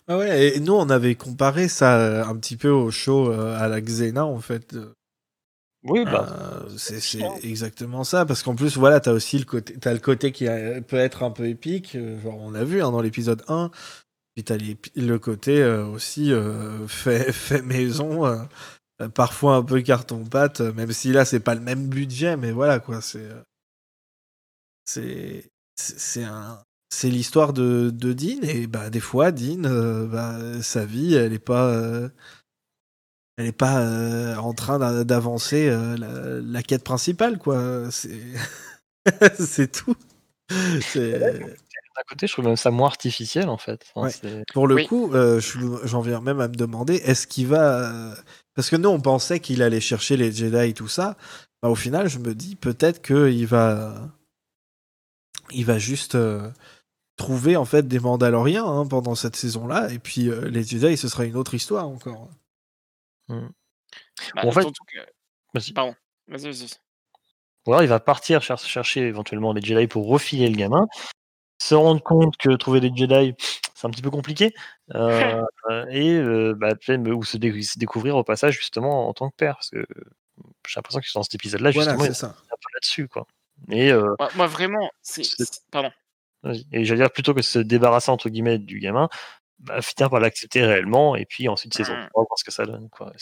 [SPEAKER 1] Ah ouais, et nous on avait comparé ça euh, un petit peu au show euh, à la Xena en fait. euh,
[SPEAKER 5] oui, bah,
[SPEAKER 1] Euh, c'est exactement ça parce qu'en plus voilà t'as aussi le côté t'as le côté qui peut être un peu épique genre on l'a vu hein, dans l'épisode 1 puis t'as le côté euh, aussi euh, fait, fait maison parfois un peu carton pâte euh, même si là c'est pas le même budget mais voilà quoi c'est euh, c'est c'est un c'est l'histoire de, de Dean et bah des fois Dean euh, bah, sa vie elle est pas euh, elle est pas euh, en train d'avancer la, la, quête principale quoi c'est c'est tout.
[SPEAKER 5] D'un côté je trouve même ça moins artificiel en fait.
[SPEAKER 1] Pour le coup j'en viens même à me demander est-ce qu'il va parce que nous on pensait qu'il allait chercher les Jedi et tout ça bah, au final je me dis peut-être qu'il va il va juste trouver en fait des Mandaloriens hein, pendant cette saison-là, et puis euh, les Jedi, ce sera une autre histoire encore.
[SPEAKER 5] Mmh. Bah, en fait,
[SPEAKER 3] vas-y. Pardon. Vas-y, vas-y.
[SPEAKER 5] Ou alors il va partir chercher éventuellement les Jedi pour refiler le gamin, se rendre compte que trouver des Jedi, c'est un petit peu compliqué, euh, et euh, bah, ou se, découvrir au passage justement en tant que père, parce que j'ai l'impression que dans cet épisode-là, justement, il est un peu là-dessus. quoi. Et,
[SPEAKER 3] moi, moi, vraiment, c'est... Pardon.
[SPEAKER 5] Et j'allais dire plutôt que se débarrasser entre guillemets du gamin, bah, finir par l'accepter réellement et puis ensuite saison 3 mmh. voir ce que ça donne. Quoi,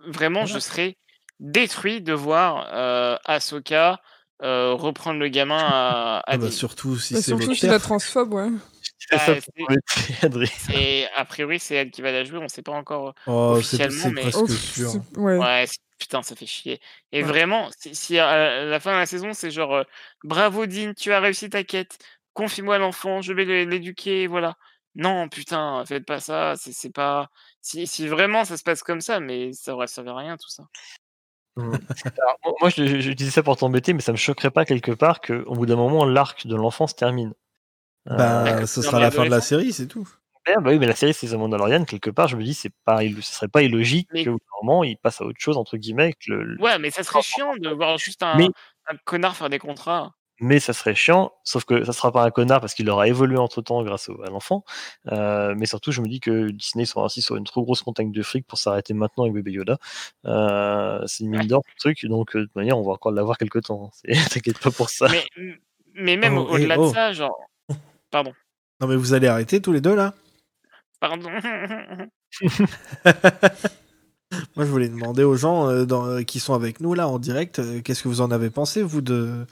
[SPEAKER 3] vraiment, je serais détruit de voir euh, Ahsoka euh, reprendre le gamin à,
[SPEAKER 1] ah bah, surtout si
[SPEAKER 2] bah,
[SPEAKER 1] c'est
[SPEAKER 2] surtout si la transphobe, ouais.
[SPEAKER 3] et a priori, c'est elle qui va la jouer. On sait pas encore oh, officiellement, mais
[SPEAKER 1] presque sûr.
[SPEAKER 3] Ouais. ouais putain, ça fait chier. Et vraiment, si, à la fin de la saison, c'est genre euh, bravo Dean, tu as réussi ta quête confie-moi l'enfant, je vais l'éduquer, voilà. Non, putain, faites pas ça, c'est pas. Si, si, vraiment ça se passe comme ça, mais ça aurait servi à rien tout ça.
[SPEAKER 5] Mmh. moi, je, je, disais ça pour t'embêter, mais ça me choquerait pas quelque part qu'au bout d'un moment, l'arc de l'enfant se termine.
[SPEAKER 1] Bah, ce sera la fin de la série, c'est tout.
[SPEAKER 5] bah oui, mais la série, c'est The Mandalorian, quelque part, je me dis, c'est pas, ce serait pas illogique mais... qu'au bout d'un moment, il passe à autre chose, entre guillemets. le,
[SPEAKER 3] Ouais, mais ça serait chiant de voir juste un, un connard faire des contrats
[SPEAKER 5] mais ça serait chiant, sauf que ça sera pas un connard parce qu'il aura évolué entre temps grâce à l'enfant. Euh, mais surtout, je me dis que Disney sont assis sur une trop grosse montagne de fric pour s'arrêter maintenant avec bébé Yoda. Euh, c'est une mine d'or, le truc, donc euh, de toute manière, on va encore l'avoir quelques temps. T'inquiète pas pour ça.
[SPEAKER 3] Mais, mais même oh, au-delà de oh. ça, genre. Pardon.
[SPEAKER 1] Non, mais vous allez arrêter tous les deux là?
[SPEAKER 3] Pardon.
[SPEAKER 1] Moi, je voulais demander aux gens dans, qui sont avec nous là en direct, qu'est-ce que vous en avez pensé, vous, de,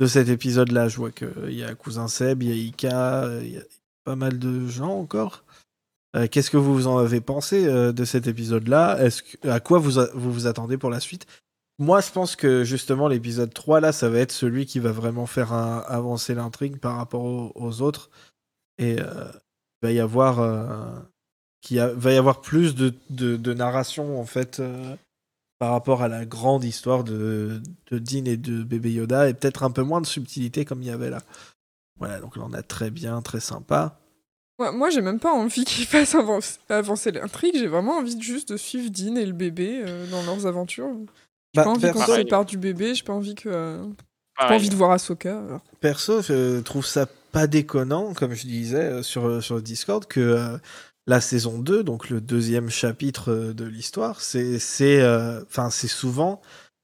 [SPEAKER 1] de cet épisode-là. Je vois qu'il y a Cousin Seb, il y a Ika, il y a pas mal de gens encore. Euh, qu'est-ce que vous en avez pensé euh, de cet épisode-là? À quoi vous, vous attendez pour la suite? Moi, je pense que justement, l'épisode 3, là, ça va être celui qui va vraiment faire avancer l'intrigue par rapport aux, autres. Et euh, il va y avoir, qui va y avoir plus de narration, en fait, par rapport à la grande histoire de, de Dean et de bébé Yoda, et peut-être un peu moins de subtilité comme il y avait là. Voilà, donc là on a très bien, très sympa.
[SPEAKER 2] Ouais, moi j'ai même pas envie qu'ils fassent avancer, l'intrigue, j'ai vraiment envie de juste de suivre Dean et le bébé euh, dans leurs aventures. J'ai bah, pas envie qu'on se sépare du bébé, j'ai pas envie que. Euh, j'ai pas envie de voir Ahsoka.
[SPEAKER 1] Perso, je trouve ça pas déconnant, comme je disais euh, sur, sur le Discord, que la saison 2, donc le deuxième chapitre euh, de l'histoire, c'est euh, enfin c'est souvent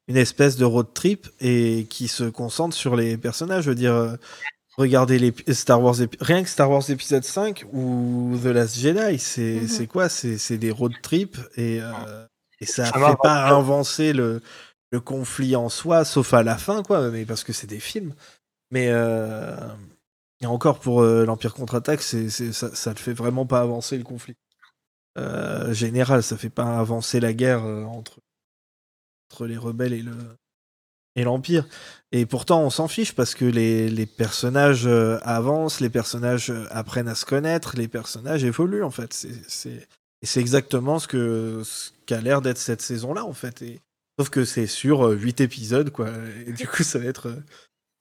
[SPEAKER 1] une espèce de road trip et qui se concentre sur les personnages. Je veux dire, euh, regardez les Star Wars, rien que Star Wars épisode 5 ou The Last Jedi, c'est mhm. quoi? C'est des road trips et, et ça ne fait pas avancer le, le conflit en soi, sauf à la fin, quoi, mais parce que c'est des films. Mais et encore pour euh, l'Empire contre-attaque, c'est, ça, ne fait vraiment pas avancer le conflit. Euh, général, ça fait pas avancer la guerre euh, entre, les rebelles et le et l'Empire. Et pourtant, on s'en fiche parce que les, personnages avancent, les personnages apprennent à se connaître, les personnages évoluent en fait. C'est, c'est, exactement ce, qu'a l'air d'être cette saison-là en fait. Sauf que c'est sur 8 épisodes quoi. Et du coup, ça va être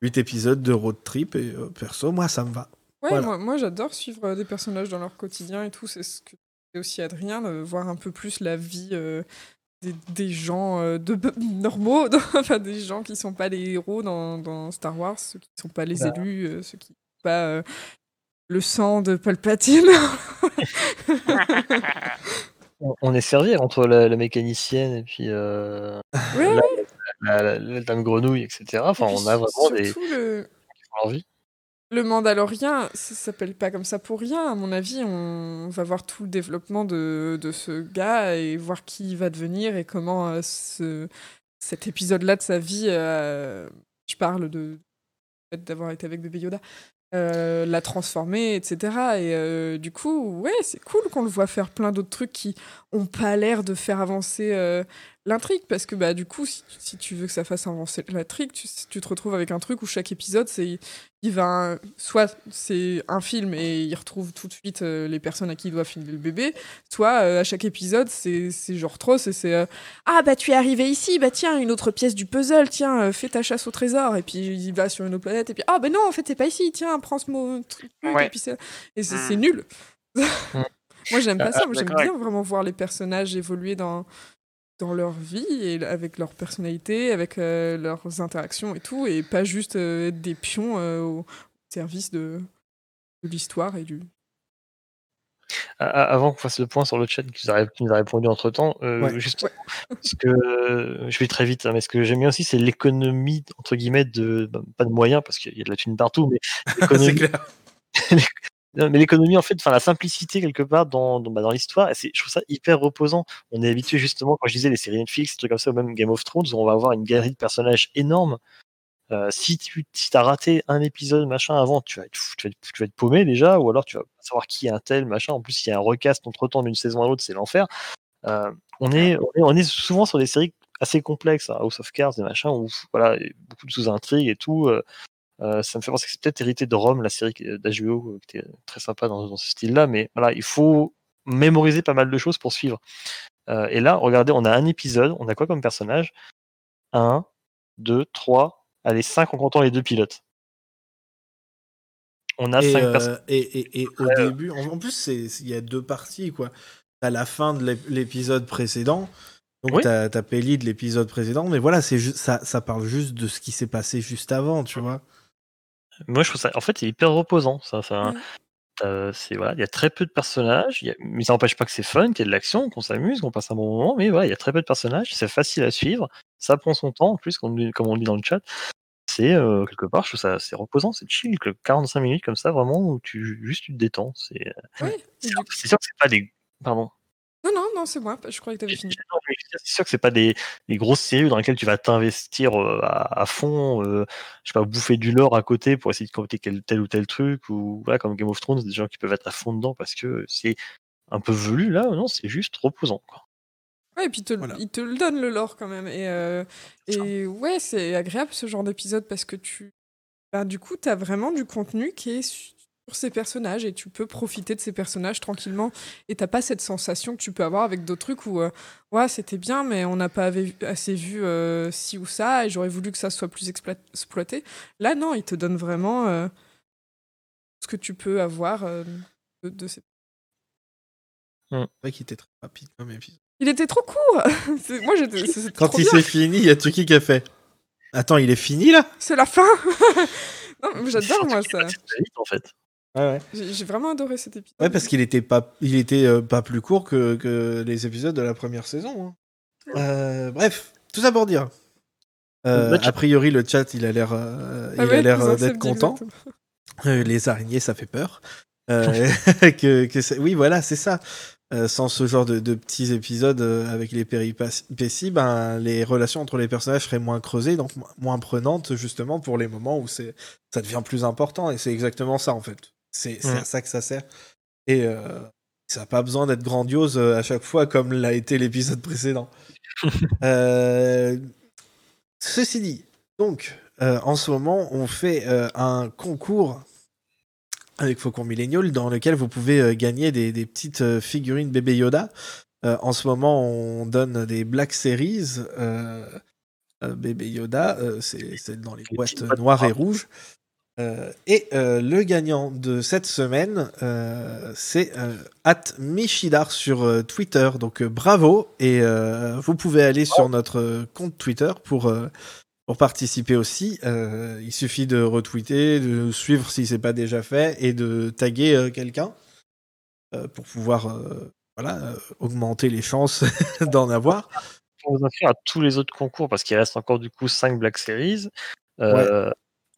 [SPEAKER 1] 8 épisodes de road trip et euh, perso, moi, ça me va.
[SPEAKER 2] Ouais, moi, j'adore suivre euh, des personnages dans leur quotidien et tout. C'est ce que c'est aussi Adrien, de voir un peu plus la vie euh, des, gens de, normaux, enfin des gens qui sont pas les héros dans, dans Star Wars, ceux qui sont pas les bah. élus, ceux qui sont pas le sang de Palpatine.
[SPEAKER 5] on est servi entre la, mécanicienne et puis la, dame grenouille, etc. Enfin, on a vraiment des
[SPEAKER 2] le... Le Mandalorien, ça s'appelle pas comme ça pour rien. À mon avis, on va voir tout le développement de, de ce gars et voir qui il va devenir et comment euh, ce, cet épisode-là de sa vie, euh, je parle de d'avoir été avec bébé Yoda, euh, l'a transformé, etc. Et euh, du coup, ouais, c'est cool qu'on le voit faire plein d'autres trucs qui ont pas l'air de faire avancer euh, l'intrigue, parce que bah du coup, si, si tu veux que ça fasse avancer l'intrigue, tu, tu te retrouves avec un truc où chaque épisode, c'est il va soit c'est un film et il retrouve tout de suite euh, les personnes à qui il doit filer le bébé, soit euh, à chaque épisode c'est c'est genre trop, c'est c'est euh, ah bah tu es arrivé ici, bah tiens une autre pièce du puzzle, tiens euh, fais ta chasse au trésor et puis il va sur une autre planète et puis ah bah non en fait c'est pas ici, tiens prends ce mot truc
[SPEAKER 3] Ouais.
[SPEAKER 2] et puis c'est et c'est
[SPEAKER 3] Mm.
[SPEAKER 2] c'est nul. Moi j'aime pas
[SPEAKER 3] Ah,
[SPEAKER 2] ça, moi j'aime bien vraiment voir les personnages évoluer dans dans leur vie et avec leur personnalité, avec euh, leurs interactions et tout, et pas juste euh, être des pions euh, au service de, de l'histoire et du.
[SPEAKER 5] Avant qu'on fasse le point sur le chat qui nous a, répondu entre temps,
[SPEAKER 1] Ouais.
[SPEAKER 5] juste ce que je vais très vite, hein, mais ce que j'aime bien aussi, c'est l'économie entre guillemets de bah, pas de moyens parce qu'il y a de la thune partout, mais
[SPEAKER 1] c'est
[SPEAKER 5] l'économie
[SPEAKER 1] clair.
[SPEAKER 5] Mais l'économie, en fait, enfin la simplicité quelque part dans, dans, bah, l'histoire, et je trouve ça hyper reposant. On est habitué justement, quand je disais les séries Netflix, des trucs comme ça, ou même Game of Thrones, où on va avoir une galerie de personnages énorme. Euh, si tu si as raté un épisode machin avant, tu vas, être, tu, vas tu vas être paumé déjà, ou alors tu vas savoir qui est un tel machin. En plus, il y a un recast entre temps d'une saison à l'autre, c'est l'enfer. Euh, on, est, on, est, souvent sur des séries assez complexes, hein, House of Cards, des machins, où voilà, beaucoup de sous-intrigues et tout. euh, euh, ça me fait penser que c'est peut-être hérité de Rome, la série d'HBO, euh, qui était très sympa dans, dans ce style-là, mais voilà, il faut mémoriser pas mal de choses pour suivre. Euh, et là, regardez, on a un épisode, on a quoi comme personnage? Un, deux, trois, allez, cinq en comptant les deux pilotes. On a
[SPEAKER 1] Et,
[SPEAKER 5] cinq
[SPEAKER 1] euh,
[SPEAKER 5] personnages.
[SPEAKER 1] et, et, et au début, en, plus, il y a deux parties, quoi. T'as la fin de l'ép- l'épisode précédent, donc
[SPEAKER 5] Oui.
[SPEAKER 1] t'as t'as Pelli de l'épisode précédent, mais voilà, c'est ju- ça, ça parle juste de ce qui s'est passé juste avant, tu vois.
[SPEAKER 5] Moi, je trouve ça, en fait, c'est hyper reposant. Ça, ça,
[SPEAKER 2] Ouais.
[SPEAKER 5] t'as- c'est voilà, il y a très peu de personnages, a- mais ça n'empêche pas que c'est fun, qu'il y a de l'action, qu'on s'amuse, qu'on passe un bon moment. Mais voilà, il y a très peu de personnages, c'est facile à suivre, ça prend son temps. En plus, comme, on dit- dans le chat, c'est euh, quelque part, je trouve ça c'est reposant, c'est chill, que 45 minutes comme ça, vraiment, où tu juste tu te détends. C'est
[SPEAKER 2] Ouais, et
[SPEAKER 5] c'est sûr, que c'est pas des, pardon.
[SPEAKER 2] Non, non, non, c'est moi, je croyais que t'avais fini.
[SPEAKER 5] C'est sûr que c'est pas des, des grosses séries dans lesquelles tu vas t'investir euh, à, à fond, euh, je sais pas, bouffer du lore à côté pour essayer de compter quel, tel ou tel truc, ou voilà, comme Game of Thrones, des gens qui peuvent être à fond dedans parce que c'est un peu velu là, non, c'est juste reposant. Quoi.
[SPEAKER 2] Ouais, et puis te-
[SPEAKER 1] Voilà.
[SPEAKER 2] il te le donne le lore quand même. Et, euh, et ouais, c'est agréable ce genre d'épisode parce que tu. Bah, du coup, t'as vraiment du contenu qui est sur ces personnages et tu peux profiter de ces personnages tranquillement. Et t'as pas cette sensation que tu peux avoir avec d'autres trucs où, euh, ouais, c'était bien, mais on n'a pas assez vu euh, ci ou ça et j'aurais voulu que ça soit plus exploit- exploité. Là, non, il te donne vraiment euh, ce que tu peux avoir euh, de, de ces.
[SPEAKER 1] C'est vrai qu'il était très rapide comme épisode.
[SPEAKER 2] Il était trop court Moi,
[SPEAKER 1] Quand
[SPEAKER 2] trop
[SPEAKER 1] il s'est fini, il y a Tuki qui a fait. Attends, il est fini là
[SPEAKER 2] C'est la fin J'adore moi ça.
[SPEAKER 5] en fait.
[SPEAKER 1] Ouais, ouais.
[SPEAKER 2] J'ai vraiment adoré cet épisode.
[SPEAKER 1] Ouais, parce qu'il était pas, il était euh, pas plus court que, que les épisodes de la première saison. hein. Euh, bref, tout ça pour dire. Euh, a priori, le chat, il a l'air, euh, il
[SPEAKER 2] Ah ouais,
[SPEAKER 1] a l'air d'être content. les araignées, ça fait peur. Euh, que, oui, voilà, c'est ça. Euh, sans ce genre de, de petits épisodes euh, avec les péripéties, ben, les relations entre les personnages seraient moins creusées, donc mo- moins prenantes, justement, pour les moments où c'est, ça devient plus important. Et c'est exactement ça, en fait. C'est à ça que ça sert. Et euh, ça n'a pas besoin d'être grandiose euh, à chaque fois, comme l'a été l'épisode précédent. Euh, ceci dit, donc, euh, en ce moment, on fait un concours avec Faucon Millennial dans lequel vous pouvez gagner des, des petites figurines bébé Yoda. En ce moment, on donne des Black Series bébé Yoda. c'est dans les boîtes noires et rouges. Euh, et euh, le gagnant de cette semaine, euh, c'est euh, at Michidar sur euh, Twitter. Donc euh, bravo. Et vous pouvez aller sur notre compte Twitter pour, pour participer aussi. Il suffit de retweeter, de suivre si c'est pas déjà fait et de taguer quelqu'un pour pouvoir voilà, augmenter les chances d'en avoir.
[SPEAKER 5] Pour vous inscrire à tous les autres concours, parce qu'il reste encore du coup 5 Black Series, euh,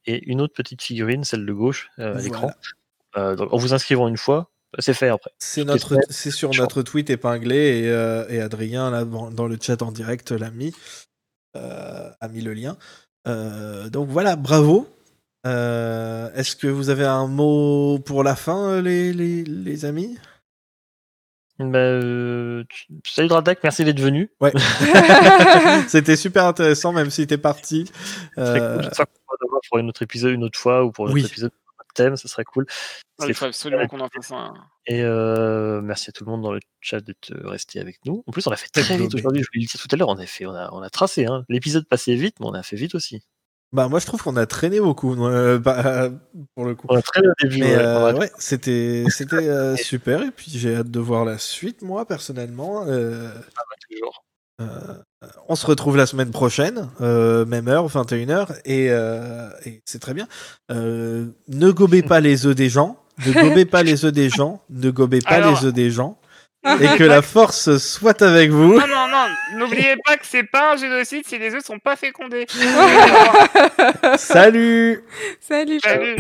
[SPEAKER 5] et une autre petite figurine, celle de gauche, euh, à l'écran.
[SPEAKER 1] Voilà.
[SPEAKER 5] Euh, donc en vous inscrivant une fois, c'est fait après.
[SPEAKER 1] C'est notre, sur notre tweet épinglé et, euh, et Adrien là dans, le chat en direct l'a mis, euh, a mis le lien. Euh, donc voilà, bravo. Est-ce que vous avez un mot pour la fin, les, les, les amis?
[SPEAKER 5] Bah, salut Dradak, merci d'être venu.
[SPEAKER 1] Ouais. C'était super intéressant, même si t'es parti.
[SPEAKER 5] Cool. Pour un autre épisode une autre fois ou pour un
[SPEAKER 1] Oui.
[SPEAKER 5] autre épisode un autre thème, ça serait cool.
[SPEAKER 3] Il
[SPEAKER 5] C'est
[SPEAKER 3] faut absolument qu'on en fasse un.
[SPEAKER 5] Et euh, merci à tout le monde dans le chat d'être resté avec nous. En plus, on a fait très vite aujourd'hui. Je vous l'ai dit tout à l'heure, on a fait, on a, on a tracé. Hein. L'épisode passait vite, mais on a fait vite aussi.
[SPEAKER 1] Bah, moi, je trouve qu'on a traîné beaucoup, euh, bah, pour le coup.
[SPEAKER 5] On a traîné au début.
[SPEAKER 1] Mais
[SPEAKER 5] ouais,
[SPEAKER 1] euh, ouais, c'était c'était euh, super. Et puis, j'ai hâte de voir la suite, moi, personnellement. Euh,
[SPEAKER 5] toujours.
[SPEAKER 1] Euh, on se retrouve la semaine prochaine, euh, même heure, 21h, et, euh, et c'est très bien. Euh, ne gobez pas les œufs des gens, ne gobez pas les œufs des gens, ne gobez pas
[SPEAKER 3] Alors-
[SPEAKER 1] les œufs des gens, et que la force soit avec vous.
[SPEAKER 3] Non, non, non, n'oubliez pas que c'est pas un génocide si les œufs sont pas fécondés.
[SPEAKER 1] Salut
[SPEAKER 2] Salut.
[SPEAKER 3] Salut